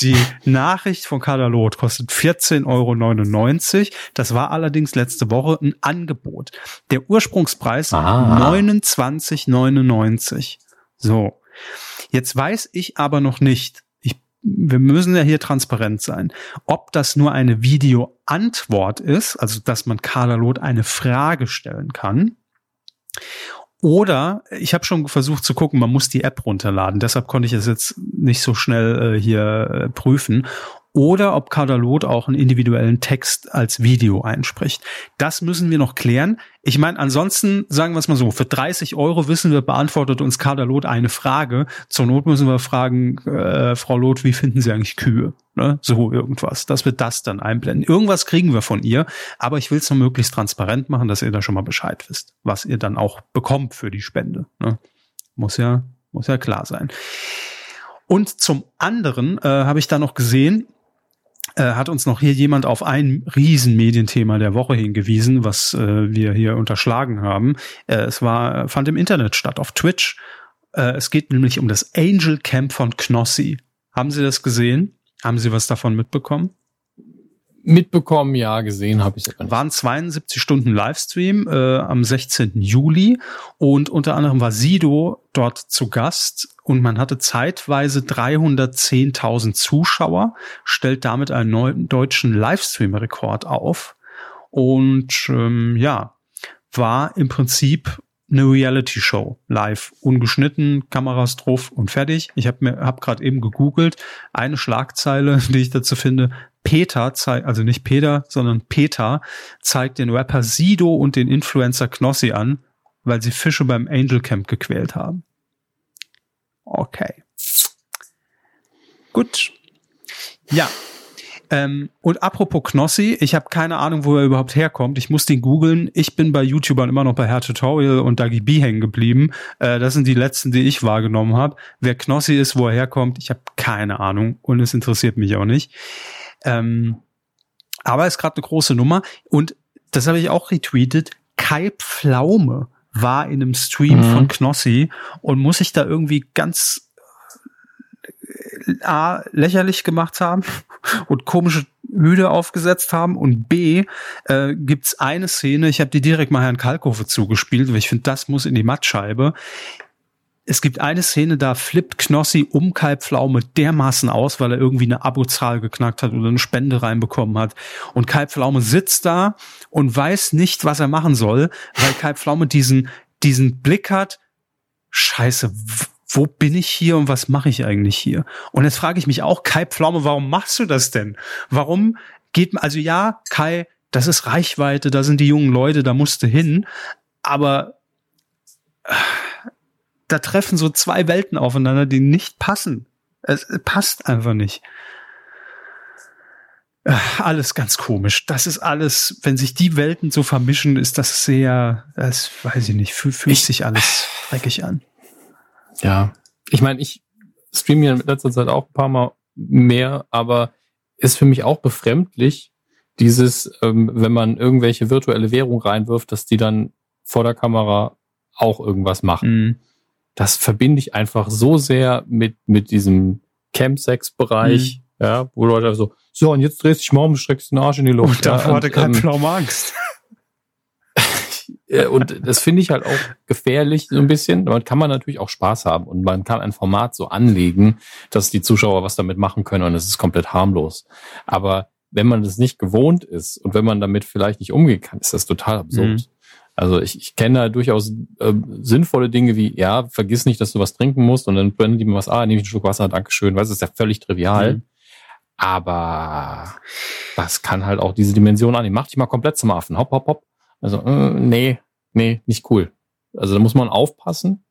die Nachricht von Kadalot kostet 14,99 Euro. Das war allerdings letzte Woche ein Angebot. Der Ursprungspreis ah. 29,99. So. Jetzt weiß ich aber noch nicht, ich, wir müssen ja hier transparent sein, ob das nur eine Videoantwort ist, also dass man Kadalot eine Frage stellen kann, Oder ich habe schon versucht zu gucken, man muss die App runterladen. Deshalb konnte ich es jetzt nicht so schnell äh, hier äh, prüfen oder ob Cardalot auch einen individuellen Text als Video einspricht. Das müssen wir noch klären. Ich meine, ansonsten sagen wir es mal so, für 30 Euro wissen wir, beantwortet uns Cardalot eine Frage. Zur Not müssen wir fragen, äh, Frau Loth, wie finden Sie eigentlich Kühe? Ne? So irgendwas. Das wird das dann einblenden. Irgendwas kriegen wir von ihr, aber ich will es noch möglichst transparent machen, dass ihr da schon mal Bescheid wisst, was ihr dann auch bekommt für die Spende. Ne? Muss ja, muss ja klar sein. Und zum anderen äh, habe ich da noch gesehen, äh, hat uns noch hier jemand auf ein Riesenmedienthema der Woche hingewiesen, was äh, wir hier unterschlagen haben. Äh, es war, fand im Internet statt, auf Twitch. Äh, es geht nämlich um das Angel Camp von Knossi. Haben Sie das gesehen? Haben Sie was davon mitbekommen? Mitbekommen, ja, gesehen habe ich es. Waren 72 Stunden Livestream äh, am 16. Juli und unter anderem war Sido dort zu Gast und man hatte zeitweise 310.000 Zuschauer, stellt damit einen neuen deutschen Livestream-Rekord auf und ähm, ja, war im Prinzip eine Reality-Show live, ungeschnitten, Kameras drauf und fertig. Ich habe mir hab gerade eben gegoogelt, eine Schlagzeile, die ich dazu finde, Peter zeigt, also nicht Peter, sondern Peter zeigt den Rapper Sido und den Influencer Knossi an, weil sie Fische beim Angel Camp gequält haben. Okay. Gut. Ja. Ähm, und apropos Knossi, ich habe keine Ahnung, wo er überhaupt herkommt. Ich muss den googeln. Ich bin bei YouTubern immer noch bei Herr Tutorial und Dagi B hängen geblieben. Äh, das sind die letzten, die ich wahrgenommen habe. Wer Knossi ist, wo er herkommt, ich habe keine Ahnung und es interessiert mich auch nicht. Ähm, aber ist gerade eine große Nummer. Und das habe ich auch retweetet. Kai Pflaume war in einem Stream mhm. von Knossi und muss sich da irgendwie ganz äh, A, lächerlich gemacht haben und komische Hüde aufgesetzt haben und B, äh, gibt's eine Szene, ich habe die direkt mal Herrn Kalkofe zugespielt, weil ich finde, das muss in die Mattscheibe es gibt eine Szene, da flippt Knossi um Kai Pflaume dermaßen aus, weil er irgendwie eine Abozahl geknackt hat oder eine Spende reinbekommen hat. Und Kai Pflaume sitzt da und weiß nicht, was er machen soll, weil Kai Pflaume diesen, diesen Blick hat, scheiße, wo bin ich hier und was mache ich eigentlich hier? Und jetzt frage ich mich auch, Kai Pflaume, warum machst du das denn? Warum geht also ja, Kai, das ist Reichweite, da sind die jungen Leute, da musst du hin, aber da treffen so zwei Welten aufeinander, die nicht passen. Es passt einfach nicht. Alles ganz komisch. Das ist alles, wenn sich die Welten so vermischen, ist das sehr, das weiß ich nicht, fühlt, fühlt sich alles dreckig an. Ja, ich meine, ich streame ja in letzter Zeit auch ein paar Mal mehr, aber ist für mich auch befremdlich, dieses, ähm, wenn man irgendwelche virtuelle Währung reinwirft, dass die dann vor der Kamera auch irgendwas machen. Mhm das verbinde ich einfach so sehr mit, mit diesem Campsex-Bereich, mhm. ja, wo Leute so, so, und jetzt drehst du dich mal um, streckst den Arsch in die Luft. Und davor ja, hatte kein ähm, Angst. und das finde ich halt auch gefährlich so ein bisschen. Damit kann man natürlich auch Spaß haben und man kann ein Format so anlegen, dass die Zuschauer was damit machen können und es ist komplett harmlos. Aber wenn man das nicht gewohnt ist und wenn man damit vielleicht nicht umgehen kann, ist das total absurd. Mhm. Also ich, ich kenne da durchaus äh, sinnvolle Dinge wie, ja, vergiss nicht, dass du was trinken musst und dann brennen die mir was, ah, nehme ich einen Schluck Wasser, Dankeschön. Weißt du, ist ja völlig trivial. Mhm. Aber das kann halt auch diese Dimension annehmen. Mach dich mal komplett zum Affen. Hopp, hopp, hopp. Also, äh, nee, nee, nicht cool. Also da muss man aufpassen.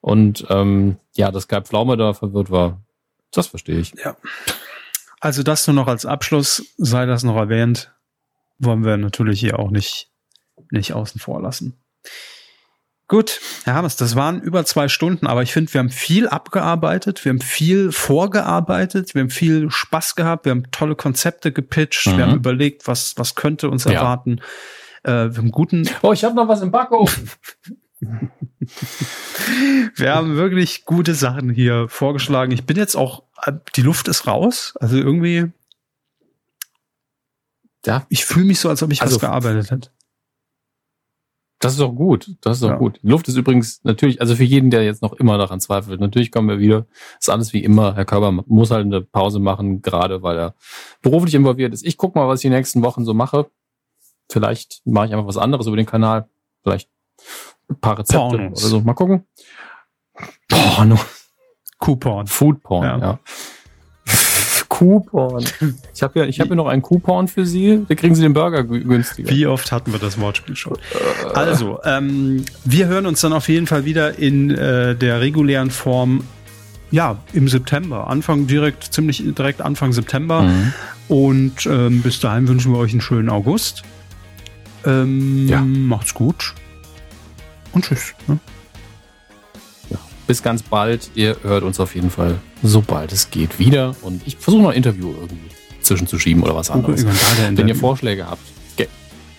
Und ähm, ja, dass Kai Pflaume da verwirrt war, das verstehe ich. Ja. Also das nur noch als Abschluss, sei das noch erwähnt, wollen wir natürlich hier auch nicht nicht außen vor lassen. Gut, Herr Hammes, das waren über zwei Stunden, aber ich finde, wir haben viel abgearbeitet, wir haben viel vorgearbeitet, wir haben viel Spaß gehabt, wir haben tolle Konzepte gepitcht, mhm. wir haben mhm. überlegt, was, was könnte uns ja. erwarten. Äh, wir haben guten. Oh, ich habe noch was im Backofen. wir haben wirklich gute Sachen hier vorgeschlagen. Ich bin jetzt auch, die Luft ist raus, also irgendwie. Ja. Ich fühle mich so, als ob ich also, was gearbeitet hätte. Das ist doch gut. Das ist doch ja. gut. Die Luft ist übrigens natürlich, also für jeden, der jetzt noch immer daran zweifelt, natürlich kommen wir wieder. Ist alles wie immer. Herr Körber muss halt eine Pause machen, gerade weil er beruflich involviert ist. Ich guck mal, was ich die nächsten Wochen so mache. Vielleicht mache ich einfach was anderes über den Kanal. Vielleicht ein paar Rezepte Pornos. oder so. Mal gucken. Porno. Coupon. Foodporn, Ja. ja. Coupon. Ich habe ja, ich habe ja noch einen Coupon für Sie. Da kriegen Sie den Burger gü- günstiger. Wie oft hatten wir das Wortspiel schon? Also, ähm, wir hören uns dann auf jeden Fall wieder in äh, der regulären Form, ja, im September. Anfang direkt, ziemlich direkt Anfang September. Mhm. Und ähm, bis dahin wünschen wir euch einen schönen August. Ähm, Ja. Macht's gut. Und tschüss. Ne? Bis ganz bald. Ihr hört uns auf jeden Fall, sobald es geht, wieder. Und ich versuche noch ein Interview irgendwie zwischenzuschieben oder was anderes. Wenn ihr Vorschläge habt, ge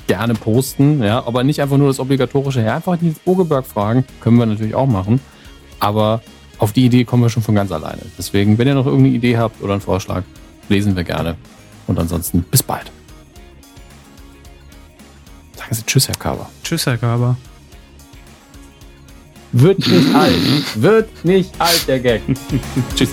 gerne posten, ja, aber nicht einfach nur das obligatorische, ja, einfach Nils Bogeberg fragen, können wir natürlich auch machen. Aber auf die Idee kommen wir schon von ganz alleine. Deswegen, wenn ihr noch irgendeine Idee habt oder einen Vorschlag, lesen wir gerne. Und ansonsten bis bald. Sagen Sie Tschüss, Herr Kaber. Tschüss, Herr Gaber. Wird nicht alt. Wird nicht alt, der Gag. Tschüss.